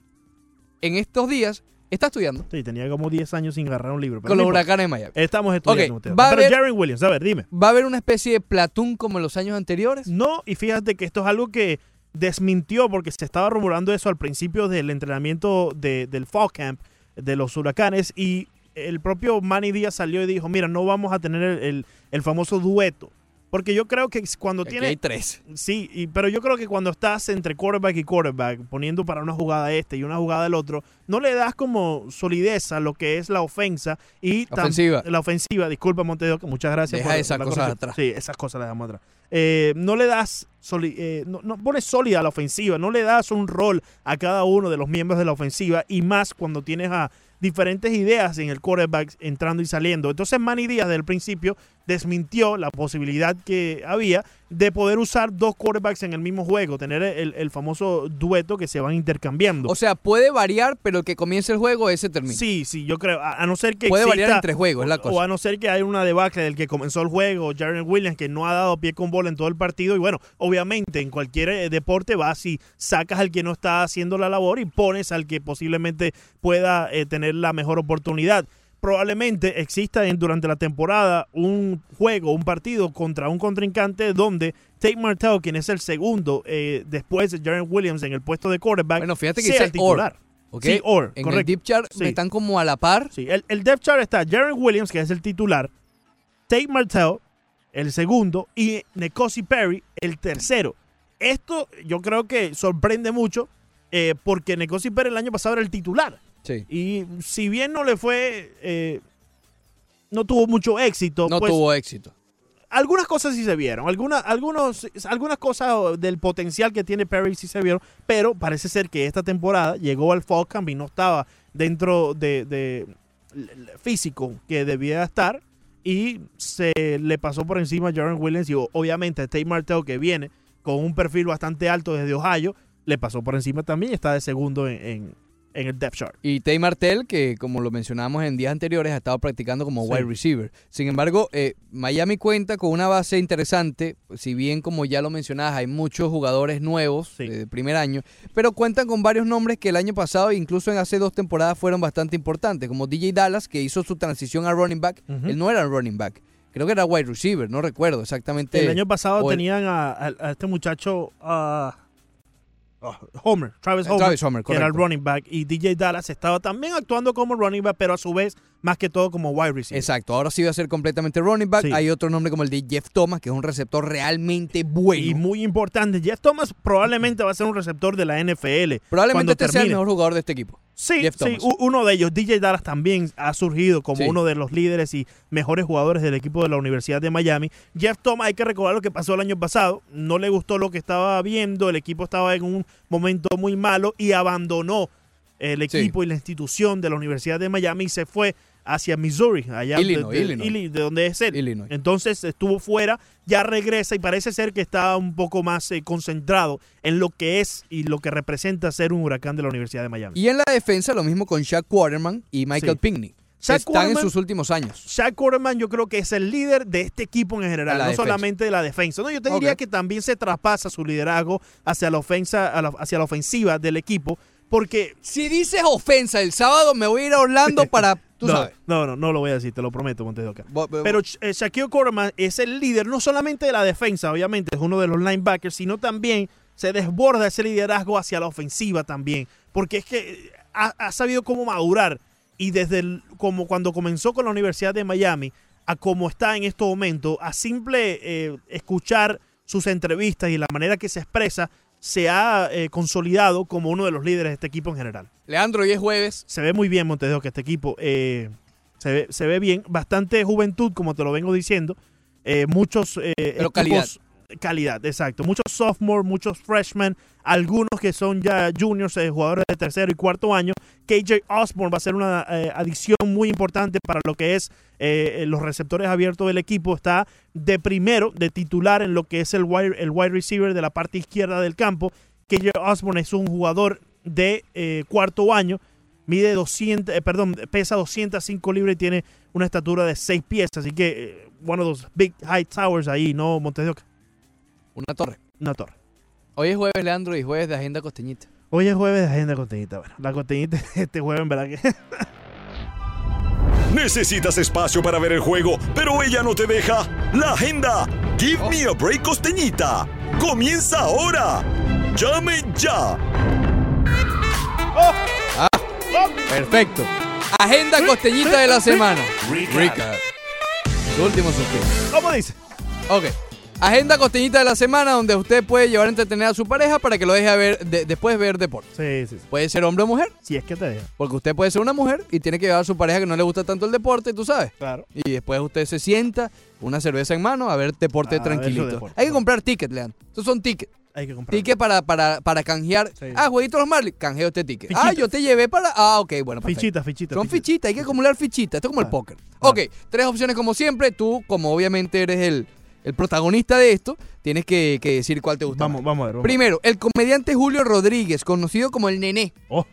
en estos días, está estudiando. Sí, tenía como 10 años sin agarrar un libro. pero Con los huracanes de Miami. Estamos estudiando. Ok, Montes de va Oca. a Pero haber- Jaren Williams, a ver, dime. ¿Va a haber una especie de Platoon como en los años anteriores? No, y fíjate que esto es algo que desmintió porque se estaba rumorando eso al principio del entrenamiento de- del Fall Camp de los huracanes y el propio Manny Díaz salió y dijo, mira, no vamos a tener el, el- el famoso dueto. Porque yo creo que cuando Aquí tiene... hay tres. Sí, y- pero yo creo que cuando estás entre quarterback y quarterback, poniendo para una jugada este y una jugada del otro, no le das como solidez a lo que es la ofensa y Ofensiva. la ofensiva. Disculpa, Monteo, que muchas gracias Deja por esas cosas corrección. atrás. Sí, esas cosas las dejamos atrás. eh, no le das, soli- eh, no, no pones sólida a la ofensiva, no le das un rol a cada uno de los miembros de la ofensiva y más cuando tienes a diferentes ideas en el quarterback entrando y saliendo. Entonces Manny Díaz desde el principio desmintió la posibilidad que había de poder usar dos quarterbacks en el mismo juego, tener el, el famoso dueto que se van intercambiando. O sea, puede variar, pero el que comience el juego, ese termina. Sí, sí, yo creo, a, a no ser que Puede variar entre juegos, es la cosa. O a no ser que haya una debacle del que comenzó el juego, Jaren Williams, que no ha dado pie con bola en todo el partido. Y bueno, obviamente en cualquier eh, deporte vas y sacas al que no está haciendo la labor y pones al que posiblemente pueda eh, tener la mejor oportunidad. Probablemente exista en- durante la temporada un juego, un partido contra un contrincante donde Tate Martell, quien es el segundo eh, después de Jaren Williams en el puesto de quarterback, Bueno, fíjate que sea el titular. or, ¿ok? Sí, or, En correcto. el deep chart Sí. están como a la par. Sí, el, el depth chart está Jaren Williams, que es el titular, Tate Martell, el segundo, y Nekosi Perry, el tercero. Esto yo creo que sorprende mucho eh, porque Nekosi Perry el año pasado era el titular. Sí. Y si bien no le fue, eh, no tuvo mucho éxito, No pues tuvo éxito. algunas cosas sí se vieron, algunas, algunos, algunas cosas del potencial que tiene Perry sí se vieron, pero parece ser que esta temporada llegó al Fall Camp y no estaba dentro de, físico que debía estar y se le pasó por encima a Jaron Williams y obviamente a Tate Martell que viene con un perfil bastante alto desde Ohio, le pasó por encima también y está de segundo en, en- en el depth chart. Y Tay Martell, que como lo mencionamos en días anteriores, ha estado practicando como Sí. wide receiver. Sin embargo, eh, Miami cuenta con una base interesante, si bien como ya lo mencionabas, hay muchos jugadores nuevos eh, de primer año, pero cuentan con varios nombres que el año pasado, incluso en hace dos temporadas, fueron bastante importantes, como DJ Dallas, que hizo su transición a running back. Él no era running back, creo que era wide receiver, no recuerdo exactamente. El año pasado el- tenían a, este muchacho ah, Homer, Travis Eh, Homer, Travis Homer, que era el running back, y DJ Dallas estaba también actuando como running back, pero a su vez más que todo como wide receiver. Exacto, ahora sí va a ser completamente running back. Sí. Hay otro nombre como el de Jeff Thomas, que es un receptor realmente bueno. Y muy importante, Jeff Thomas probablemente va a ser un receptor de la NFL. Probablemente este sea el mejor jugador de este equipo. Sí, Jeff sí, uno de ellos, DJ Dallas, también ha surgido como Sí. uno de los líderes y mejores jugadores del equipo de la Universidad de Miami. Jeff Thomas, hay que recordar lo que pasó el año pasado. No le gustó lo que estaba viendo, el equipo estaba en un momento muy malo y abandonó el equipo y la institución de la Universidad de Miami y se fue hacia Missouri, allá Illinois, de, Illinois. Illi- de donde es él. Illinois. Entonces estuvo fuera, ya regresa y parece ser que está un poco más eh, concentrado en lo que es y lo que representa ser un huracán de la Universidad de Miami. Y en la defensa lo mismo con Shaq Quarterman y Michael Sí. Pinkney. Shaq están Quarterman- en sus últimos años. Shaq Quarterman yo creo que es el líder de este equipo en general, no defensa. solamente de la defensa. No, yo te diría que también se traspasa su liderazgo hacia la ofensa, hacia la ofensiva del equipo, porque Si dices ofensa el sábado, me voy a ir a Orlando para. Tú no, sabes. no, no, no lo voy a decir, te lo prometo, Montes de Oca. Pero eh, Shaquille Quarterman es el líder no solamente de la defensa, obviamente, es uno de los linebackers, sino también se desborda ese liderazgo hacia la ofensiva también, porque es que eh, ha, ha sabido cómo madurar y desde el- como cuando comenzó con la Universidad de Miami a como está en estos momentos, a simple eh, escuchar sus entrevistas y la manera que se expresa, se ha eh, consolidado como uno de los líderes de este equipo en general Leandro, hoy es jueves. se ve muy bien Montejo que este equipo eh, se, ve, se ve bien. Bastante juventud, como te lo vengo diciendo. Eh, muchos eh, Pero calidad. Calidad, exacto. Muchos sophomore, muchos freshmen, algunos que son ya juniors, eh, jugadores de tercero y cuarto año. KJ Osborne va a ser una eh, adición muy importante para lo que es eh, los receptores abiertos del equipo. Está de primero, de titular en lo que es el wide, receiver de la parte izquierda del campo. KJ Osborne es un jugador de cuarto año mide 200, eh, perdón, pesa 205 libras y tiene una estatura de 6 pies, así que one of those big high towers ahí, no Montes de Oca, Una torre. una torre. Hoy es jueves, Leandro, y jueves de Agenda Costeñita. Hoy es jueves de agenda costeñita, bueno, la costeñita este jueves en verdad que Necesitas espacio para ver el juego, pero ella no te deja. La agenda. Give me a break costeñita. Comienza ahora. Llame ya. Ah, perfecto. Agenda Costeñita de la semana. Recap. Su último suspiro. ¿Cómo dice? Ok. Agenda costeñita de la semana donde usted puede llevar a entretener a su pareja para que lo deje a ver de- después ver deporte. Sí, sí, sí. Puede ser hombre o mujer. Si es que te deja. Porque usted puede ser una mujer y tiene que llevar a su pareja que no le gusta tanto el deporte, tú sabes. Claro. Y después usted se sienta, una cerveza en mano, a ver deporte A ver su tranquilito. deporte. Hay que comprar tickets, Leandro. Estos son tickets. Hay que comprar. Ticket para, para, para canjear. Sí. Ah, jueguito los Marlins. Canjeo este ticket. Ah, yo te llevé para. Ah, ok, bueno. Fichitas, fichitas. Son fichitas, hay que acumular fichitas. Esto es como el póker. Ok, tres opciones como siempre. Tú, como obviamente eres el, el protagonista de esto, tienes que, que decir cuál te gusta. Vamos, más. vamos a ver. vamos a ver. Primero, el comediante Julio Rodríguez, conocido como el Nené. Oh.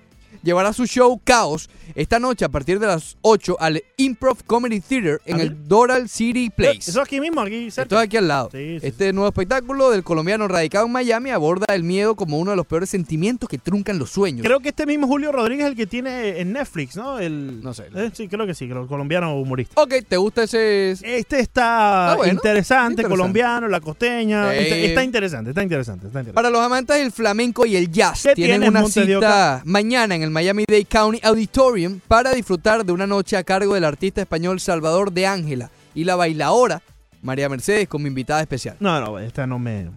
Llevará su show Caos esta noche a partir de las 8 al Improv Comedy Theater en Ah, el Doral City Place. Eso aquí mismo, aquí cerca. Esto es aquí al lado. Sí, sí, este nuevo espectáculo del colombiano radicado en Miami aborda el miedo como uno de los peores sentimientos que truncan los sueños. Creo que este mismo Julio Rodríguez es el que tiene en Netflix, ¿no? El, No sé. Eh, sí, creo que sí, el colombiano humorista. Ok, ¿te gusta ese...? Este está Ah, bueno. interesante, Interesante. colombiano, la costeña. Eh. Está, está interesante, está interesante, está interesante. Para los amantes del flamenco y el jazz, ¿Qué tienen una cita mañana en el Miami-Dade County Auditorium para disfrutar de una noche a cargo del artista español Salvador de Ángela y la bailaora María Mercedes como invitada especial. No, no, esta no me...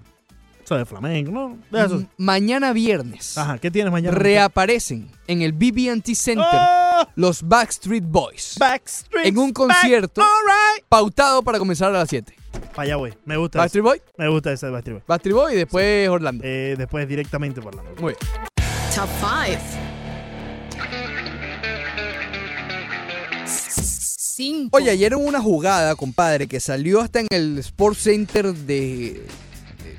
Eso de flamenco, ¿no? De eso. Mañana viernes Ajá, ¿qué tienes mañana? reaparecen en el BB&T Center ¡Oh! los Backstreet Boys Backstreet en un Back, concierto alright. pautado para comenzar a las 7. Para allá voy, me gusta Backstreet. Boy, Me gusta ese Backstreet Boy. Backstreet Boy y después Orlando. Eh, después directamente por la Muy bien. Top 5. 5. Oye, ayer hubo una jugada, compadre, que salió hasta en el Sports Center de.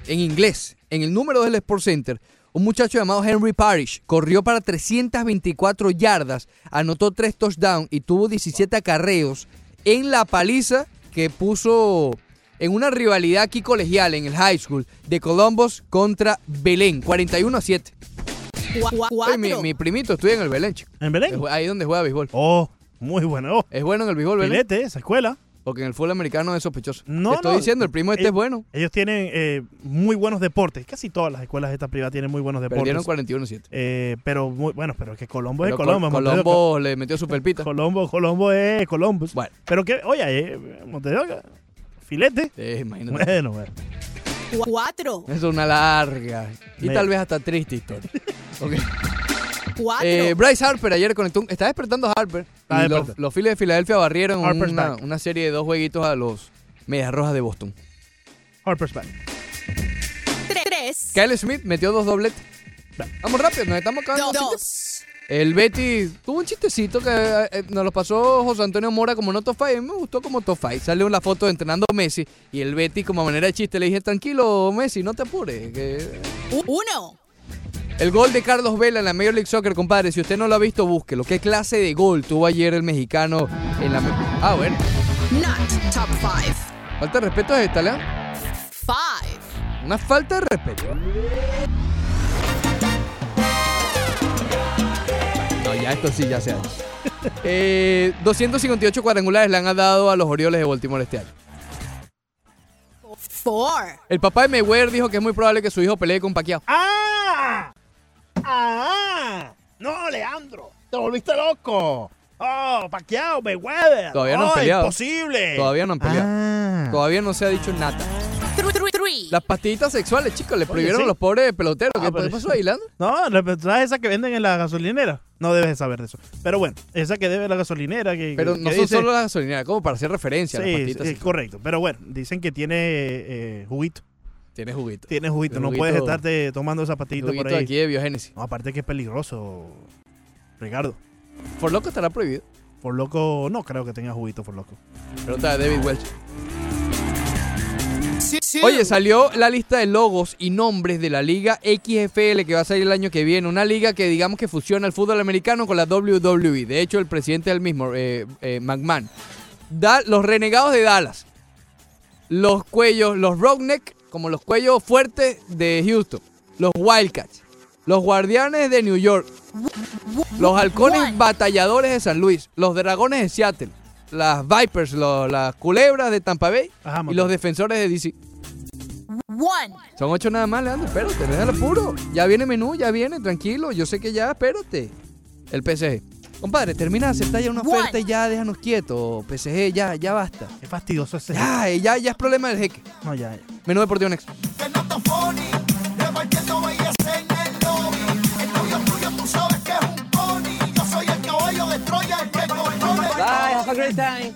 en inglés. En el número del Sports Center, un muchacho llamado Henry Parrish corrió para 324 yardas, anotó 3 touchdowns y tuvo 17 acarreos en la paliza que puso en una rivalidad aquí colegial en el high school de Columbus contra Belén, 41 a 7. Oye, mi, mi primito estudia en el Belén, chico. ¿En Belén? Ahí donde juega béisbol. Oh, muy bueno. Oh, Es bueno en el béisbol, Belén. filete, esa escuela. Porque en el fútbol americano es sospechoso. No, Te estoy no. diciendo, el primo este Eh, es bueno. Ellos tienen eh, muy buenos deportes. Casi todas las escuelas estas privadas tienen muy buenos deportes. Perdieron 41-7. Eh, pero muy bueno, pero es que Colombo es Pero Colombo. Col- Colombo le metió su pelpita. Colombo, Colombo es Columbus. Bueno. Pero que, oye, eh, Montevideo, filete. Eh, imagínate. Bueno, bueno. 4. Es una larga y Me- tal vez hasta triste historia. Ok. 4. Eh, Bryce Harper ayer conectó. un- Está despertando a Harper. Está y los, los Phillies de Filadelfia barrieron una, una serie de dos jueguitos a los Medias Rojas de Boston. Harper's back. 3. Kyle Smith metió dos dobletes. Vamos rápido, nos estamos acabando. 2. El Betty tuvo un chistecito que eh, eh, nos lo pasó José Antonio Mora como no five. A mí me gustó como top five. Salió la foto de entrenando a Messi y el Betty como manera de chiste le dije, tranquilo Messi, no te apures. que-". 1. El gol de Carlos Vela en la Major League Soccer, compadre, si usted no lo ha visto, búsquelo. ¿Qué clase de gol tuvo ayer el mexicano en la... Ah, bueno. Not top 5. Falta de respeto es esta, León. 5. Una falta de respeto. No, ya esto sí ya se ha hecho. Eh, 258 cuadrangulares le han dado a los Orioles de Baltimore este año. 4. El papá de Mayweather dijo que es muy probable que su hijo pelee con Pacquiao. ¡Ah! ¡Ah! No, Leandro, te volviste loco. Oh, Pacquiao, Mayweather. Todavía no han oh, peleado. imposible. Todavía no han peleado. Ah. Todavía no se ha dicho nada. 3. Las pastillitas sexuales, chicos, le prohibieron sí. a los pobres peloteros. Ah, ¿Qué pero- pasó ahí, Leandro? No, la- ¿sabes esa que venden en la gasolinera? No debes de saber de eso. Pero bueno, esa que debe la gasolinera. Que, Pero que no son dice- solo las gasolineras, como para hacer referencia a las Sí, pastillitas es sexuales. correcto. Pero bueno, dicen que tiene eh, juguito. Tiene juguito. Tiene juguito. Tiene No juguito- puedes estarte tomando pastillita por ahí. aquí de biogénesis. No, aparte que es peligroso, Ricardo. Por loco estará prohibido. Por loco, no creo que tenga juguito por loco. Pregunta de David Welch. Oye, salió la lista de logos y nombres de la Liga XFL que va a salir el año que viene. Una liga que digamos que fusiona el fútbol americano con la WWE. De hecho, el presidente del mismo, eh, eh, McMahon. Da, los renegados de Dallas. Los cuellos, los Rockneck, como los cuellos fuertes de Houston. Los Wildcats. Los guardianes de New York. Los halcones batalladores de San Luis. Los dragones de Seattle. Las Vipers, lo- las culebras de Tampa Bay. Ajá, y los defensores de DC. 1. Son ocho nada más, Leandro. Espérate, déjalo puro. Ya viene menú, ya viene, tranquilo. Yo sé que ya, espérate. El PSG. Compadre, termina de aceptar ya una oferta y ya déjanos quietos. PSG, ya, ya basta. Es fastidioso ese. Ya, eh, ya, ya es problema del jeque. No, ya, ya. Menú deportivo next. Bye, have a great time.